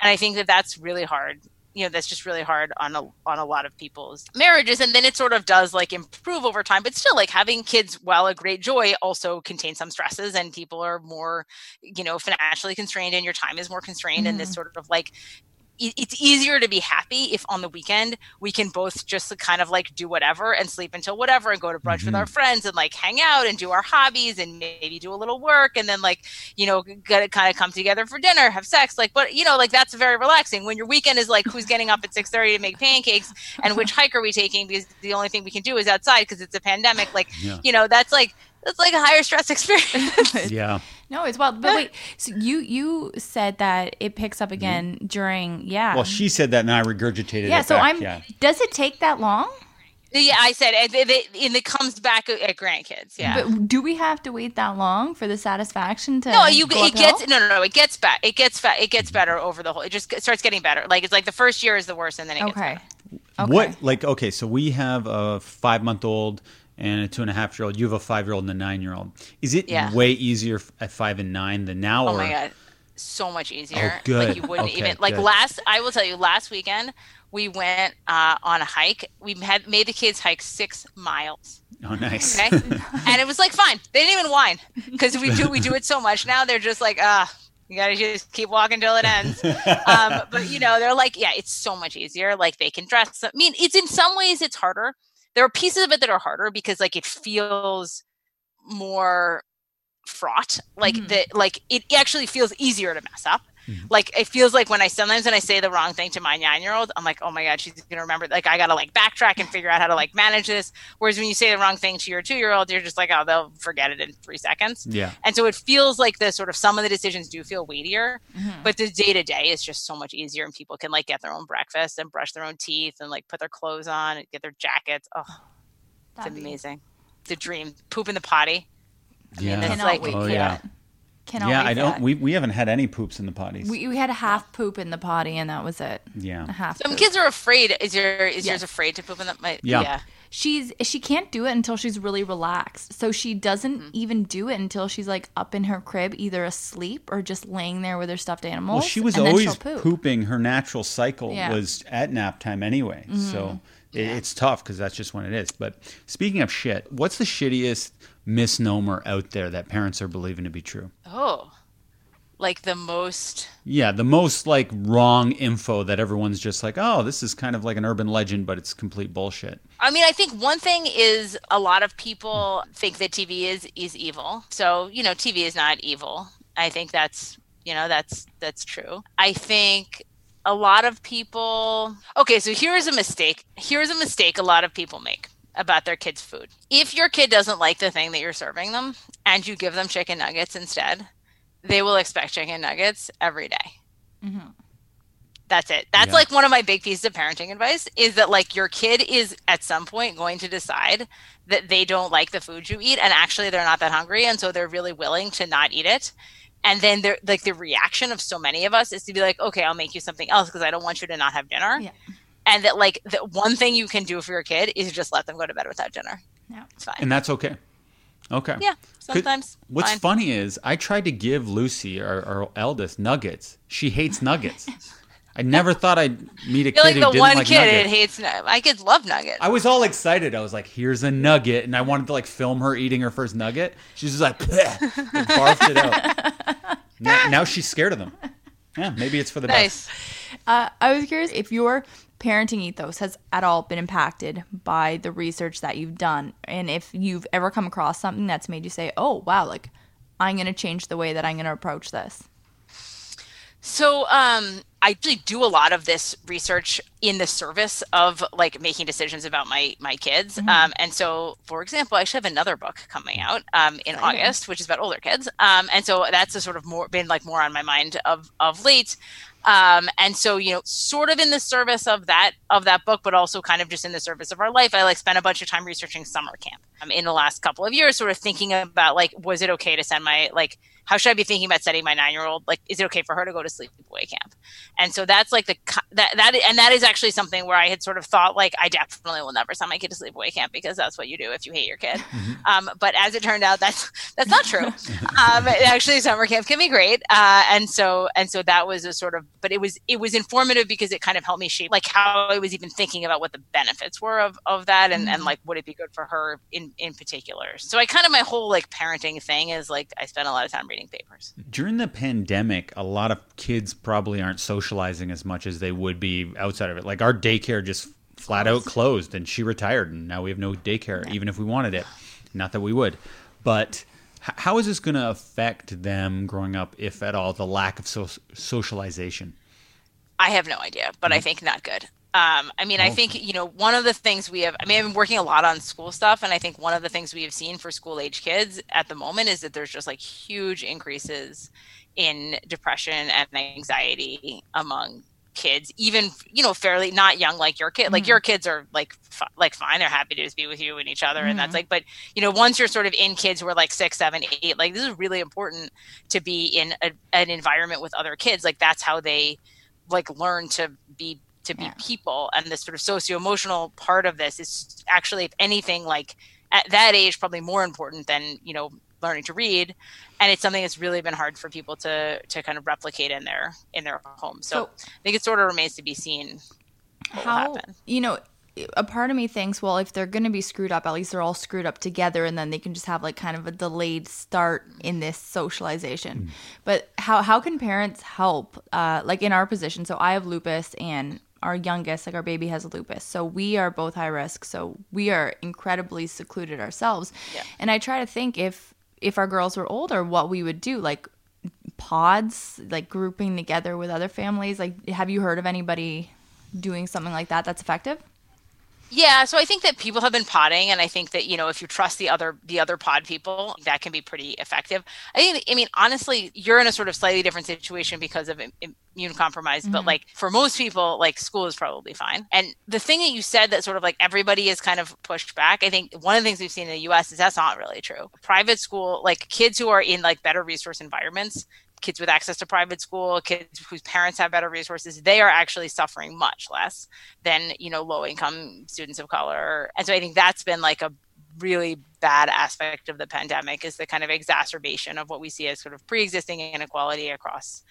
And i think that that's really hard you know that's just really hard on a on a lot of people's marriages and then it sort of does like improve over time but still like having kids while a great joy also contains some stresses and people are more you know financially constrained and your time is more constrained mm-hmm. and this sort of like it's easier to be happy if on the weekend we can both just kind of like do whatever and sleep until whatever and go to brunch mm-hmm. with our friends and like hang out and do our hobbies and maybe do a little work and then like you know get to kind of come together for dinner have sex like but you know like that's very relaxing when your weekend is like who's getting up at 6.30 to make pancakes and which hike are we taking because the only thing we can do is outside because it's a pandemic like yeah. you know that's like that's like a higher stress experience yeah no, it's well, but wait. So you you said that it picks up again mm-hmm. during yeah. Well, she said that, and I regurgitated. Yeah. it so back. I'm. Yeah. Does it take that long? Yeah, I said it, it, it, and it comes back at grandkids. Yeah, but do we have to wait that long for the satisfaction to? No, you it gets no no no it gets back it gets fa- it gets better over the whole. It just starts getting better. Like it's like the first year is the worst, and then it okay. gets better. Okay. What like okay? So we have a five month old and a two and a half year old. You have a five year old and a nine year old. Is it yeah. way easier at five and nine than now? Oh or? my god, so much easier. Oh, good. Like you wouldn't okay, even like good. last. I will tell you, last weekend we went uh, on a hike. We had made the kids hike six miles. Oh, nice. Okay, and it was like fine. They didn't even whine because we do we do it so much now. They're just like ah. You gotta just keep walking till it ends. um, but you know, they're like, yeah, it's so much easier. Like they can dress. I mean, it's in some ways it's harder there are pieces of it that are harder because like it feels more fraught like mm-hmm. that like it actually feels easier to mess up Mm-hmm. Like it feels like when I sometimes when I say the wrong thing to my nine year old, I'm like, oh my god, she's gonna remember. Like I gotta like backtrack and figure out how to like manage this. Whereas when you say the wrong thing to your two year old, you're just like, oh, they'll forget it in three seconds. Yeah. And so it feels like the sort of some of the decisions do feel weightier, Mhm. but the day to day is just so much easier, and people can like get their own breakfast and brush their own teeth and like put their clothes on and get their jackets. Oh, it's That'd be- amazing. The dream. Poop in the potty. I Yeah. that's Cannot like- wait Oh, for yeah. That. Cannot yeah, I don't. that. We, we haven't had any poops in the potties. We, we had a half poop in the potty, and that was it. yeah. A half. Some poop. kids are afraid. Is your is Yes. yours afraid to poop in the? My, Yeah. yeah. she's she can't do it until she's really relaxed. So she doesn't Mm-hmm. even do it until she's like up in her crib, either asleep or just laying there with her stuffed animals. Well, she was and always poop. pooping. Her natural cycle Yeah. Mm-hmm. was at nap time anyway. So it, it's tough because that's just when it is. But speaking of shit, what's the shittiest misnomer out there that parents are believing to be true? Oh, like the most. Yeah, the most like wrong info that everyone's just like, oh, this is kind of like an urban legend, but it's complete bullshit. I mean, I think one thing is a lot of people think that TV is is evil. So you know, TV is not evil. I think that's you know that's that's true. I think a lot of people. Okay, so here's a mistake. Here's a mistake a lot of people make about their kids' food. If your kid doesn't like the thing that you're serving them, and you give them chicken nuggets instead, they will expect chicken nuggets every day. Mhm. That's it. That's Yeah. like one of my big pieces of parenting advice is that like your kid is at some point going to decide that they don't like the food you eat and actually they're not that hungry and so they're really willing to not eat it. And then they're like the reaction of so many of us is to be like, okay, I'll make you something else because I don't want you to not have dinner. Yeah. And that like the one thing you can do for your kid is just let them go to bed without dinner. Yeah. It's fine. And that's okay. Okay. yeah. Sometimes. What's fine. funny is I tried to give Lucy, our, our eldest, nuggets. She hates nuggets. I never thought I'd meet a kid like who the didn't one like kid nuggets. that hates nu- my kids love nuggets. I was all excited. I was like, "Here's a nugget," and I wanted to like film her eating her first nugget. She's just like, "Bleh," and barfed it out. now, now she's scared of them. Yeah, maybe it's for the best. nice. Uh, I was curious if your parenting ethos has at all been impacted by the research that you've done, and if you've ever come across something that's made you say, "Oh, wow!" Like, I'm going to change the way that I'm going to approach this. So um, I actually do a lot of this research in the service of like making decisions about my my kids. Um, and so, for example, I actually have another book coming out um, in Exciting. August, which is about older kids. Um, and so that's a sort of more been like more on my mind of of late. Um, and so you know, sort of in the service of that of that book, but also kind of just in the service of our life. I like spent a bunch of time researching summer camp um, in the last couple of years, sort of thinking about like, was it okay to send my like how should I be thinking about sending my nine year old? Like, is it okay for her to go to sleepaway camp? And so that's like the that that and that is actually something where I had sort of thought like I definitely will never send my kid to sleepaway camp because that's what you do if you hate your kid. Um, but as it turned out, that's that's not true. um, actually, summer camp can be great. Uh, and so and so that was a sort of, but it was it was informative because it kind of helped me shape like how I was even thinking about what the benefits were of of that and and Mhm. like would it be good for her in in particular. So I kind of my whole like parenting thing is like I spent a lot of time reading papers. During the pandemic, a lot of kids probably aren't socializing as much as they would be outside of it. Like our daycare just flat out closed, and she retired, and now we have no daycare, even if we wanted it. Not that we would, but how is this going to affect them growing up, if at all, the lack of so- socialization? I have no idea, but I think not good. Um, I mean, I Oh. think you know one of the things we have. I mean, I've been working a lot on school stuff, and I think one of the things we have seen for school age kids at the moment is that there's just like huge increases in depression and anxiety among kids, even you know fairly not young like your kid. Like Mhm. your kids are like fi- like fine, they're happy to just be with you and each other, and that's Mhm. like. But you know, once you're sort of in kids who are like six, seven, eight, like this is really important to be in a, an environment with other kids. Like that's how they like learn to be to be Yeah. people and the sort of socio-emotional part of this is actually if anything like at that age probably more important than you know learning to read and it's something that's really been hard for people to to kind of replicate in their in their home. So, So- i think it sort of remains to be seen what will how happen. you know a part of me thinks well if they're going to be screwed up at least they're all screwed up together and then they can just have like kind of a delayed start in this socialization. But how how can parents help? Uh like in our position so i have lupus and our youngest like our baby has lupus. So we are both high risk so we are incredibly secluded ourselves. Yeah. and i try to think if if our girls were older what we would do like pods, like grouping together with other families? Like, have you heard of anybody doing something like that that's effective? Yeah, so I think that people have been potting, and I think that you know if you trust the other the other pod people, that can be pretty effective. I think, I mean, honestly, you're in a sort of slightly different situation because of immune compromise, mm-hmm. but like for most people, like school is probably fine. And the thing that you said that sort of like everybody is kind of pushed back, I think one of the things we've seen in the U.S. is that's not really true. Private school, like kids who are in like better resource environments, kids with access to private school, kids whose parents have better resources, they are actually suffering much less than, you know, low income students of color. And so I think that's been like a really bad aspect of the pandemic is the kind of exacerbation of what we see as sort of pre-existing inequality across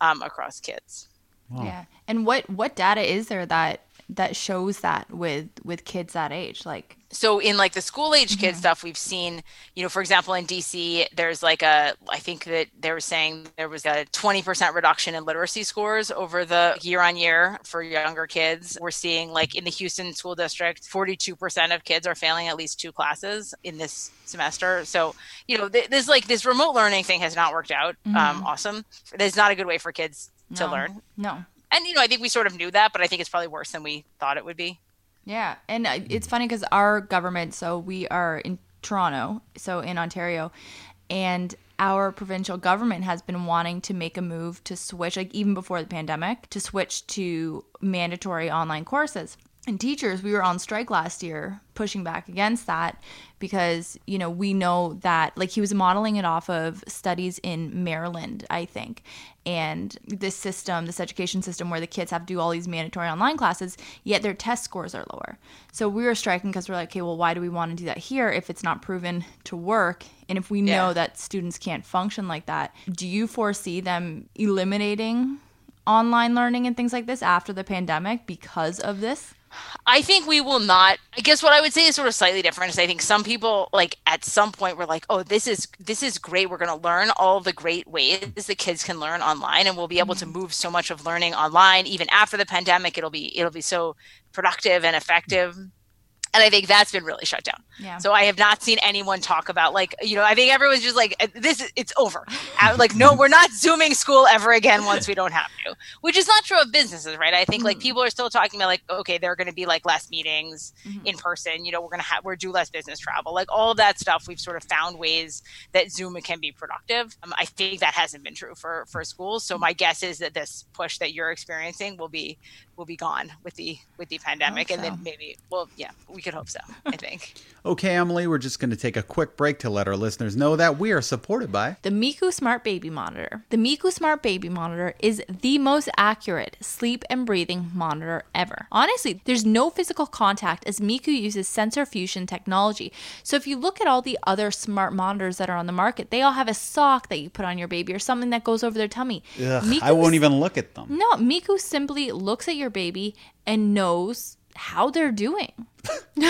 um, across kids. Wow. Yeah. And what what data is there that that shows that with with kids that age like so in like the school age kid mm-hmm. stuff we've seen you know for example in dc there's like a i think that they were saying there was a 20% reduction in literacy scores over the year on year for younger kids. We're seeing like in the houston school district 42% of kids are failing at least two classes in this semester. So you know th- this like this remote learning thing has not worked out um, mm-hmm. um, awesome. There's not a good way for kids to learn. No and you know i think we sort of knew that but i think it's probably worse than we thought it would be. Yeah, and uh, it's funny because our government, so we are in Toronto, so in Ontario, and our provincial government has been wanting to make a move to switch, like even before the pandemic, to switch to mandatory online courses and teachers we were on strike last year pushing back against that because you know we know that like he was modeling it off of studies in Maryland I think. And this system this education system where the kids have to do all these mandatory online classes yet their test scores are lower. So we were striking because we're like okay well why do we want to do that here if it's not proven to work? And if we yeah. know that students can't function like that do you foresee them eliminating online learning and things like this after the pandemic because of this I think we will not. I guess what I would say is sort of slightly different. Is I think some people like at some point were like, "Oh, this is this is great. We're going to learn all the great ways the kids can learn online, and we'll be able mm-hmm. to move so much of learning online even after the pandemic. It'll be it'll be so productive and effective." And I think that's been really shut down. Yeah. So I have not seen anyone talk about like you know I think everyone's just like uh, this it's over. like no, we're not zooming school ever again once we don't have to, which is not true of businesses, right? I think mm-hmm. like people are still talking about like okay, there are going to be like less meetings mm-hmm. in person. You know, we're going to have we're do less business travel, like all of that stuff. We've sort of found ways that Zoom can be productive. Um, I think that hasn't been true for for schools. So my guess is that this push that you're experiencing will be will be gone with the with the pandemic, and so. then maybe well yeah we could hope so. I think. okay, Emily, we're just going to take a quick break to let our listeners know that we are supported by the Miku Smart Baby Monitor. The Miku Smart Baby Monitor is the most accurate sleep and breathing monitor ever. Honestly, there's no physical contact as Miku uses sensor fusion technology. So if you look at all the other smart monitors that are on the market, they all have a sock that you put on your baby or something that goes over their tummy. Ugh, I won't even look at them. No, Miku simply looks at your baby and knows how they're doing.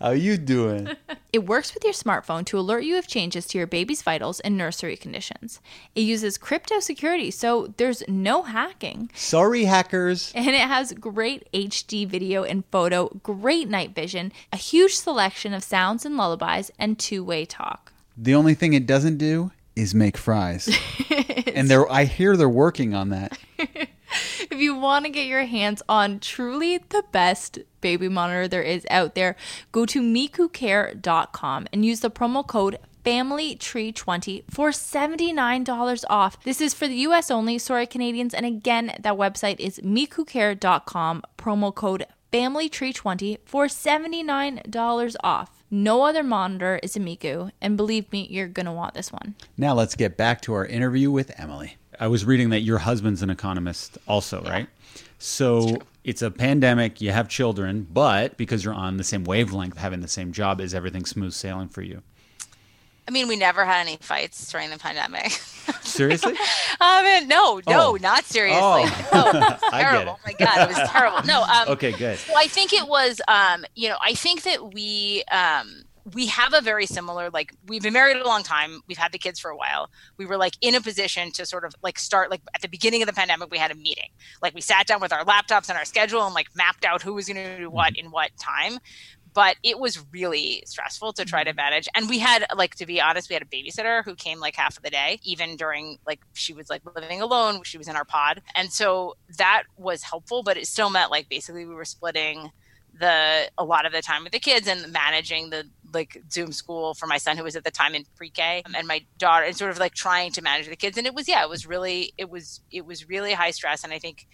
how you doing? It works with your smartphone to alert you of changes to your baby's vitals and nursery conditions. It uses crypto security, so there's no hacking. Sorry, hackers. And it has great HD video and photo, great night vision, a huge selection of sounds and lullabies, and two-way talk. The only thing it doesn't do is make fries. and they're I hear they're working on that. if you want to get your hands on truly the best baby monitor there is out there, go to mikucare.com and use the promo code FamilyTree20 for $79 off. This is for the US only, sorry Canadians, and again, that website is mikucare.com, promo code FamilyTree20 for $79 off. No other monitor is a Miku, and believe me, you're going to want this one. Now let's get back to our interview with Emily. I was reading that your husband's an economist also, yeah. right? So it's a pandemic, you have children, but because you're on the same wavelength, having the same job, is everything smooth sailing for you? I mean, we never had any fights during the pandemic. Seriously? I mean, no, no, oh. not seriously. Oh. No, terrible. Oh my god, it was terrible. No. Um, okay, good. Well, I think it was. Um, you know, I think that we. Um, we have a very similar like we've been married a long time we've had the kids for a while we were like in a position to sort of like start like at the beginning of the pandemic we had a meeting like we sat down with our laptops and our schedule and like mapped out who was going to do what mm-hmm. in what time but it was really stressful to try to Mm-hmm. manage. And we had like to be honest, we had a babysitter who came like half of the day, even during like she was like living alone. She was in our pod, and so that was helpful. But it still meant like basically we were splitting the a lot of the time with the kids and managing the like Zoom school for my son who was at the time in pre-K um, and my daughter and sort of like trying to manage the kids. And it was yeah it was really it was it was really high stress. And I think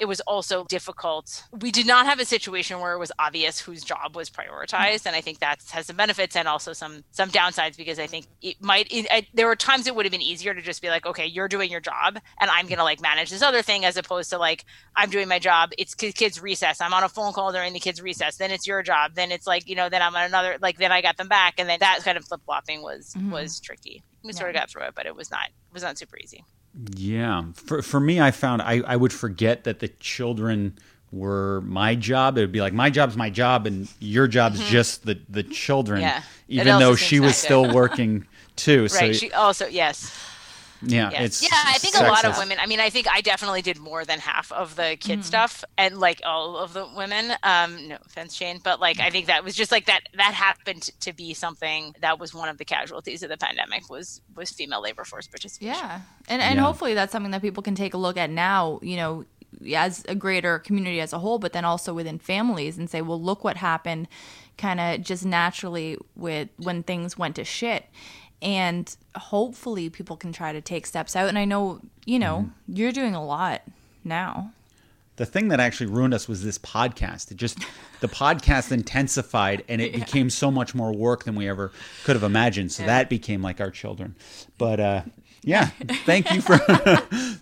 it was also difficult. We did not have a situation where it was obvious whose job was prioritized, and I think that has some benefits and also some some downsides because I think it might. It, I, there were times it would have been easier to just be like, okay, you're doing your job, and I'm gonna like manage this other thing, as opposed to like I'm doing my job. It's kids recess. I'm on a phone call during the kids recess. Then it's your job. Then it's like you know. Then I'm on another. Like then I got them back, and then that kind of flip flopping was Mhm. was tricky. We sort of got through it, but it was not it was not super easy. Yeah. For for me, I found I, I would forget that the children were my job. It would be like my job's my job, and your job's just the the children. Mm-hmm. Yeah. Even though she was still working too. So Right. She also yes. Yeah, Yes. it's yeah, I think a lot of women. I mean, I think I definitely did more than half of the kid Mm-hmm. stuff, and like all of the women. Um, no offense, Shane, but like I think that was just like that. That happened to be something that was one of the casualties of the pandemic was was female labor force participation. Yeah. And and Yeah. hopefully that's something that people can take a look at now, you know, as a greater community as a whole, but then also within families and say, well, look what happened kind of just naturally with when things went to shit. And hopefully people can try to take steps out. And I know, you know, you're doing a lot now. the thing that actually ruined us was this podcast. It just the podcast intensified and it became so much more work than we ever could have imagined. So that became like our children. But uh yeah, thank you for.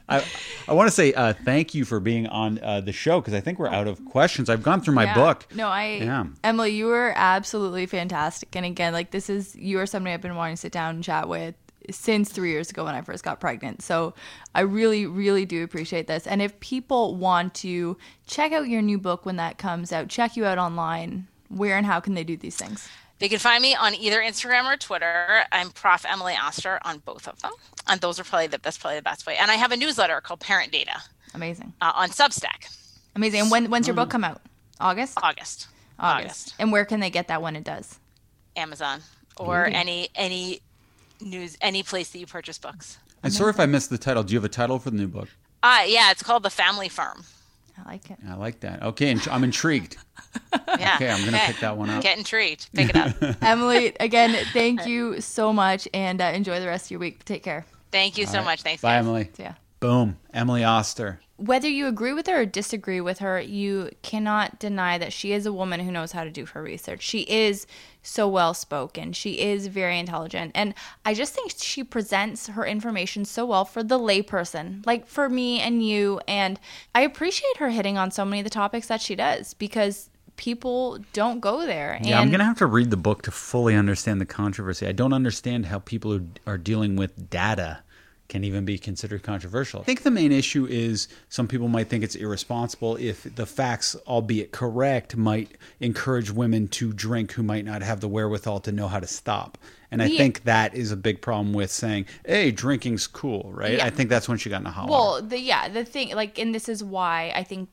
I, I want to say uh, thank you for being on uh, the show because I think we're out of questions. I've gone through my Yeah. book. No, I Yeah. Emily, you were absolutely fantastic. And again, like this is you are somebody I've been wanting to sit down and chat with since three years ago when I first got pregnant. So I really, really do appreciate this. And if people want to check out your new book when that comes out, check you out online, where and how can they do these things? They can find me on either Instagram or Twitter. I'm Prof. Emily Oster on both of them, and those are probably the that's probably the best way. And I have a newsletter called Parent Data Amazing. uh, on Substack, Amazing. And when when's your book come out? August? August. August. And where can they get that when it does? Amazon or Ooh. any any news any place that you purchase books. I'm sorry if I missed the title. Do you have a title for the new book? Ah, yeah, it's called The Family Firm. I like it. I like that. Okay, and I'm intrigued. Yeah. Okay, I'm gonna pick that one up. Get intrigued. Pick it up. Emily, again, thank you so much and uh, enjoy the rest of your week. Take care. Thank you so All right. much. Thanks. Bye, guys. Emily. See ya. Boom, Emily Oster. Whether you agree with her or disagree with her, you cannot deny that she is a woman who knows how to do her research. She is so well spoken. She is very intelligent. And I just think she presents her information so well for the layperson, like for me and you. And I appreciate her hitting on so many of the topics that she does because people don't go there. Yeah, I'm gonna have to read the book to fully understand the controversy. I don't understand how people are dealing with data can even be considered controversial. I think the main issue is some people might think it's irresponsible if the facts, albeit correct, might encourage women to drink who might not have the wherewithal to know how to stop. And I Yeah. think that is a big problem with saying, "Hey, drinking's cool," right? Yeah. I think that's when she got in a hot water. Well, the yeah, the thing like and this is why I think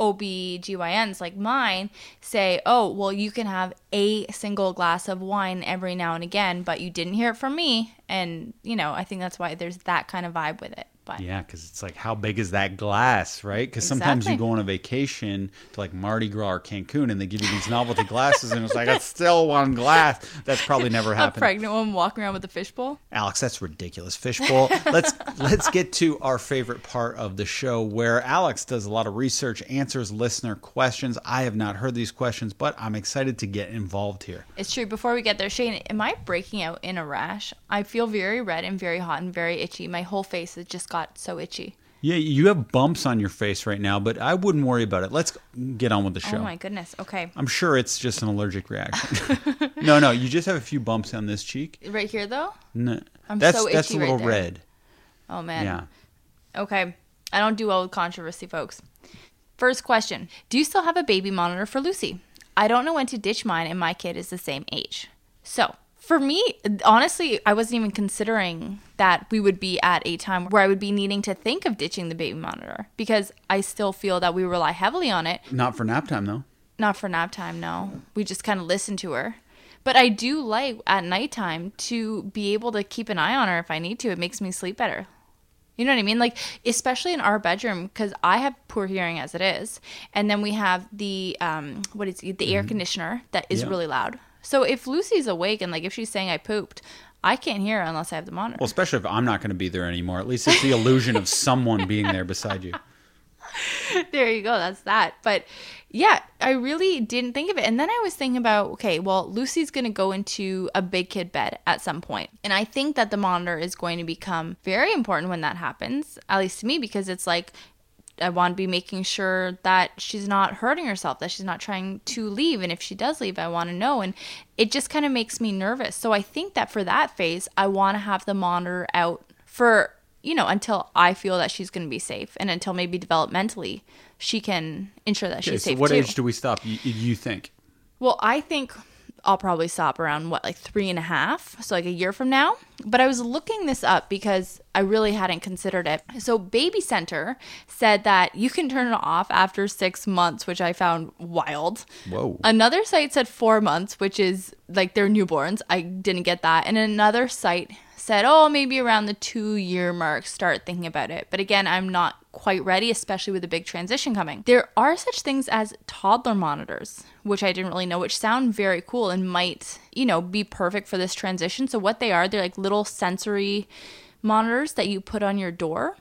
OBGYNs like mine say, "Oh, well you can have a single glass of wine every now and again, but you didn't hear it from me." And, you know, I think that's why there's that kind of vibe with it. But Yeah, because it's like, how big is that glass, right? Because sometimes you go on a vacation to like Mardi Gras or Cancun, and they give you these novelty glasses, and it's like it's still one glass. That's probably never a happened. pregnant woman walking around with a fishbowl. Alex, that's ridiculous. Fishbowl. let's let's get to our favorite part of the show, where Alex does a lot of research, answers listener questions. I have not heard these questions, but I'm excited to get involved here. It's true. Before we get there, Shane, am I breaking out in a rash? I feel very red and very hot and very itchy. My whole face has just got so itchy. Yeah, you have bumps on your face right now, but I wouldn't worry about it. Let's get on with the oh show. Oh my goodness. Okay. I'm sure it's just an allergic reaction. no, no, you just have a few bumps on this cheek. Right here though? No, I'm that's so that's a itchy right little red. Oh man. Yeah. Okay. I don't do well with controversy, folks. First question Do you still have a baby monitor for Lucy? I don't know when to ditch mine, and my kid is the same age. So, for me, honestly, I wasn't even considering that we would be at a time where I would be needing to think of ditching the baby monitor because I still feel that we rely heavily on it. Not for nap time though. Not for nap time, no. We just kind of listen to her. But I do like at nighttime to be able to keep an eye on her if I need to. It makes me sleep better. You know what I mean? Like, especially in our bedroom, because I have poor hearing as it is. And then we have the, um, what is it, the air conditioner that is Mm-hmm. Yeah. really loud. So if Lucy's awake and like if she's saying I pooped, I can't hear her unless I have the monitor. Well, especially if I'm not going to be there anymore. At least it's the illusion of someone being there beside you. there you go. That's that. But yeah, I really didn't think of it. And then I was thinking about, okay, well, Lucy's going to go into a big kid bed at some point. And I think that the monitor is going to become very important when that happens, at least to me, because it's like, I want to be making sure that she's not hurting herself, that she's not trying to leave. And if she does leave, I want to know. And it just kind of makes me nervous. So I think that for that phase, I want to have the monitor out for, you know, until I feel that she's going to be safe and until maybe developmentally she can ensure that Okay, she's so safe what too. age do we stop? You, you think? Well, I think I'll probably stop around what, like three and a half, so like a year from now. But I was looking this up because I really hadn't considered it. So, Baby Center said that you can turn it off after six months, which I found wild. Whoa. Another site said four months, which is like their newborns. I didn't get that. And another site said, oh, maybe around the two year mark, start thinking about it. But again, I'm not quite ready, especially with a big transition coming. There are such things as toddler monitors, which I didn't really know, which sound very cool and might, you know, be perfect for this transition. So, what they are, they're like little sensory monitors that you put on your door.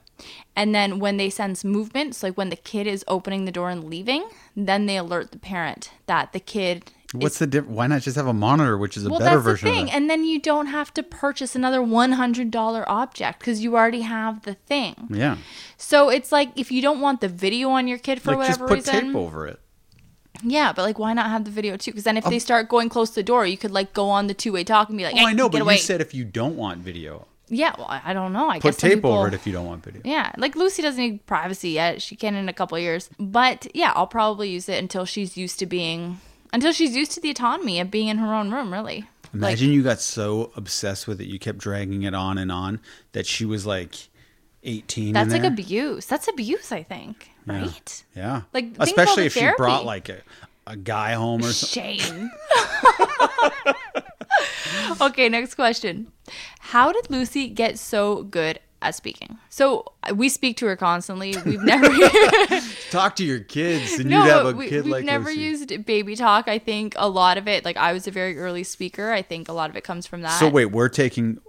And then when they sense movements, like when the kid is opening the door and leaving, then they alert the parent that the kid What's the difference? Why not just have a monitor, which is a well, better that's the thing. And then you don't have to purchase another $100 object because you already have the thing. yeah. So it's like if you don't want the video on your kid for Like just whatever put reason. tape over it. Yeah, but like why not have the video too? Because then if um, they start going close to the door, you could like go on the two way talk and be like, Oh, hey, I know, but away. you said if you don't want video, yeah, well, I don't know. I put guess tape people- over it if you don't want video. Yeah, like Lucy doesn't need privacy yet. She can in a couple of years. But yeah, I'll probably use it until she's used to being until she's used to the autonomy of being in her own room, really. Like, Imagine you got so obsessed with it, you kept dragging it on and on that she was like 18. that's like abuse. That's abuse, I think. Yeah. Right? Yeah. Like, especially if she brought like a, a guy home or something. Shame. okay, next question. How did Lucy get so good at speaking? So uh, we speak to her constantly. We've never Talk to your kids and no, you'd have a we, kid we've like never used baby talk. I think a lot of it, like I was a very early speaker. I think a lot of it comes from that. So wait, we're taking.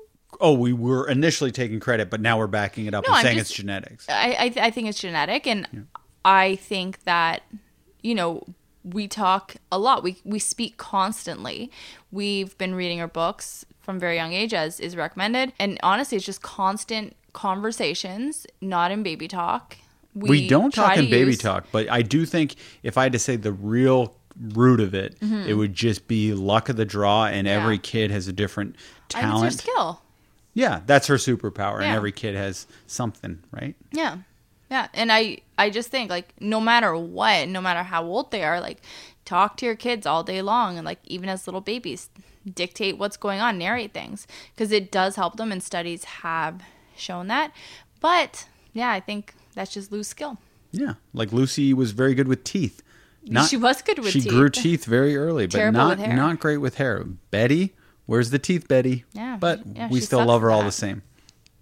Oh, we were initially taking credit, but now we're backing it up No, and I'm saying just- it's genetics. I, I, I think it's genetic, and I think that you know we talk a lot. We we speak constantly. We've been reading her books from very young age, as is recommended, and honestly, it's just constant conversations, not in baby talk. we don't talk in baby use- talk, but I do think if I had to say the real root of it, it would just be luck of the draw, and Mm-hmm. Yeah. every kid has a different talent. skill. Yeah, that's her superpower, and every kid has something, right? Yeah. Yeah. And I I just think like no matter what, no matter how old they are, like talk to your kids all day long and like even as little babies, dictate what's going on, narrate things because it does help them and studies have shown that. But yeah, I think that's just Lucy's skill. Yeah, like Lucy was very good with teeth. Not, she was good with she teeth. grew teeth very early, but not not great with hair. Betty, where's the teeth, Betty? Yeah, but yeah, we still love her all the same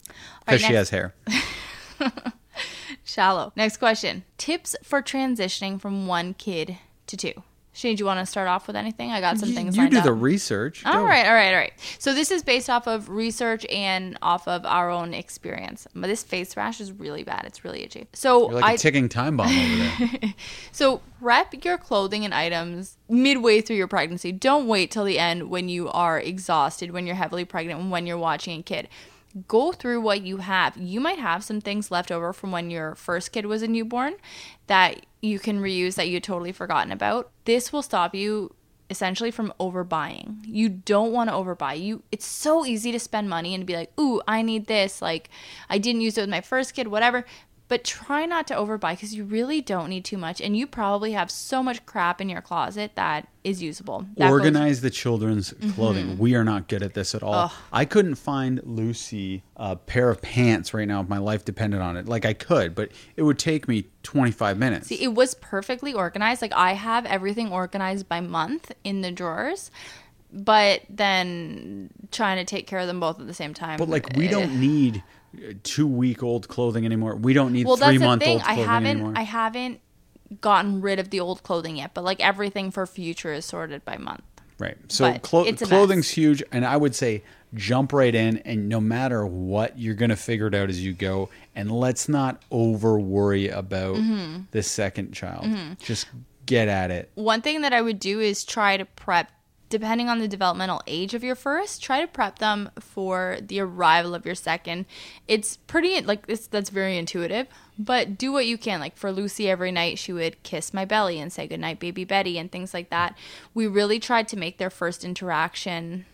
All right, because she has hair. Shallow. Next question. Tips for transitioning from one kid to two. Shane, do you want to start off with anything? I got some things you do up. the research. All Go. right, all right, all right. So this is based off of research and off of our own experience. But this face rash is really bad. It's really itchy. So You're like I a ticking time bomb over there. so prep your clothing and items midway through your pregnancy. Don't wait till the end when you are exhausted, when you're heavily pregnant, when you're watching a kid. Go through what you have. You might have some things left over from when your first kid was a newborn that you can reuse that you totally forgotten about. This will stop you essentially from overbuying. You don't want to overbuy. You it's so easy to spend money and be like, "Ooh, I need this." Like I didn't use it with my first kid, whatever. But try not to overbuy because you really don't need too much. And you probably have so much crap in your closet that is usable. That goes- Mm-hmm. Organize the children's clothing. We are not good at this at all. Ugh. I couldn't find Lucy a pair of pants right now if my life depended on it. Like I could, but it would take me 25 minutes. See, it was perfectly organized. Like I have everything organized by month in the drawers, but then trying to take care of them both at the same time. but like we eh. don't need two week old clothing anymore. We don't need Well, that's three the month thing. old I clothing haven't. anymore. I haven't gotten rid of the old clothing yet, but like everything for future is sorted by month. Right. So clo- clothing's mess. huge, and I would say jump right in, and no matter what, you're going to figure it out as you go. And let's not over worry about Mm-hmm. the second child. Just get at it. One thing that I would do is try to prep, depending on the developmental age of your first, try to prep them for the arrival of your second. It's pretty like it's that's very intuitive, but do what you can. Like for Lucy, every night she would kiss my belly and say goodnight, baby Betty, and things like that. We really tried to make their first interaction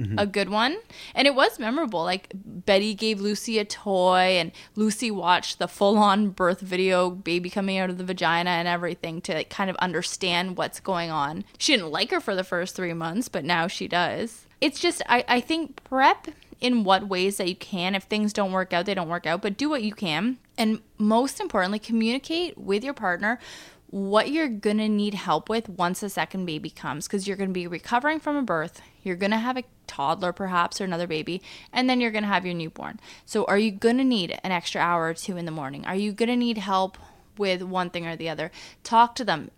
Mm-hmm. a good one. And it was memorable. Like Betty gave Lucy a toy and Lucy watched the full on birth video, baby coming out of the vagina and everything to like, kind of understand what's going on. She didn't like her for the first three months, but now she does. It's just I, I think prep in what ways that you can. If things don't work out, they don't work out, but do what you can. And most importantly, communicate with your partner what you're gonna need help with once a second baby comes because you're gonna be recovering from a birth you're gonna have a toddler perhaps or another baby and then you're gonna have your newborn. So are you gonna need an extra hour or two in the morning? Are you gonna need help with one thing or the other? Talk to them.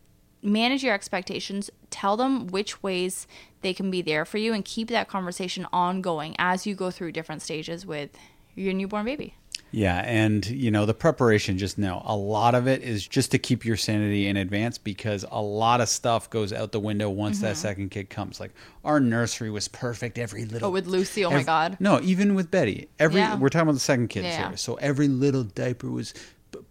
Manage your expectations. Tell them which ways they can be there for you and keep that conversation ongoing as you go through different stages with your newborn baby Yeah, and you know the preparation. Just know a lot of it is just to keep your sanity in advance because a lot of stuff goes out the window once that second kid comes. Like our nursery was perfect. Every little. Mm-hmm. Oh, with Lucy, oh my God. No, even with Betty. Every Yeah. we're talking about the second kid Yeah. here. So every little diaper was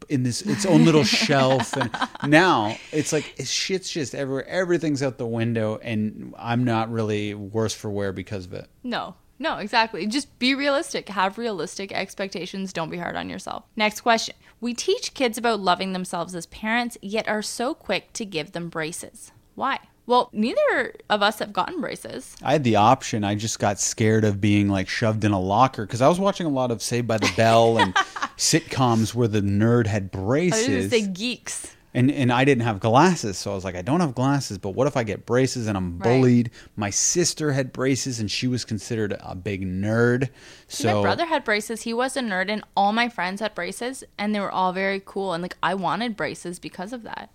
in this its own little shelf, and now it's like it's shit's just everywhere. Everything's out the window, and I'm not really worse for wear because of it. No, no, exactly. Just be realistic. Have realistic expectations. Don't be hard on yourself. Next question. We teach kids about loving themselves as parents, yet are so quick to give them braces. Why? Well, neither of us have gotten braces. I had the option. I just got scared of being like shoved in a locker because I was watching a lot of Saved by the Bell and sitcoms where the nerd had braces. I was braces, going to say geeks. And and I didn't have glasses, so I was like, I don't have glasses, but what if I get braces and I'm Right. bullied? My sister had braces and she was considered a big nerd. So my brother had braces. He was a nerd, and all my friends had braces, and they were all very cool. And like, I wanted braces because of that.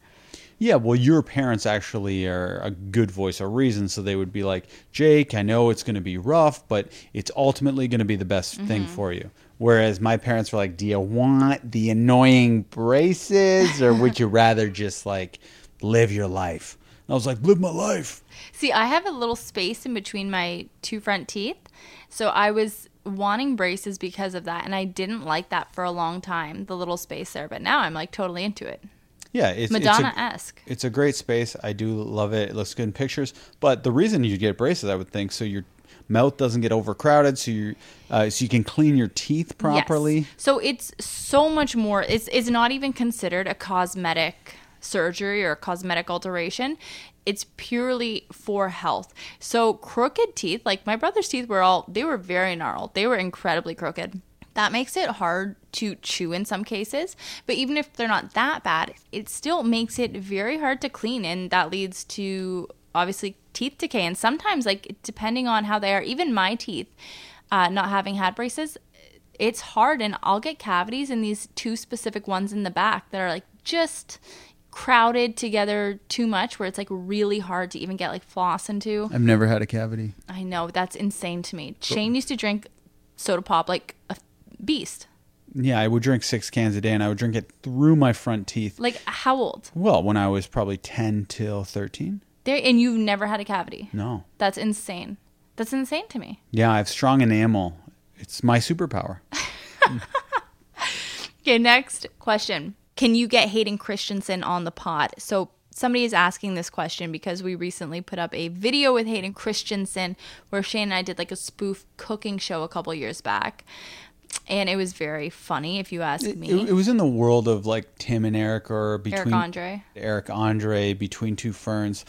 Yeah, well, your parents actually are a good voice of reason, so they would be like, Jake, I know it's going to be rough, but it's ultimately going to be the best thing Mm-hmm. for you. Whereas my parents were like, Do you want the annoying braces, or would you rather just like live your life? And I was like, Live my life. See, I have a little space in between my two front teeth. So I was wanting braces because of that. And I didn't like that for a long time, the little space there. But now I'm like totally into it. Yeah, it's Madonna It's a, esque. it's a great space. I do love it. It looks good in pictures. But the reason you get braces, I would think, so your mouth doesn't get overcrowded, so you uh, so you can clean your teeth properly. So it's so much more. It's it's not even considered a cosmetic surgery or a cosmetic alteration. It's purely for health. So crooked teeth, like my brother's teeth were all they were very gnarled. They were incredibly crooked. That makes it hard to chew in some cases, but even if they're not that bad, it still makes it very hard to clean and that leads to obviously teeth decay and sometimes like depending on how they are, even my teeth uh, not having had braces, it's hard and I'll get cavities in these two specific ones in the back that are like just crowded together too much where it's like really hard to even get like floss into. I've never had a cavity. I know that's insane to me. Shane used to drink soda pop like a beast. Yeah, I would drink six cans a day, and I would drink it through my front teeth. Like how old? Well, when I was probably ten till thirteen. There and you've never had a cavity. No. That's insane. That's insane to me. Yeah, I have strong enamel. It's my superpower. Okay, next question. Can you get Hayden Christensen on the pod? So somebody is asking this question because we recently put up a video with Hayden Christensen where Shane and I did like a spoof cooking show a couple years back. And it was very funny, if you ask me. it was in the world of like Tim and Eric or between Eric Andre. Eric Andre between two ferns.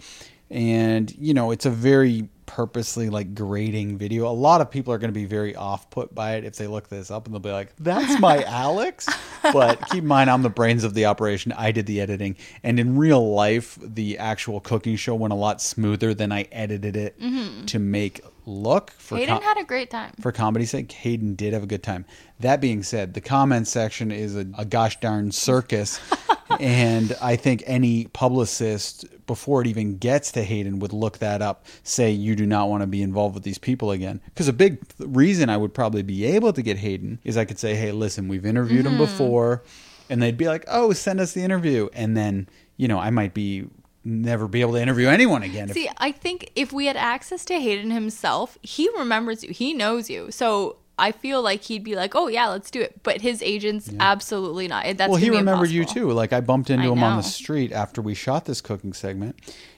And, you know, it's a very purposely like grading video. A lot of people are going to be very off put by it if they look this up and they'll be like, that's my Alex. But keep in mind, I'm the brains of the operation. I did the editing. And in real life, the actual cooking show went a lot smoother than I edited it mm-hmm. to make look. For Hayden com- had a great time. for comedy's sake, Hayden did have a good time. That being said, the comment section is a, a gosh darn circus. and I think any publicist, before it even gets to Hayden, would look that up, say, you do not want to be involved with these people again. Because a big reason I would probably be able to get Hayden is I could say, hey, listen, we've interviewed him mm-hmm. before. And they'd be like, oh, send us the interview. And then, you know, I might be never be able to interview anyone again. if- See, I think if we had access to Hayden himself, he remembers you. He knows you. So I feel like he'd be like, "Oh yeah, let's do it." But his agents, absolutely not. That's well, he remembered you too. Like I bumped into I him on the street after we shot this cooking segment,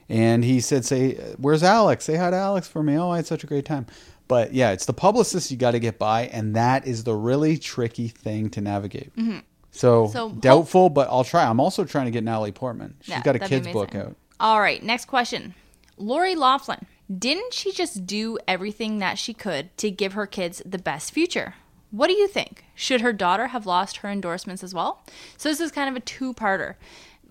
and he said, "Say, where's Alex? Say hi to Alex for me." Oh, I had such a great time. But yeah, it's the publicist you got to get by, and that is the really tricky thing to navigate. So, Mm-hmm. So, doubtful, but I'll try. I'm also trying to get Natalie Portman. She's Yeah, got a kids book out. All right, next question. Lori Loughlin, didn't she just do everything that she could to give her kids the best future? What do you think? Should her daughter have lost her endorsements as well? So this is kind of a two-parter.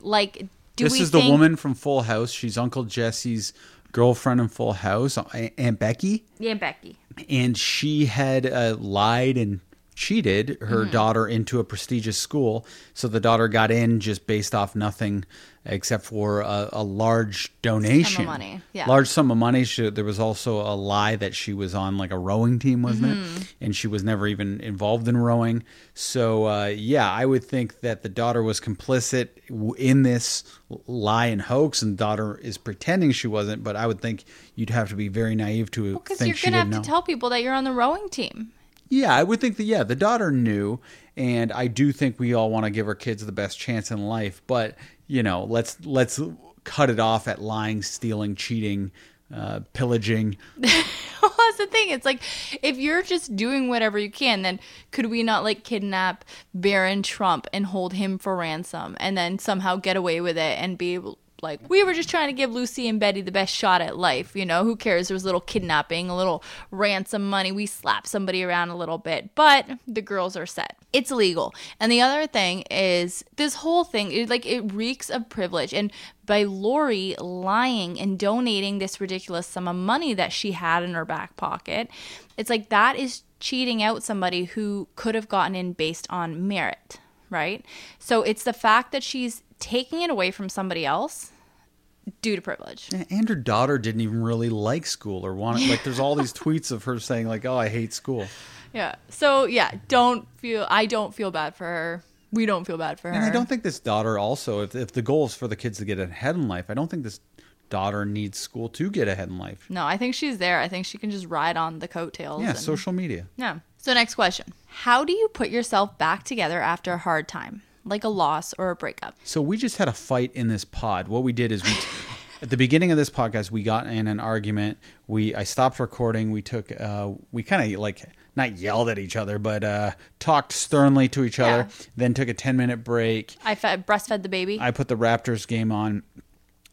Like, do this we is the woman from Full House. She's Uncle Jesse's girlfriend in Full House, Aunt Becky. Yeah, Becky. and she had uh, lied and cheated her Mm-hmm. daughter into a prestigious school. So the daughter got in just based off nothing except for a, a large donation, money, yeah. large sum of money. She, there was also a lie that she was on like a rowing team, wasn't Mm-hmm. it? And she was never even involved in rowing. So uh, yeah, I would think that the daughter was complicit in this lie and hoax, and the daughter is pretending she wasn't. But I would think you'd have to be very naive to Because think you're she gonna have didn't to tell people that you're on the rowing team. Yeah, I would think that yeah, the daughter knew, and I do think we all want to give our kids the best chance in life. But you know, let's let's cut it off at lying, stealing, cheating, uh, pillaging. well, that's the thing. It's like if you're just doing whatever you can, then could we not like kidnap Barron Trump and hold him for ransom and then somehow get away with it and be able like we were just trying to give Lucy and Betty the best shot at life, you know? Who cares? There was a little kidnapping, a little ransom money. We slapped somebody around a little bit, but the girls are set. It's illegal. And the other thing is this whole thing, it, like it reeks of privilege. And by Lori lying and donating this ridiculous sum of money that she had in her back pocket, it's like that is cheating out somebody who could have gotten in based on merit, right? So it's the fact that she's taking it away from somebody else due to privilege. And her daughter didn't even really like school or want it. Like, there's all these tweets of her saying like, "Oh, I hate school." Yeah. So yeah, don't feel I don't feel bad for her. We don't feel bad for her. And I don't think this daughter also, if if the goal is for the kids to get ahead in life, I don't think this daughter needs school to get ahead in life. No, I think she's there. I think she can just ride on the coattails. Yeah, and- social media. Yeah. So next question. How do you put yourself back together after a hard time? Like a loss or a breakup? So we just had a fight in this pod. What we did is we at the beginning of this podcast we got in an argument. We I stopped recording. We took uh we kind of like not yelled at each other, but uh talked sternly to each other. Yeah. Then took a 10 minute break. I fed, breastfed the baby. I put the Raptors game on.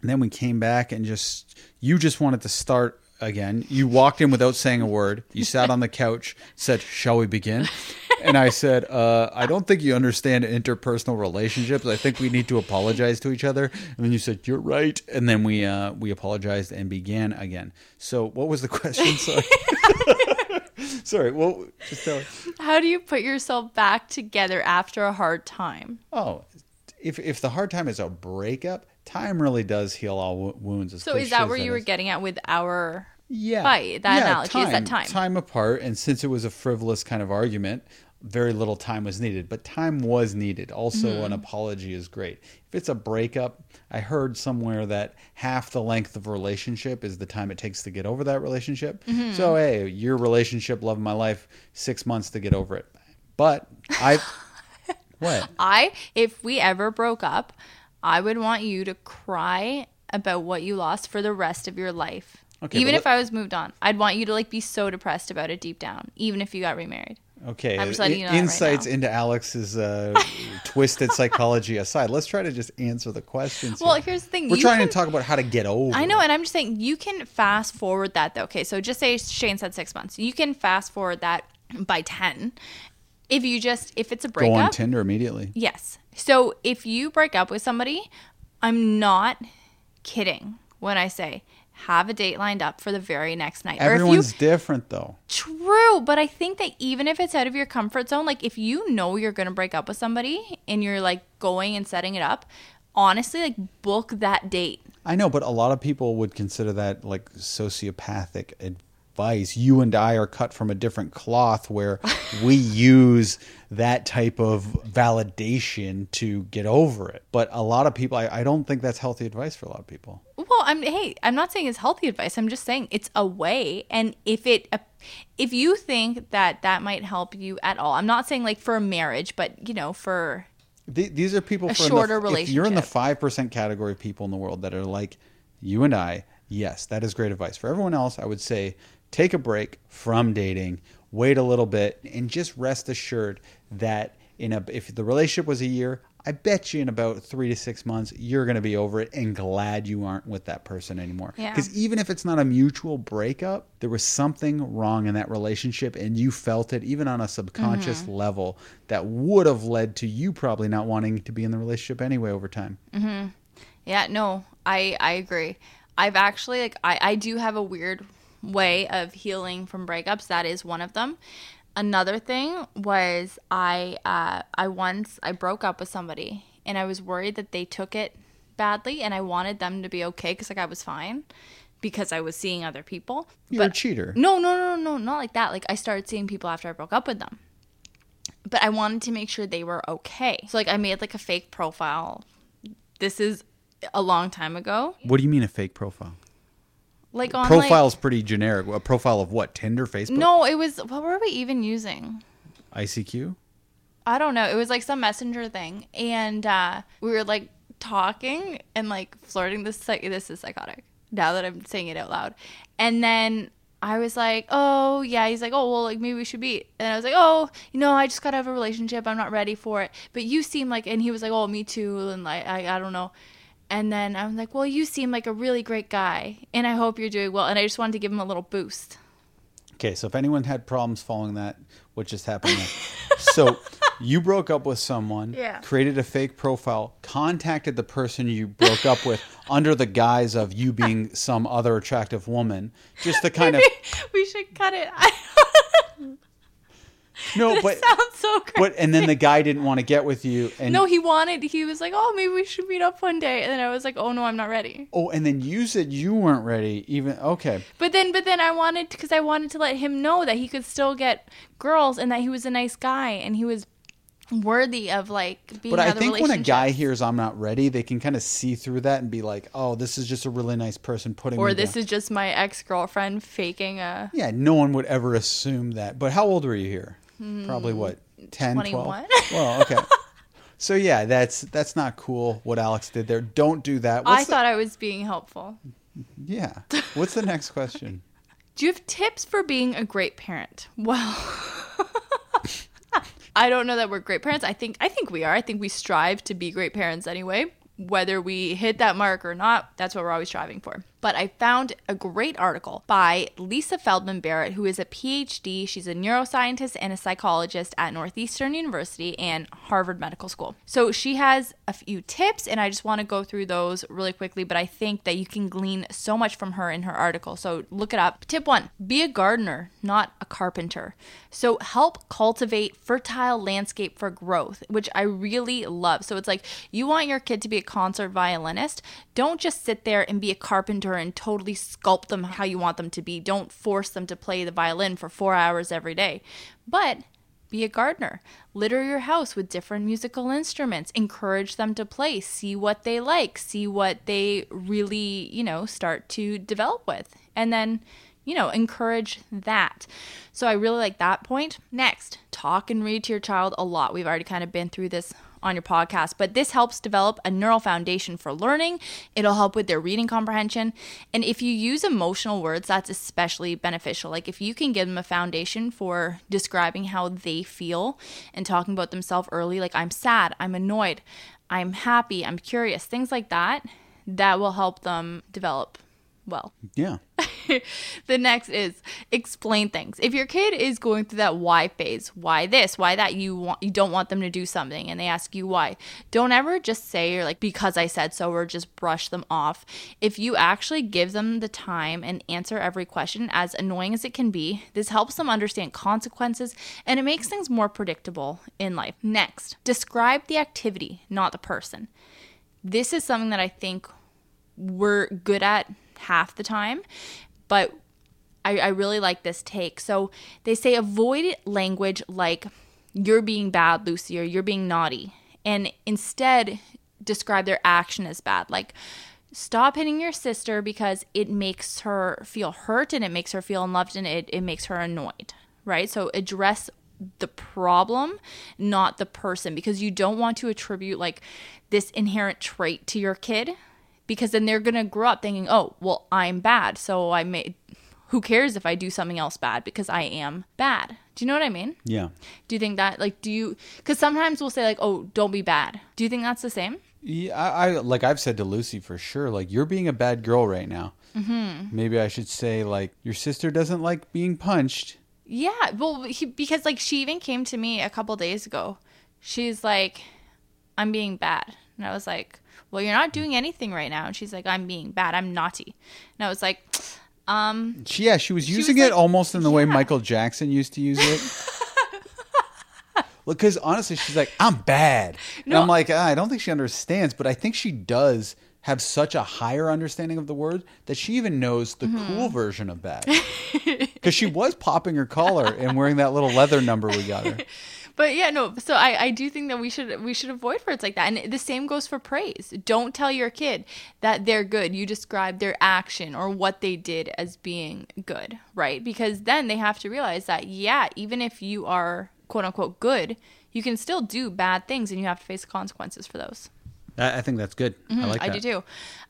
And then we came back and just you just wanted to start again. You walked in without saying a word. You sat on the couch, said, "Shall we begin?" And I said, uh, "I don't think you understand interpersonal relationships. I think we need to apologize to each other." And then you said, "You're right." And then we uh, we apologized and began again. So, what was the question? Sorry. Sorry. Well, just tell. How do you put yourself back together after a hard time? Oh, if if the hard time is a breakup, time really does heal all wounds. as So is that where you were getting at with our yeah. fight? That analogy, is that time? Time apart, and since it was a frivolous kind of argument, very little time was needed. But time was needed. Also, Mm-hmm. an apology is great. If it's a breakup, I heard somewhere that half the length of a relationship is the time it takes to get over that relationship. Mm-hmm. So, hey, your relationship, love of my life, six months to get over it. But I, what? I if we ever broke up, I would want you to cry about what you lost for the rest of your life. Okay, even if I was moved on, I'd want you to like be so depressed about it deep down, even if you got remarried. Okay, I'm just letting you know right insights now. into Alex's uh, twisted psychology aside, let's try to just answer the questions. Well, here. here's the thing. We're trying can- to talk about how to get over. I know, and I'm just saying you can fast forward that though. Okay, so just say Shane said six months. You can fast forward that by ten. If you just if it's a Go on breakup, Tinder immediately. yes. So if you break up with somebody, I'm not kidding when I say have a date lined up for the very next night. Everyone's you different, though. True, but I think that even if it's out of your comfort zone, like if you know you're going to break up with somebody and you're like going and setting it up, honestly, like book that date. I know, but a lot of people would consider that like sociopathic advice. You and I are cut from a different cloth where we use that type of validation to get over it. But a lot of people, I, I don't think that's healthy advice for a lot of people. Well, I'm hey, I'm not saying it's healthy advice. I'm just saying it's a way, and if it, if you think that that might help you at all, I'm not saying like for a marriage, but you know, for Th- These are people for shorter the, If you're in the five percent category of people in the world that are like you and I, yes, that is great advice. For everyone else, I would say take a break from dating, wait a little bit, and just rest assured that in a if the relationship was a year, I bet you in about three to six months you're going to be over it and glad you aren't with that person anymore. Yeah. Because even if it's not a mutual breakup, there was something wrong in that relationship and you felt it even on a subconscious Mm-hmm. level that would have led to you probably not wanting to be in the relationship anyway over time. Hmm. Yeah, no, I I agree. I've actually like I I do have a weird way of healing from breakups. That is one of them. Another thing was I uh I once I broke up with somebody and I was worried that they took it badly and I wanted them to be okay cuz like I was fine because I was seeing other people. You're a cheater. No, no, no, no, not like that. Like I started seeing people after I broke up with them. But I wanted to make sure they were okay. So like I made like a fake profile. This is a long time ago. What do you mean a fake profile? Like on Profile's pretty generic. A profile of what? Tinder, Facebook, no, it was what were we even using? ICQ? I don't know. It was like some messenger thing, and uh, we were like talking and like flirting. This is like this is psychotic. Now that I'm saying it out loud, and then I was like, "Oh yeah." He's like, "Oh well, like maybe we should be." And I was like, "Oh, you know, I just gotta have a relationship. I'm not ready for it." But you seem like, and he was like, "Oh, me too." And like, I, I don't know. And then I was like, "Well, you seem like a really great guy, and I hope you're doing well." And I just wanted to give him a little boost. Okay, so if anyone had problems following that, what just happened there? so you broke up with someone, Yeah. created a fake profile, contacted the person you broke up with under the guise of you being some other attractive woman, just to kind of we should cut it. No, It but sounds so great. but and then the guy didn't want to get with you, and No, he wanted. He was like, "Oh, maybe we should meet up one day." And then I was like, "Oh no, I'm not ready." oh, and then you said you weren't ready. Even okay, But then, but then I wanted because I wanted to let him know that he could still get girls and that he was a nice guy and he was worthy of like being. but I think when a guy hears I'm not ready, they can kind of see through that and be like, oh, this is just a really nice person putting. or this down. is just my ex girlfriend faking a. Yeah, no one would ever assume that. But how old were you here? Probably Hmm, what? 10, 12? Well, okay. so yeah, that's that's not cool what Alex did there. Don't do that. I the- thought I was being helpful. Yeah. What's the next question? Do you have tips for being a great parent? Well, I don't know that we're great parents. I think I think we are. I think we strive to be great parents anyway. Whether we hit that mark or not, that's what we're always striving for. But I found a great article by Lisa Feldman Barrett, who is a PhD. She's a neuroscientist and a psychologist at Northeastern University and Harvard Medical School. So she has a few tips, and I just want to go through those really quickly. But I think that you can glean so much from her in her article. So look it up. Tip one be a gardener, not a carpenter. So help cultivate fertile landscape for growth, which I really love. So it's like you want your kid to be a concert violinist. Don't just sit there and be a carpenter and totally sculpt them how you want them to be. Don't force them to play the violin for four hours every day. But be a gardener. Litter your house with different musical instruments. Encourage them to play. See what they like. See what they really, you know, start to develop with. And then, you know, encourage that. So I really like that point. Next, talk and read to your child a lot. We've already kind of been through this on your podcast, but this helps develop a neural foundation for learning. It'll help with their reading comprehension. And if you use emotional words, that's especially beneficial. Like if you can give them a foundation for describing how they feel and talking about themselves early, like I'm sad, I'm annoyed, I'm happy, I'm curious, things like that, that will help them develop well. Yeah. the next is explain things. If your kid is going through that why phase, why this, why that, you want you don't want them to do something and they ask you why. Don't ever just say you're like because I said so or just brush them off. If you actually give them the time and answer every question as annoying as it can be, this helps them understand consequences and it makes things more predictable in life. Next, describe the activity, not the person. This is something that I think we're good at half the time, but I, I really like this take. So they say avoid language like you're being bad, Lucy, or you're being naughty, and instead describe their action as bad. Like, stop hitting your sister because it makes her feel hurt and it makes her feel unloved and it, it makes her annoyed, right? So address the problem, not the person, because you don't want to attribute like this inherent trait to your kid because then they're going to grow up thinking, "Oh, well, I'm bad, so I may who cares if I do something else bad because I am bad." Do you know what I mean? Yeah. Do you think that like do you cuz sometimes we'll say like, "Oh, don't be bad." Do you think that's the same? Yeah, I, I like I've said to Lucy for sure, like you're being a bad girl right now. Mm-hmm. Maybe I should say like your sister doesn't like being punched. Yeah, well, he, because like she even came to me a couple days ago. She's like, "I'm being bad," and I was like, "Well, you're not doing anything right now." And she's like, "I'm being bad. I'm naughty," and I was like, "Um, yeah, she was She using was it like- almost in the way. Michael Jackson used to use it. Look, because honestly, she's like, I'm bad. and I'm like, ah, I don't think she understands, but I think she does have such a higher understanding of the word that she even knows the Mm-hmm. cool version of bad. Because she was popping her collar and wearing that little leather number we got her. But yeah, no. So I, I do think that we should we should avoid words like that, and the same goes for praise. Don't tell your kid that they're good. You describe their action or what they did as being good, right? Because then they have to realize that yeah, even if you are quote unquote good, you can still do bad things, and you have to face consequences for those. I, I think that's good. I like Mm-hmm. I that. do too.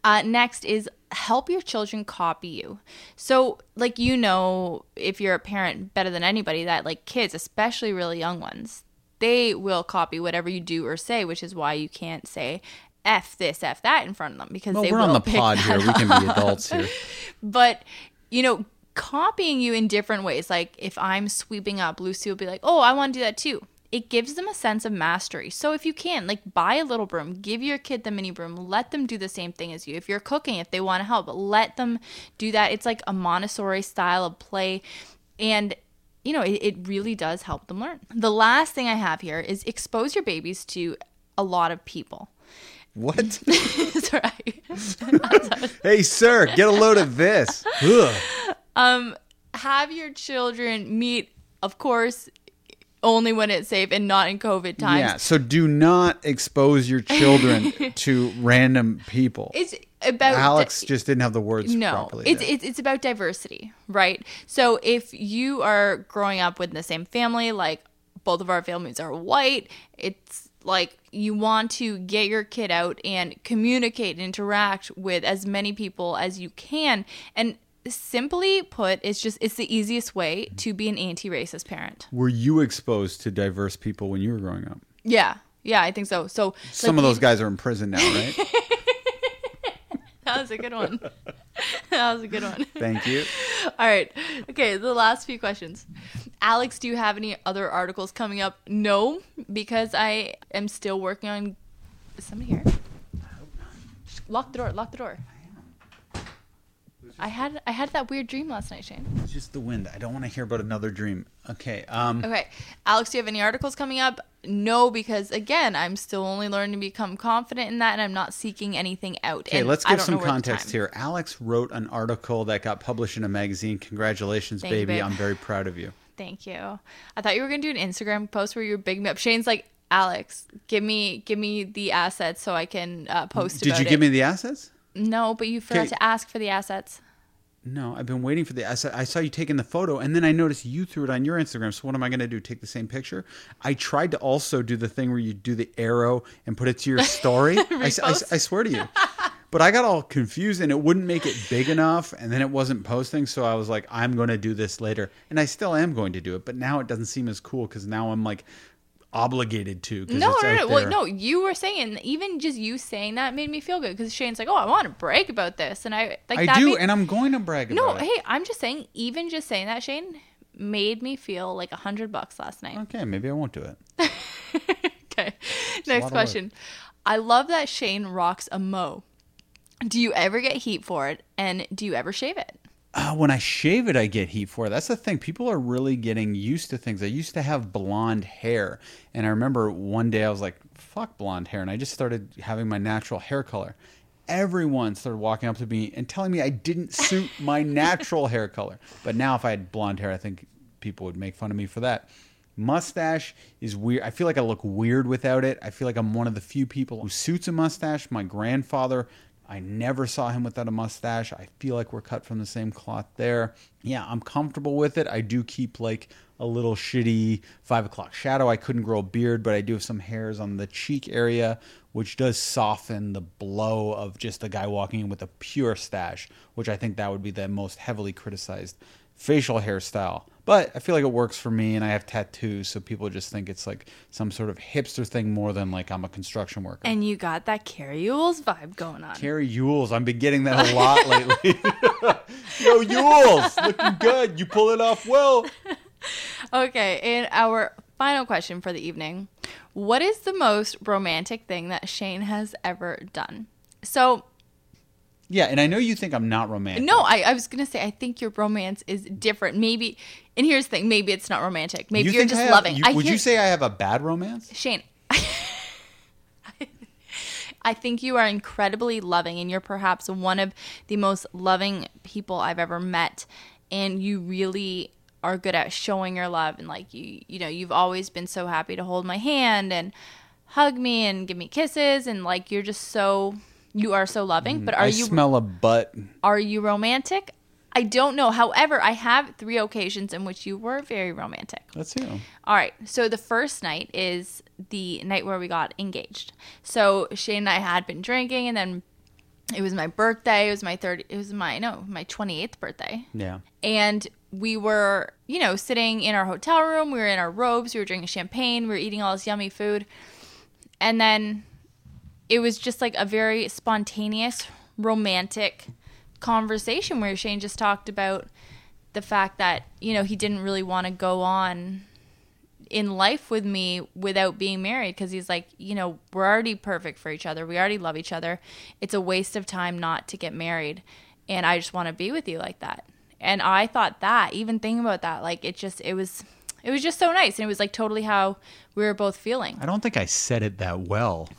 Uh, next is help your children copy you. So, like, you know, if you're a parent better than anybody, that like kids, especially really young ones, they will copy whatever you do or say, which is why you can't say F this, F that in front of them because Well, they we're will on the pick pod that here. We up. can be adults here. But, you know, copying you in different ways. Like if I'm sweeping up, Lucy will be like, oh, I want to do that too. It gives them a sense of mastery. So if you can, like buy a little broom, give your kid the mini broom, let them do the same thing as you. If you're cooking, if they want to help, let them do that. It's like a Montessori style of play. And you know, it, it really does help them learn. The last thing I have here is expose your babies to a lot of people. What? Hey, sir, get a load of this. Ugh. Um, have your children meet, of course, only when it's safe and not in COVID times. Yeah, so do not expose your children to random people. It's about Alex just didn't have the words no, properly. it's, it's it's about diversity, right? So if you are growing up with the same family, like both of our families are white, it's like you want to get your kid out and communicate and interact with as many people as you can and simply put it's just it's the easiest way to be an anti-racist parent Were you exposed to diverse people when you were growing up? yeah yeah i think so so Some like, of those guys are in prison now, right? that was a good one that was a good one Thank you. All right. Okay, the last few questions. Alex, do you have any other articles coming up? No, because I am still working on. Is somebody here? Lock the door. Lock the door. I had I had that weird dream last night, Shane. It's just the wind. I don't want to hear about another dream. Okay. Um Okay, Alex, do you have any articles coming up? No, because again, I'm still only learning to become confident in that, and I'm not seeking anything out. Okay, And let's give some know where the context here. Alex wrote an article that got published in a magazine. Congratulations, Thank baby. babe. I'm very proud of you. Thank you. I thought you were gonna do an Instagram post where you were bigging me up. Shane's like, Alex, give me give me the assets so I can uh, post. It. Did you it." give me the assets? No, but you forgot Okay. to ask for the assets. No, I've been waiting for the. I saw, I saw you taking the photo, and then I noticed you threw it on your Instagram. So what am I going to do? Take the same picture? I tried to also do the thing where you do the arrow and put it to your story. I, I, I swear to you. But I got all confused, and it wouldn't make it big enough, and then it wasn't posting. So I was like, I'm going to do this later, and I still am going to do it. But now it doesn't seem as cool because now I'm like obligated to. No, it's no, no. Well, no, you were saying even just you saying that made me feel good because Shane's like, "Oh, I want to brag about this," and I like I that do, made- and I'm going to brag no, about it. hey, I'm just saying, even just saying that, Shane made me feel like a hundred bucks last night. Okay, maybe I won't do it. Okay, lot next question. I love that Shane rocks a mo. Do you ever get heat for it, and do you ever shave it? Uh, when I shave it, I get heat for it. That's the thing. People are really getting used to things. I used to have blonde hair, and I remember one day I was like, "Fuck blonde hair," and I just started having my natural hair color. Everyone started walking up to me and telling me I didn't suit my natural hair color. But now, if I had blonde hair, I think people would make fun of me for that. Mustache is weird. I feel like I look weird without it. I feel like I'm one of the few people who suits a mustache. My grandfather, I never saw him without a mustache. I feel like we're cut from the same cloth there. Yeah, I'm comfortable with it. I do keep like a little shitty five o'clock shadow. I couldn't grow a beard, but I do have some hairs on the cheek area, which does soften the blow of just a guy walking in with a pure stash, which I think that would be the most heavily criticized facial hairstyle. But I feel like it works for me, and I have tattoos, so people just think it's like some sort of hipster thing more than like I'm a construction worker. And you got that Cary Elwes vibe going on. Cary Elwes, I've been getting that a lot lately. Yo, Elwes, looking good. You pull it off well. Okay, and our final question for the evening What is the most romantic thing that Shane has ever done? So, Yeah, and I know you think I'm not romantic. no, I, I was going to say, I think your romance is different. Maybe, and here's the thing maybe it's not romantic. Maybe you are just have- loving. you- I would hear- you say I have a bad romance? Shane, I think you are incredibly loving, and you're perhaps one of the most loving people I've ever met. And you really are good at showing your love, and like you, you know, you've always been so happy to hold my hand and hug me and give me kisses, and like you're just so, you are so loving. But are I you smell a butt. are you romantic? I don't know. However, I have three occasions in which you were very romantic. Let's see all right So the first night is the night where we got engaged. So Shane and I had been drinking, and then it was my birthday. It was my third. It was my no, my twenty eighth birthday, Yeah. and we were, you know, sitting in our hotel room. We were in our robes. We were drinking champagne. We were eating all this yummy food, and then it was just like a very spontaneous, romantic conversation where Shane just talked about the fact that you know he didn't really want to go on in life with me without being married because he's like you know we're already perfect for each other. We already love each other. It's a waste of time not to get married and i just want to be with you like that. And i thought that even thinking about that like it just it was it was just so nice and it was like totally how we were both feeling. I don't think I said it that well.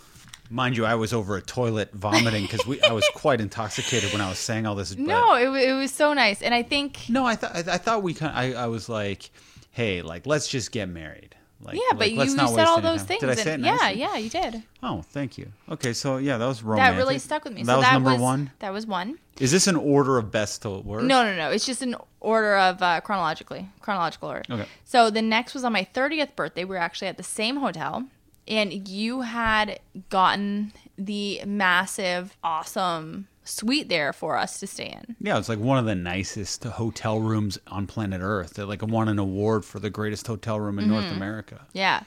Mind you, I was over a toilet vomiting because we I was quite intoxicated when I was saying all this. but- no it, it was so nice and i think No, I thought I, I thought we kind. I, I was like, hey, like let's just get married. Like, yeah but like, you, let's you not said all those time. things Did I say it yeah nicely? yeah you did Oh, thank you. Okay, so yeah, that was romantic. that really stuck with me That so was that number was one. that was one Is this an order of best to worst? No, no, no. It's just an order of uh, chronologically, chronological order. Okay. So the next was on my 30th birthday. We were actually at the same hotel, and you had gotten the massive, awesome suite there for us to stay in. Yeah, it's like one of the nicest hotel rooms on planet Earth. They like won an award for the greatest hotel room in North Mm-hmm. America. Yeah,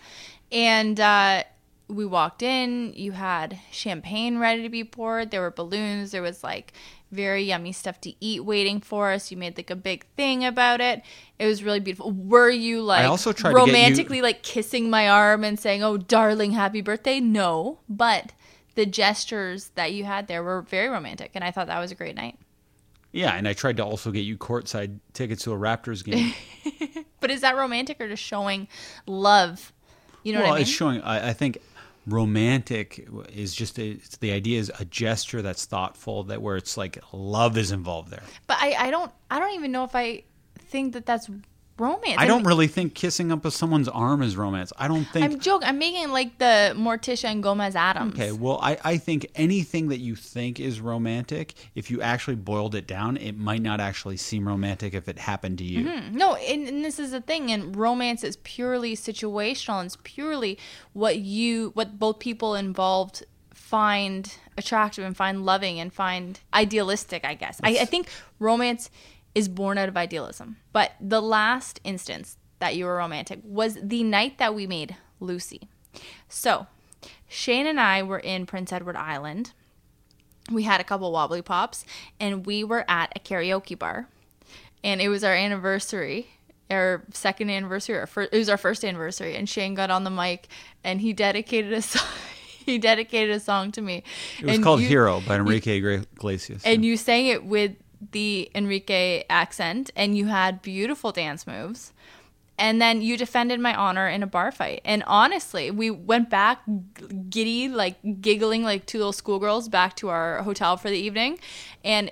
and uh, we walked in. You had champagne ready to be poured. There were balloons. There was like very yummy stuff to eat waiting for us. You made like a big thing about it. It was really beautiful. Were you like I also tried get you- romantically like kissing my arm and saying, "Oh, darling, happy birthday"? No, but the gestures that you had there were very romantic, and I thought that was a great night. Yeah, and I tried to also get you courtside tickets to a Raptors game. But is that romantic or just showing love? You know well, what I mean? it's showing. I, I think romantic is just a, the idea is a gesture that's thoughtful that where it's like love is involved there. But I, I don't I don't even know if I think that that's romance. I don't really think kissing up with someone's arm is romance. I don't think. I'm joking. I'm making like the Morticia and Gomez Addams. Okay, well, I, I think anything that you think is romantic, if you actually boiled it down, it might not actually seem romantic if it happened to you. Mm-hmm. No, and, and this is the thing. And romance is purely situational. And it's purely what you, what both people involved find attractive and find loving and find idealistic. I guess. I, I think romance is born out of idealism. But the last instance that you were romantic was the night that we made Lucy. So Shane and I were in Prince Edward Island. We had a couple wobbly pops, and we were at a karaoke bar and it was our anniversary our second anniversary or fir- it was our first anniversary and shane got on the mic and he dedicated a song he dedicated a song to me It was And called you- Hero by Enrique Iglesias. and you sang it with the enrique accent and you had beautiful dance moves and then you defended my honor in a bar fight and honestly we went back giddy like giggling like two little schoolgirls back to our hotel for the evening and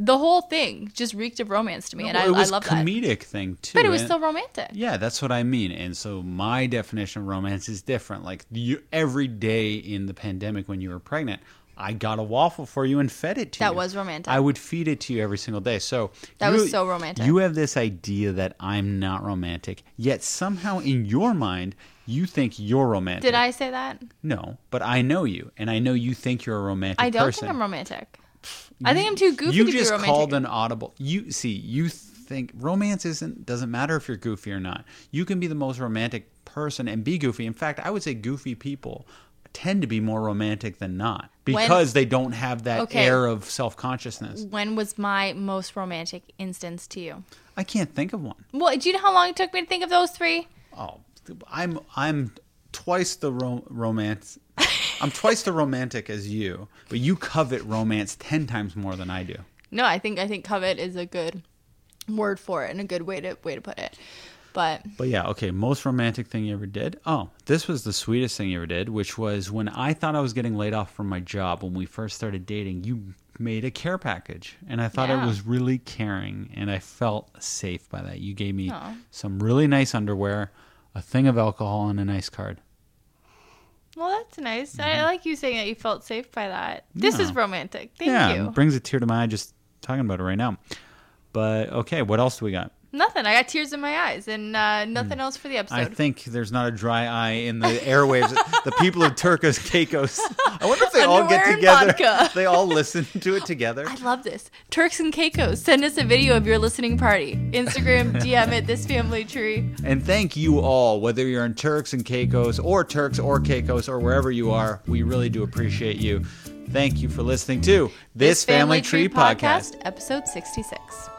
the whole thing just reeked of romance to me and Well, I, I love that comedic thing too. but it was still romantic Yeah, that's what I mean. And so my definition of romance is different. Like you, every day in the pandemic when you were pregnant, I got a waffle for you and fed it to you. That was romantic. I would feed it to you every single day. So That you- was so romantic. You have this idea that I'm not romantic, yet somehow in your mind you think you're romantic. Did I say that? No, but I know you, and I know you think you're a romantic I don't person. think I'm romantic. I think I'm too goofy you to just be romantic. called an audible. You see, you think romance isn't doesn't matter if you're goofy or not. You can be the most romantic person and be goofy. In fact, I would say goofy people tend to be more romantic than not because they don't have that Okay. air of self consciousness. when was my most romantic instance to you? I can't think of one. Well, do you know how long it took me to think of those three? Oh, I'm I'm twice the ro- romance. I'm twice the romantic as you, but you covet romance ten times more than I do. No, I think I think covet is a good word for it and a good way to way to put it. But But yeah, okay, most romantic thing you ever did? Oh, this was the sweetest thing you ever did, which was when I thought I was getting laid off from my job when we first started dating, you made a care package. And I thought Yeah. it was really caring and I felt safe by that. You gave me Aw. some really nice underwear, a thing of alcohol and a nice card. well, that's nice. I like you saying that you felt safe by that. This is Mm-hmm. Romantic. Thank yeah, you. it brings a tear to my eye just talking about it right now. But okay, what else do we got? Nothing. I got tears in my eyes and uh, nothing else for the episode. Hmm. I think there's not a dry eye in the airwaves. the people of Turcos Caicos. I wonder if they all get together. They all listen to it together. I love this. Turks and Caicos, send us a video of your listening party. Instagram, DM it, this family tree. And thank you all, whether you're in Turks and Caicos or Turks or Caicos or wherever you are. We really do appreciate you. Thank you for listening to this, Family, Tree podcast. episode 66.